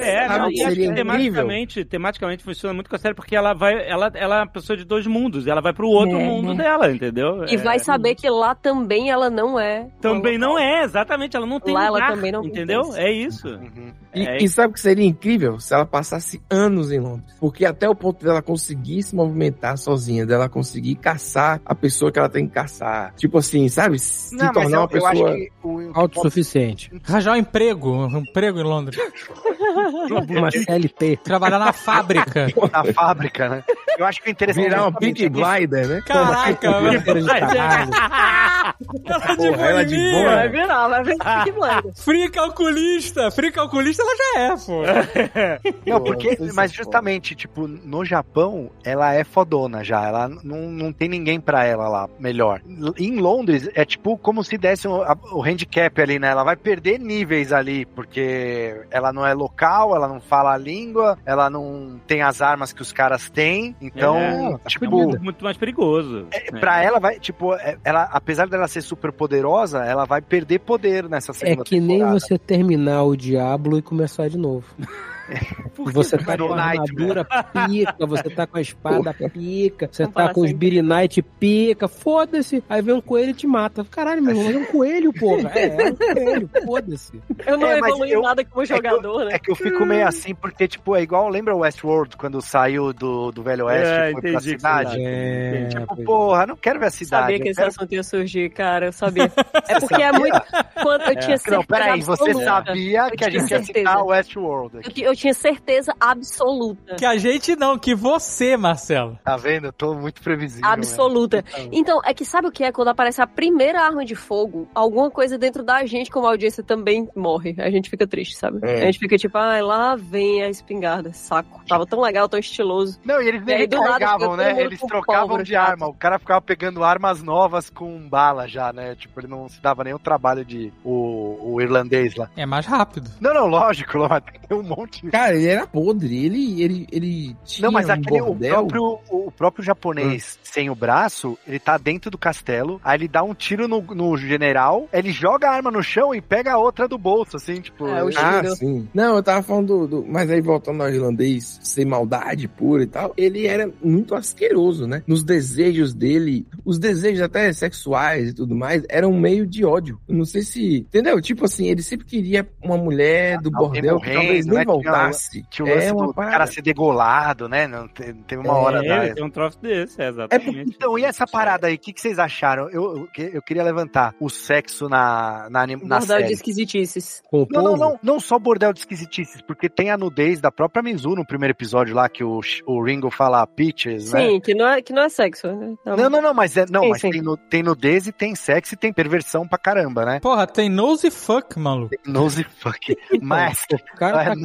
É, não, e acho que tematicamente, tematicamente funciona muito com a série, porque ela vai, ela, ela é uma pessoa de dois mundos, ela vai pro outro É, mundo né? dela, entendeu? E É. vai saber que lá também ela não é. Também não é, exatamente, ela não tem Lá ela lugar, também não entendeu? É isso. Uhum. E, É. e sabe o que seria incrível? Se ela passasse anos em Londres. Porque até o ponto dela conseguir se movimentar sozinha, dela conseguir caçar a pessoa que ela tem que caçar. Tipo assim, sabe? Se Não, tornar eu, uma eu pessoa. acho que o, Autossuficiente. Arranjar um emprego, um emprego em Londres. <laughs> Uma CLT. Trabalhar na fábrica. na fábrica, né? Eu acho que o interessante Virar uma é Pink Glider, né? Caraca, trabalho. Ela de Porra, ela de boemia. boa. Vai virar, vai ver que blanda. Free calculista. Free calculista ela já é, pô. <laughs> Não, porque, vocês mas justamente, tipo, no Japão, ela é fodona já. Ela não, não tem ninguém pra ela lá melhor. Em Londres, é tipo como se desse o, a- o handicap ali, né? Ela vai perder níveis ali, porque ela não é local, ela não fala a língua, ela não tem as armas que os caras têm. Então, É, tipo, muito, muito mais perigoso. é, pra ela vai, tipo, é, ela, apesar dela ser super poderosa, ela vai perder poder nessa É segunda que nem temporada. você terminar o Diablo e começar de novo. <laughs> <laughs> Você tá No com a armadura <laughs> pica, você tá com a espada pica, você Vamos tá com os. Beery Knight pica, foda-se. Aí vem um coelho e te mata. Caralho, meu irmão, é um coelho, porra. É, é um coelho, foda-se. Eu não É, mas evolui eu- nada como jogador, né? É que eu fico meio assim, porque, tipo, é igual, lembra o Westworld, quando saiu do, do Velho Oeste É, e foi pra entendi que cidade? É, Tipo, pois porra, não quero ver a Eu cidade. sabia que eu esse quero- assunto ia surgir, cara. Eu sabia. <laughs> É porque é muito. Quando eu tinha certeza. Não, peraí, você sabia Eu que a gente ia citar o Westworld Eu, aqui. ti- eu tinha certeza absoluta. Que a gente não, que você, Marcelo. Tá vendo? Eu tô muito previsível. né? Absoluta. Então, é que sabe o que é? Quando aparece a primeira arma de fogo, alguma coisa dentro da gente, como audiência, também morre. A gente fica triste, sabe? É. A gente fica tipo, ai, lá vem a espingarda. Saco. Tava tão legal, tão estiloso. Não, e eles E aí, nem do nada, carregavam, fica todo né? Eles trocavam pólvora, de arma. O cara ficava pegando armas novas com bala já, né? Tipo, ele não se dava nenhum trabalho de o, o irlandês lá. É mais rápido. Não, não, lógico, <laughs> lógico, tem um monte. Cara, ele era podre. Ele, ele, ele tinha Não, mas um aquele, o bordel. próprio, o próprio japonês sem o braço, ele tá dentro do castelo, aí ele dá um tiro no, no general, ele joga a arma no chão e pega a outra do bolso, assim, tipo. É, o Ah, sim. Não, eu tava falando do, do- Mas aí, voltando ao irlandês, sem maldade pura e tal, ele era muito asqueroso, né? Nos desejos dele, os desejos até sexuais e tudo mais, eram meio de ódio. Eu não sei se. Entendeu? Tipo assim, ele sempre queria uma mulher do Alguém bordel que talvez nem né? Tinha- voltasse. Tinha o lance é do parada. cara ser degolado, né? Não, te- teve uma hora É, da. tem um troço desse, é, É exatamente. Então, e essa parada aí, o que, que vocês acharam? Eu, eu, eu queria levantar o sexo na, na, na Bordel de série. esquisitices. Com o Não, não, não, não só bordel de esquisitices, porque tem a nudez da própria Mizu no primeiro episódio lá, que o, o Ringo fala peaches, né? Sim, que não é, que não é sexo, né? Não, não, não, mas, é, não, Sim, mas sim. Tem, tem nudez e tem sexo e tem perversão pra caramba, né? Porra, tem nose fuck, maluco. Nose fuck. <laughs> Mas. O cara tá com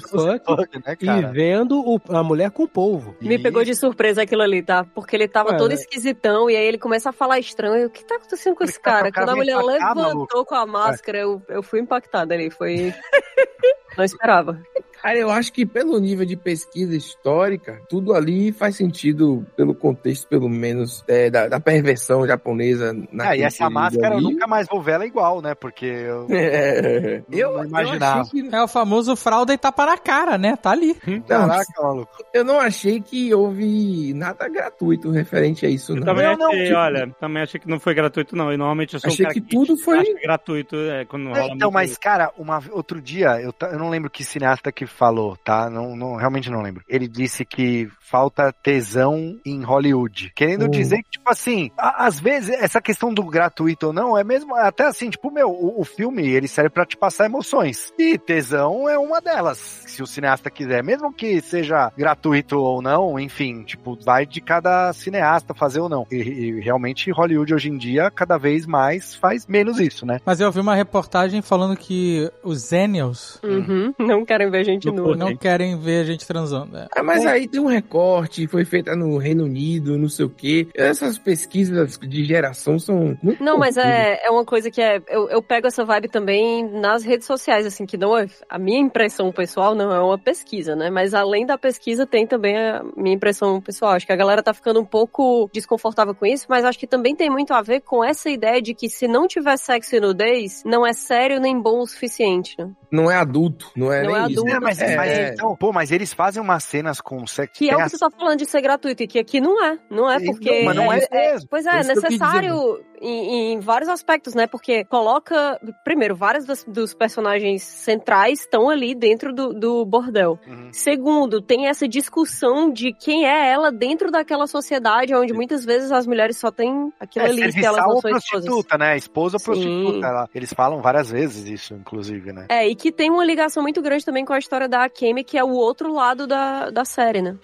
fuck né, e vendo o- a mulher com o polvo. Me pegou de surpresa aquilo ali, tá? Porque ele tava Ué, todo né? esquisitão e aí ele começa a falar estranho. O que tá acontecendo com esse Ele cara? Quando a mulher levantou maluco. com a máscara, eu, eu fui impactada ali. Foi. <laughs> Não esperava. Cara, eu acho que pelo nível de pesquisa histórica, tudo ali faz sentido pelo contexto, pelo menos, é, da, da perversão japonesa. É, e essa máscara eu ali. nunca mais vou ver ela igual, né? Porque eu <laughs> É, não, eu, não eu imaginava. achei que É o famoso fralda e tapa na cara, né? Tá ali. Caraca, maluco. Eu não achei que houve nada gratuito referente a isso, Eu não. também Não, não, achei, tipo- olha, também achei que não foi gratuito, não. E normalmente eu sou Achei um cara que tudo foi- acha gratuito é, quando rola Então, mas, cara, uma, outro dia, eu, eu não lembro que cineasta que falou, tá? Não, não, realmente não lembro. Ele disse que falta tesão em Hollywood. Querendo dizer que, tipo assim, a- às vezes, essa questão do gratuito ou não, é mesmo, até assim, tipo, meu, o, o filme, ele serve pra te passar emoções. E tesão é uma delas, se o cineasta quiser. Mesmo que seja gratuito ou não, enfim, tipo, vai de cada cineasta fazer ou não. E, e realmente, Hollywood hoje em dia, cada vez mais faz menos isso, né? Mas eu vi uma reportagem falando que os Zenials Uhum, Não querem ver gente nua. não querem ver a gente transando. É. Ah, mas aí tem um recorte, foi feita no Reino Unido, não sei o quê. Essas pesquisas de geração são muito Não, mas é, é uma coisa que é. Eu, eu pego essa vibe também nas redes sociais, assim, que não é. A minha impressão pessoal não é uma pesquisa, né? Mas além da pesquisa, tem também a minha impressão pessoal. Acho que a galera tá ficando um pouco desconfortável com isso, mas acho que também tem muito a ver com essa ideia de que se não tiver sexo e nudez, não é sério nem bom o suficiente, né? Não é adulto, não é Não nem é isso. adulto, É, mas, É, mas é. então, pô, mas eles fazem umas cenas com sexo. Que é o que tu tá falando de ser gratuito, e que aqui não é. Não é porque. não, mas não é isso mesmo. Pois é, é necessário em, em vários aspectos, né? Porque coloca. Primeiro, vários dos, dos personagens centrais estão ali dentro do, do bordel. Uhum. Segundo, tem essa discussão de quem é ela dentro daquela sociedade, onde muitas vezes as mulheres só têm aquilo É, ali, serviçal elas não são prostituta, né? Esposa ou prostituta. ela- eles falam várias vezes isso, inclusive, né? É, e que tem uma ligação muito grande também com a história da Akemi, que é o outro lado da, da série, né?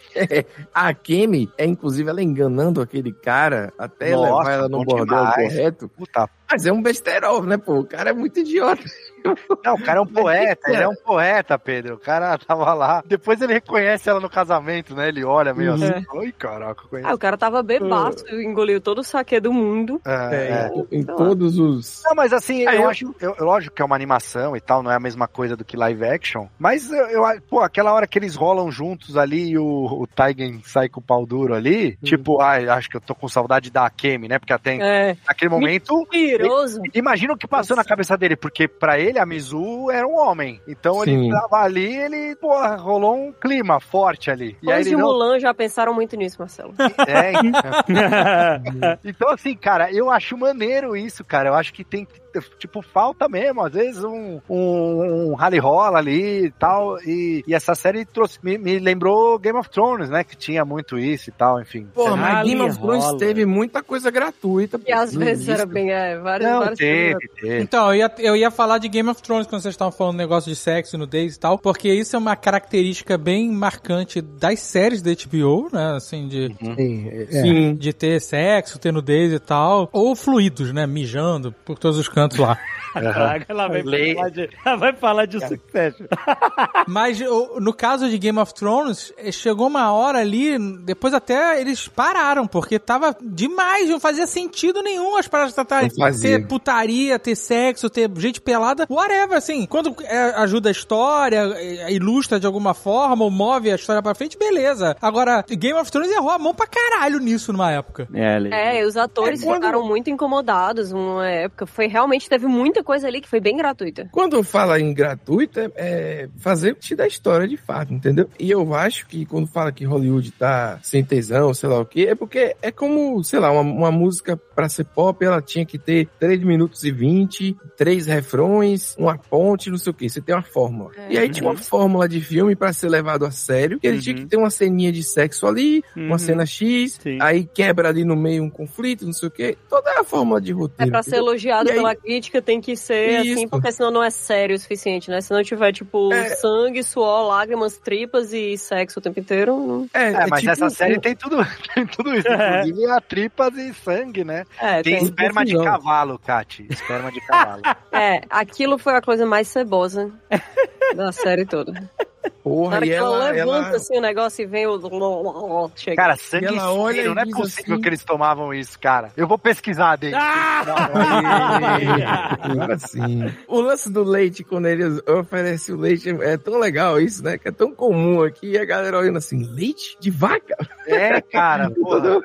A Kemi é, inclusive, ela enganando aquele cara até Nossa, levar ela no bordel demais. Correto. Mas é um besterol, né, pô? O cara é muito idiota. Não, o cara é um <laughs> poeta, ele é um poeta, Pedro. O cara tava lá. Depois ele reconhece ela no casamento, né? Ele olha meio Uhum. assim. Oi, caraca, eu conheço. Ah, o cara tava bebaço, engoliu todo o saque do mundo. É, É, é. em todos os. Não, mas assim, Ah, eu, eu- acho, eu, lógico que é uma animação e tal, não é a mesma coisa do que live action, mas eu, eu- pô, aquela hora que eles rolam juntos ali e o, o Taigen sai com o pau duro ali, tipo, ai, acho que eu tô com saudade da Akemi, né? Porque até É. naquele momento, Mentiroso. imagina o que passou na cabeça dele, porque pra ele a Mizu era um homem, então ele Sim. tava ali, ele, porra, rolou um clima forte ali. E ele de não, Mulan já pensaram muito nisso, Marcelo. <laughs> é, <laughs> então, assim, cara, eu acho maneiro isso, cara. Eu acho que tem que. Tipo, falta mesmo, às vezes, um, um, um rally rola ali e tal. E, e essa série trouxe. Me, me lembrou Game of Thrones, né? Que tinha muito isso e tal, enfim. Porra, mas Game of Thrones rola. teve muita coisa gratuita. E às no vezes era bem, é, várias, Não, várias teve, coisas. teve. Então, eu ia, eu ia falar de Game of Thrones quando vocês estavam falando negócio de sexo, nudez e tal, porque isso é uma característica bem marcante das séries da HBO, né? Assim, de, Sim, é. De ter sexo, ter nudez e tal, ou fluidos, né? Mijando por todos os cantos lá. Caraca, ela vai, falar de, ela vai falar de Succession. <laughs> Mas no caso de Game of Thrones, eh, chegou uma hora ali, depois até eles pararam, porque tava demais, não fazia sentido nenhum as paradas tratarem. Ter putaria, ter sexo, ter gente pelada, whatever, assim. Quando é, ajuda a história, é, ilustra de alguma forma, ou move a história pra frente, beleza. Agora, Game of Thrones errou a mão pra caralho nisso numa época. É, e os atores É quando- ficaram muito incomodados numa época. Foi realmente, teve muita coisa ali que foi bem gratuita. Quando fala em gratuito, é, é fazer parte da história de fato, entendeu? E eu acho que quando fala que Hollywood tá sem tesão, sei lá o quê, é porque é como, sei lá, uma, uma música pra ser pop, ela tinha que ter 3 minutos e 20, três refrões, uma ponte, não sei o quê. Você tem uma fórmula. É. E aí tinha uma fórmula de filme pra ser levado a sério, que ele tinha que ter uma ceninha de sexo ali, Uhum. uma cena X, Sim. aí quebra ali no meio um conflito, não sei o quê. Toda a fórmula de É roteiro. pra ser elogiado aí- pela crítica, tem que ser Isso. assim, porque senão não é sério o suficiente, né? Se não tiver, tipo, É. sangue, suor, lágrimas, tripas e sexo o tempo inteiro, não... É, É, mas tipo essa série tem tudo, <laughs> tem tudo isso. Inclusive a tripas e sangue, né? É, Tem tem. esperma de cavalo, Kati. Esperma de cavalo. <laughs> É, aquilo foi a coisa mais cebosa da série toda. Porra, Na hora e que ela, ela, levanta ela... assim o negócio e vem o. Chega. Cara, sangue E ela olha e não é possível assim- que eles tomavam isso, cara. Eu vou pesquisar dele. Agora sim. O lance do leite, quando eles oferecem o leite, é tão legal isso, né? Que é tão comum aqui. E a galera olhando assim, leite de vaca? É, cara, <laughs> porra.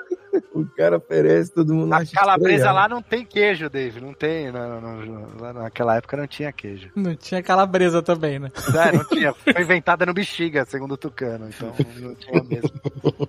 O cara oferece, todo mundo A acha calabresa estranho. lá não tem queijo, Dave. Não tem. Não, não- lá naquela época não tinha queijo. Não tinha calabresa também, né? É, não tinha. Foi <laughs> inventada no bexiga, segundo o Tucano. Então <laughs> não tinha mesmo.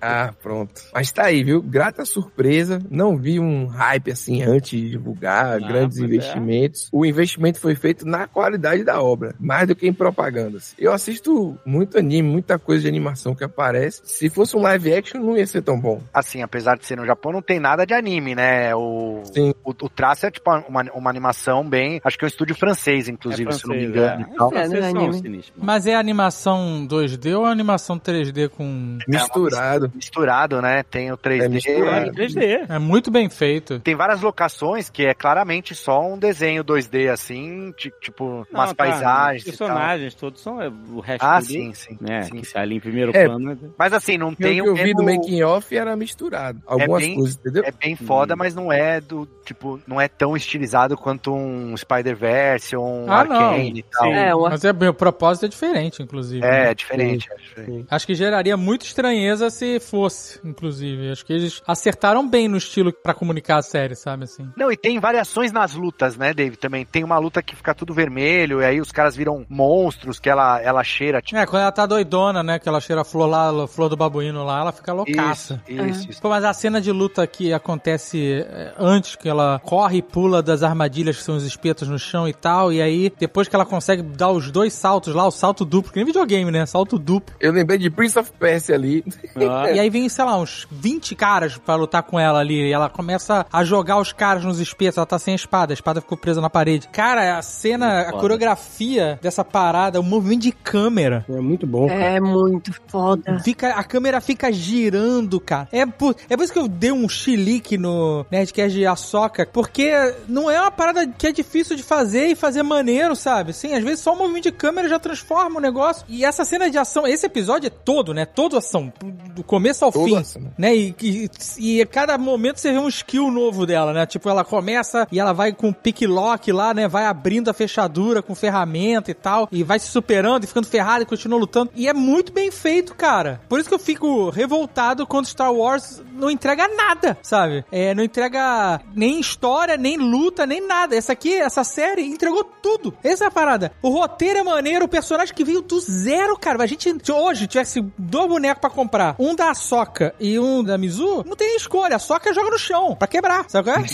Ah, pronto. Mas tá aí, viu? Grata surpresa. Não vi um hype assim antes de divulgar, grandes pois é. investimentos. O investimento foi feito na qualidade da obra, mais do que em propagandas. Eu assisto muito anime, muita coisa de animação que aparece. Se fosse um live action, não ia ser tão bom. Assim, apesar de ser no Japão, não tem nada de anime, né? O, Sim. o, o traço é tipo uma, uma animação bem. Acho que é um estúdio francês, inclusive, se não me engano. É, anime. sinistros. Mas é animação 2D ou animação 3D com. Misturado. Misturado, né? Tem o 3D. É misturado. É 3D. É muito bem feito. Tem várias locações que é claramente só um desenho 2D, assim, ti- tipo, umas Não, tá, paisagens. Os e tal. personagens todos são é, o resto Ah, sim, sim. né? sim, que sim. tá ali em primeiro É. plano. né? Mas assim, não tem que eu vi do making off era misturado. Algumas bem- coisas, entendeu? É bem foda, mas não é do, tipo, não é tão estilizado quanto um Spider-Verse ou um Ah, não. Arcane e tal. Sim. É, uma... Mas é, o propósito é diferente, inclusive. É, né? é diferente, é diferente. Acho que geraria muita estranheza se fosse, inclusive. Acho que eles acertaram bem no estilo pra comunicar a série, sabe assim? Não, e tem variações nas lutas, né, Dave? Também tem uma luta que fica tudo vermelho, e aí os caras viram monstros que ela, ela cheira, tipo. É, quando ela tá doidona, né? Que ela cheira a flor lá, a flor do babuíno lá, ela fica loucaça. Isso, isso, isso. Pô, mas a cena de luta que acontece é, antes, que ela corre e pula das armadilhas que são os espetos no chão e tal, e aí, depois que ela consegue dar os dois saltos lá, o salto duplo, que nem videogame, né? Salto duplo. Eu lembrei de Prince of Persia ali. E aí vem, sei lá, uns 20 caras pra lutar com ela ali. E ela começa a jogar os caras nos espetos. Ela tá sem a espada. A espada ficou presa na parede. Cara, a cena, a foda. coreografia dessa parada, o movimento de câmera. É muito bom. cara. É muito foda. Fica, a câmera fica girando, cara. É por, é por isso que eu dei um chilique no Nerdcast de Ahsoka, porque não é uma parada que é difícil de fazer e fazer maneiro, sabe? Sim, às vezes só o movimento de câmera já transforma o negócio. E essa cena de ação, esse episódio é todo, né? Todo ação, do começo ao Todo fim, ação. né? E, e, e a cada momento você vê um skill novo dela, né? Tipo, ela começa e ela vai com o pick lock lá, né? Vai abrindo a fechadura com ferramenta e tal, e vai se superando e ficando ferrada e continua lutando. E é muito bem feito, cara. Por isso que eu fico revoltado quando Star Wars não entrega nada, sabe? É, não entrega nem história, nem luta, nem nada. Essa aqui, essa série, entregou tudo. Essa é a parada. O roteiro é maneiro, o personagem que veio do zero, cara. A gente, se hoje, tivesse dois bonecos pra comprar, um da Soca e um da Mizu, não tem escolha. A Soca joga no chão pra quebrar, sabe qual é? Mas,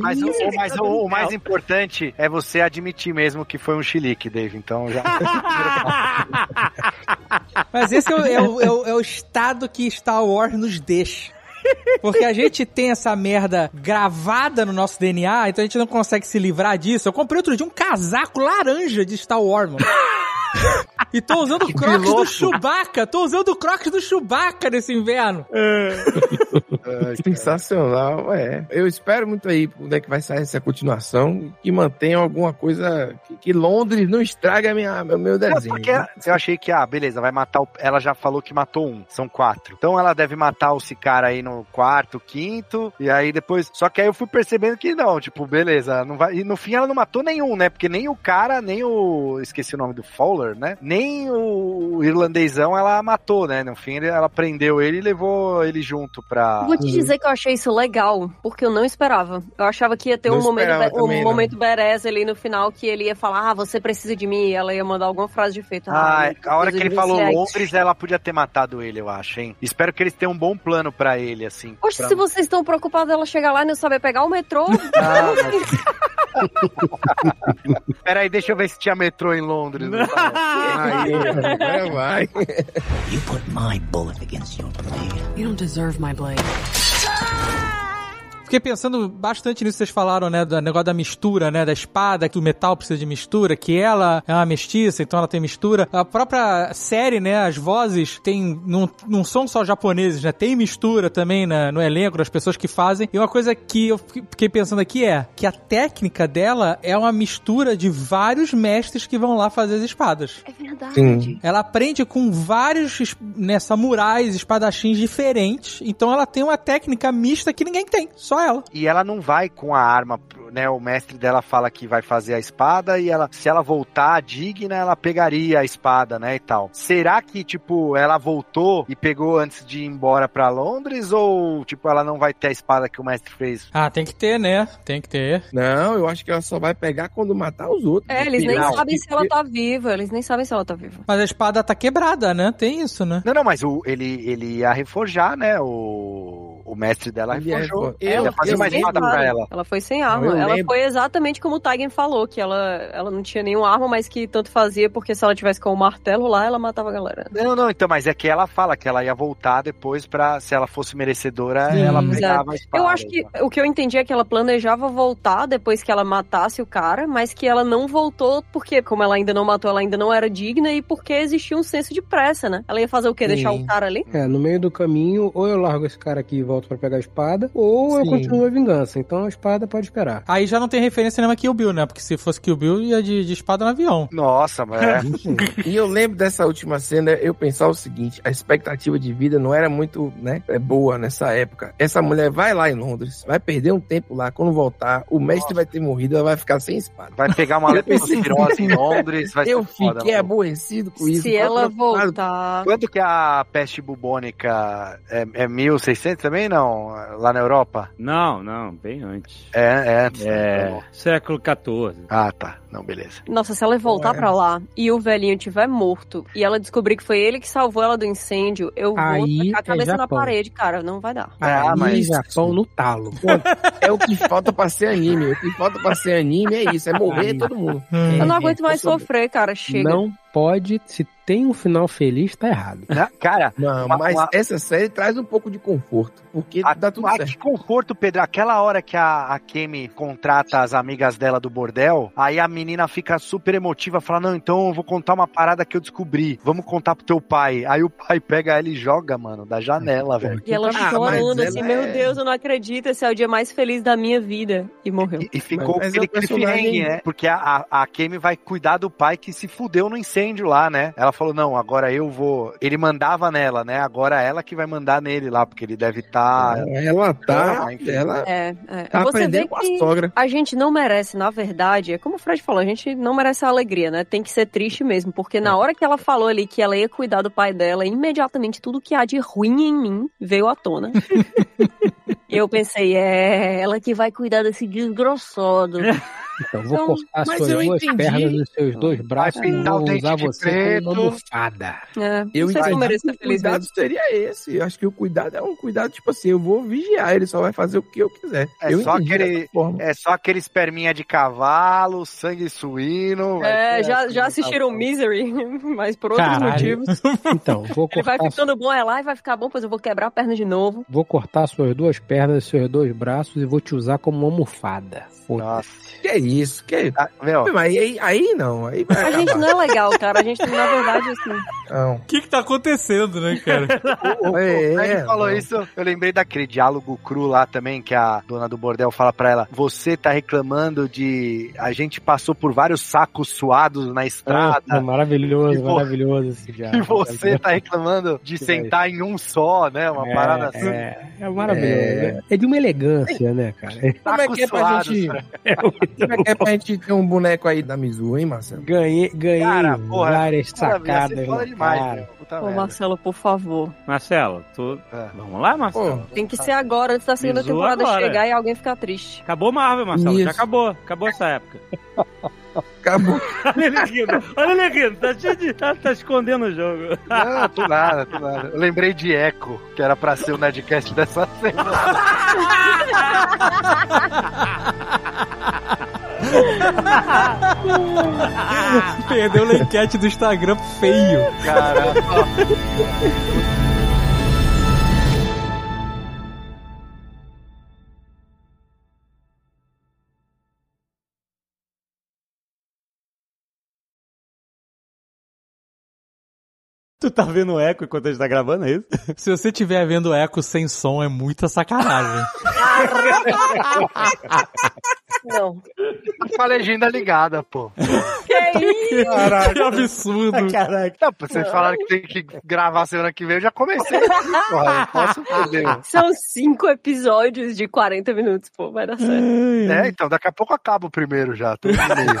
mas, o, o- mas o, o mais importante é você admitir mesmo que foi um chilique, Dave. Então já. <laughs> Mas esse é o, é o- é o- é o estado que Star Wars nos deixa. Porque a gente tem essa merda gravada no nosso DNA, então a gente não consegue se livrar disso. Eu comprei outro dia um casaco laranja de Star Wars, mano. E tô usando o Crocs do. Chewbacca. Tô usando o Crocs do Chewbacca nesse inverno. Sensacional, é. Eu espero muito aí quando é que vai sair essa continuação que mantenha alguma coisa que, que Londres não estrague a minha, meu, meu Não, desenho. porque eu achei que, ah, beleza, vai matar o... Ela já falou que matou um, são quatro. Então ela deve matar esse cara aí no quarto, quinto, e aí depois... Só que aí eu fui percebendo que não, tipo, beleza, não vai... E no fim ela não matou nenhum, né? Porque nem o cara, nem o... Esqueci o nome do Fowler, né? Nem o irlandesão ela matou, né? No fim ela prendeu ele e levou ele junto pra... Vou te dizer que eu achei isso legal, porque eu não esperava. Eu achava que ia ter Não um momento, um não. momento Beres ali no final que ele ia falar, ah, você precisa de mim, e ela ia mandar alguma frase de efeito. Ah, eu a hora que ele falou. Londres, ela podia ter matado ele, eu acho, hein? Espero que eles tenham um bom plano pra ele, assim. Poxa, pra- se vocês estão preocupados dela chegar lá e não saber pegar o metrô, Ah, <laughs> mas- <laughs> Peraí, deixa eu ver se tinha metrô em Londres. não. <laughs> Aí, vai. You put my bullet against your blade. You don't deserve my blade. Fiquei pensando bastante nisso que vocês falaram, né? Do negócio da mistura, né? Da espada, que o metal precisa de mistura, que ela é uma mestiça, então ela tem mistura. A própria série, né? As vozes tem, não, não são só japoneses, né? Tem mistura também na, no elenco das pessoas que fazem. E uma coisa que eu fiquei pensando aqui é que a técnica dela é uma mistura de vários mestres que vão lá fazer as espadas. É verdade. Sim. Ela aprende com vários né, samurais, espadachins diferentes. Então ela tem uma técnica mista que ninguém tem, só ela. E ela não vai com a arma, né? O mestre dela fala que vai fazer a espada e ela, se ela voltar digna, ela pegaria a espada, né? E tal. Será que, tipo, ela voltou e pegou antes de ir embora pra Londres? Ou, tipo, ela não vai ter a espada que o mestre fez? Ah, tem que ter, né? Tem que ter. Não, eu acho que ela só vai pegar quando matar os outros. É, eles nem Não, sabem se ela tá viva. Eles nem sabem se ela tá viva. Mas a espada tá quebrada, né? Tem isso, né? Não, não, mas o, ele, ele ia reforjar, né? O, o mestre dela Ele ia reforjou. refor- Ele Eu- ia fazer eu uma lembro- espada pra ela. Ela foi sem Não, arma. eu ela lembro. foi exatamente como o Tigen falou, que ela, ela não tinha nenhuma arma, mas que tanto fazia, porque se ela tivesse com o martelo lá, ela matava a galera. Não, não, então, mas é que ela fala que ela ia voltar depois pra, se ela fosse merecedora, Sim, ela exato. pegava a espada. Eu acho que o que eu entendi é que ela planejava voltar depois que ela matasse o cara, mas que ela não voltou porque, como ela ainda não matou, ela ainda não era digna e porque existia um senso de pressa, né? Ela ia fazer o quê? Deixar Sim. o cara ali? É, no meio do caminho, ou eu largo esse cara aqui e volto pra pegar a espada, ou eu Sim. continuo a vingança. Então a espada pode esperar. Aí já não tem referência nenhuma Kill Bill, né? Porque se fosse Kill Bill, ia de, de espada no avião. Nossa, mas é. <laughs> E eu lembro dessa última cena, eu pensar o seguinte, a expectativa de vida não era muito, né, é boa nessa época. Essa mulher vai lá em Londres, vai perder um tempo lá, quando voltar, o mestre vai ter morrido, ela vai ficar sem espada. vai pegar uma <laughs> Eu leptospirose em <laughs> Londres, vai eu ser foda. fiquei mano. aborrecido com isso. Se ela voltar. Quanto que a peste bubônica é, é 1600 também, não? Lá na Europa? Não, não, bem antes. É, é antes. né? É, século XIV. Ah, tá. Não, beleza. Nossa, se ela voltar Ué. pra lá e o velhinho tiver morto e ela descobrir que foi ele que salvou ela do incêndio, eu vou Aí tacar a é cabeça na Japão. parede, cara. Não vai dar. Ah, Aí, mas- Japão no talo. É o que falta pra ser anime. O que falta pra ser anime é isso, é morrer Aí. todo mundo. Eu não É, aguento mais sofrer, cara. Chega. Não pode, se tem um final feliz, tá errado. Cara, Não, Uma- mas uma- essa série traz um pouco de conforto, porque a, dá tudo a- certo. que conforto, Pedro. Aquela hora que a, a Kemi contrata as amigas dela do bordel, aí a menina fica super emotiva, fala: Não, então eu vou contar uma parada que eu descobri. Vamos contar pro teu pai. Aí o pai pega ela e joga, mano, da janela, <laughs> velho. E ela Ah, chorando mas assim, ela meu é- Deus, eu não acredito, esse é o dia mais feliz da minha vida. E morreu. E, e ficou Mas aquele é o personagem- cliffhanger, né? Porque a, a, a Kemi vai cuidar do pai que se fudeu no incêndio lá, né? Ela falou, não, agora eu vou... Ele mandava nela, né? Agora ela que vai mandar nele lá, porque ele deve estar... Ela tá, Ah, enfim. ela É, é. tá Você vê aprendendo com a sogra. a gente não merece, na verdade, é como o Fred falou, a gente não merece a alegria, né? Tem que ser triste mesmo, porque na hora que ela falou ali que ela ia cuidar do pai dela, imediatamente tudo que há de ruim em mim veio à tona. <laughs> E eu pensei, é ela que vai cuidar desse desgrossado. Então, vou Então, cortar mas suas eu duas entendi. pernas e seus dois braços e vou usar você preto. como almofada. É, Eu não sei se eu entendi mereço o cuidado mesmo. seria esse. Eu acho que o cuidado é um cuidado, tipo assim, eu vou vigiar, ele só vai fazer o que eu quiser. É eu só entendi aquele-. É só aquele esperminha de cavalo, sangue suíno... É, já, assim, já tá assistiram bom. Misery, <laughs> mas por outros Caralho. motivos. Então, vou Ele vai cortar, ficando bom, é lá e vai ficar bom, pois eu vou quebrar a perna de novo. vou cortar suas duas pernas e seus dois braços e vou te usar como uma almofada. Foda-se. Nossa. Que isso, que Ah, meu, Mas aí, aí não, aí A gente não é legal, cara. A gente, na verdade, assim. Não. O que que tá acontecendo, né, cara? <laughs> O, o, É, o é, falou não. isso, eu lembrei daquele diálogo cru lá também, que a dona do bordel fala pra ela, você tá reclamando de... A gente passou por vários sacos suados na Ah, estrada, é maravilhoso, E maravilhoso esse <laughs> diálogo. e você tá reclamando de Que sentar em um só, né? Uma é, parada assim. É, é maravilhoso. É. de uma elegância, né, cara? Como é que é pra gente. Como é que é pra gente ter um boneco aí da Mizu, hein, Marcelo? Ganhei, ganhei Cara, porra, várias sacadas. no demais, cara. merda. Marcelo, por favor. Marcelo, tu. É. Vamos lá, Marcelo? Pô, Tem que ser agora, antes da segunda zoa temporada agora. chegar e alguém ficar triste. Acabou Marvel, Marcelo. Isso. Já acabou. Acabou essa época. <laughs> acabou. Olha ele rindo. Olha ele rindo. Tá, cheio de, tá, tá escondendo o jogo. Não, tô nada, tô nada. Eu lembrei de Echo, que era pra ser o Nerdcast dessa semana. Perdeu a enquete do Instagram feio. Cara, Tu tá vendo eco enquanto a gente tá gravando, é isso? <laughs> Se você estiver vendo eco sem som, é muita sacanagem. Não. Com a legenda ligada, pô. Que isso? Que absurdo. <laughs> Caraca. Não, vocês falaram que tem que gravar semana que vem, eu já comecei. Porra, eu posso perder. São cinco episódios de 40 minutos, pô, vai dar certo. É, então, daqui a pouco acaba o primeiro já. Tô no meio.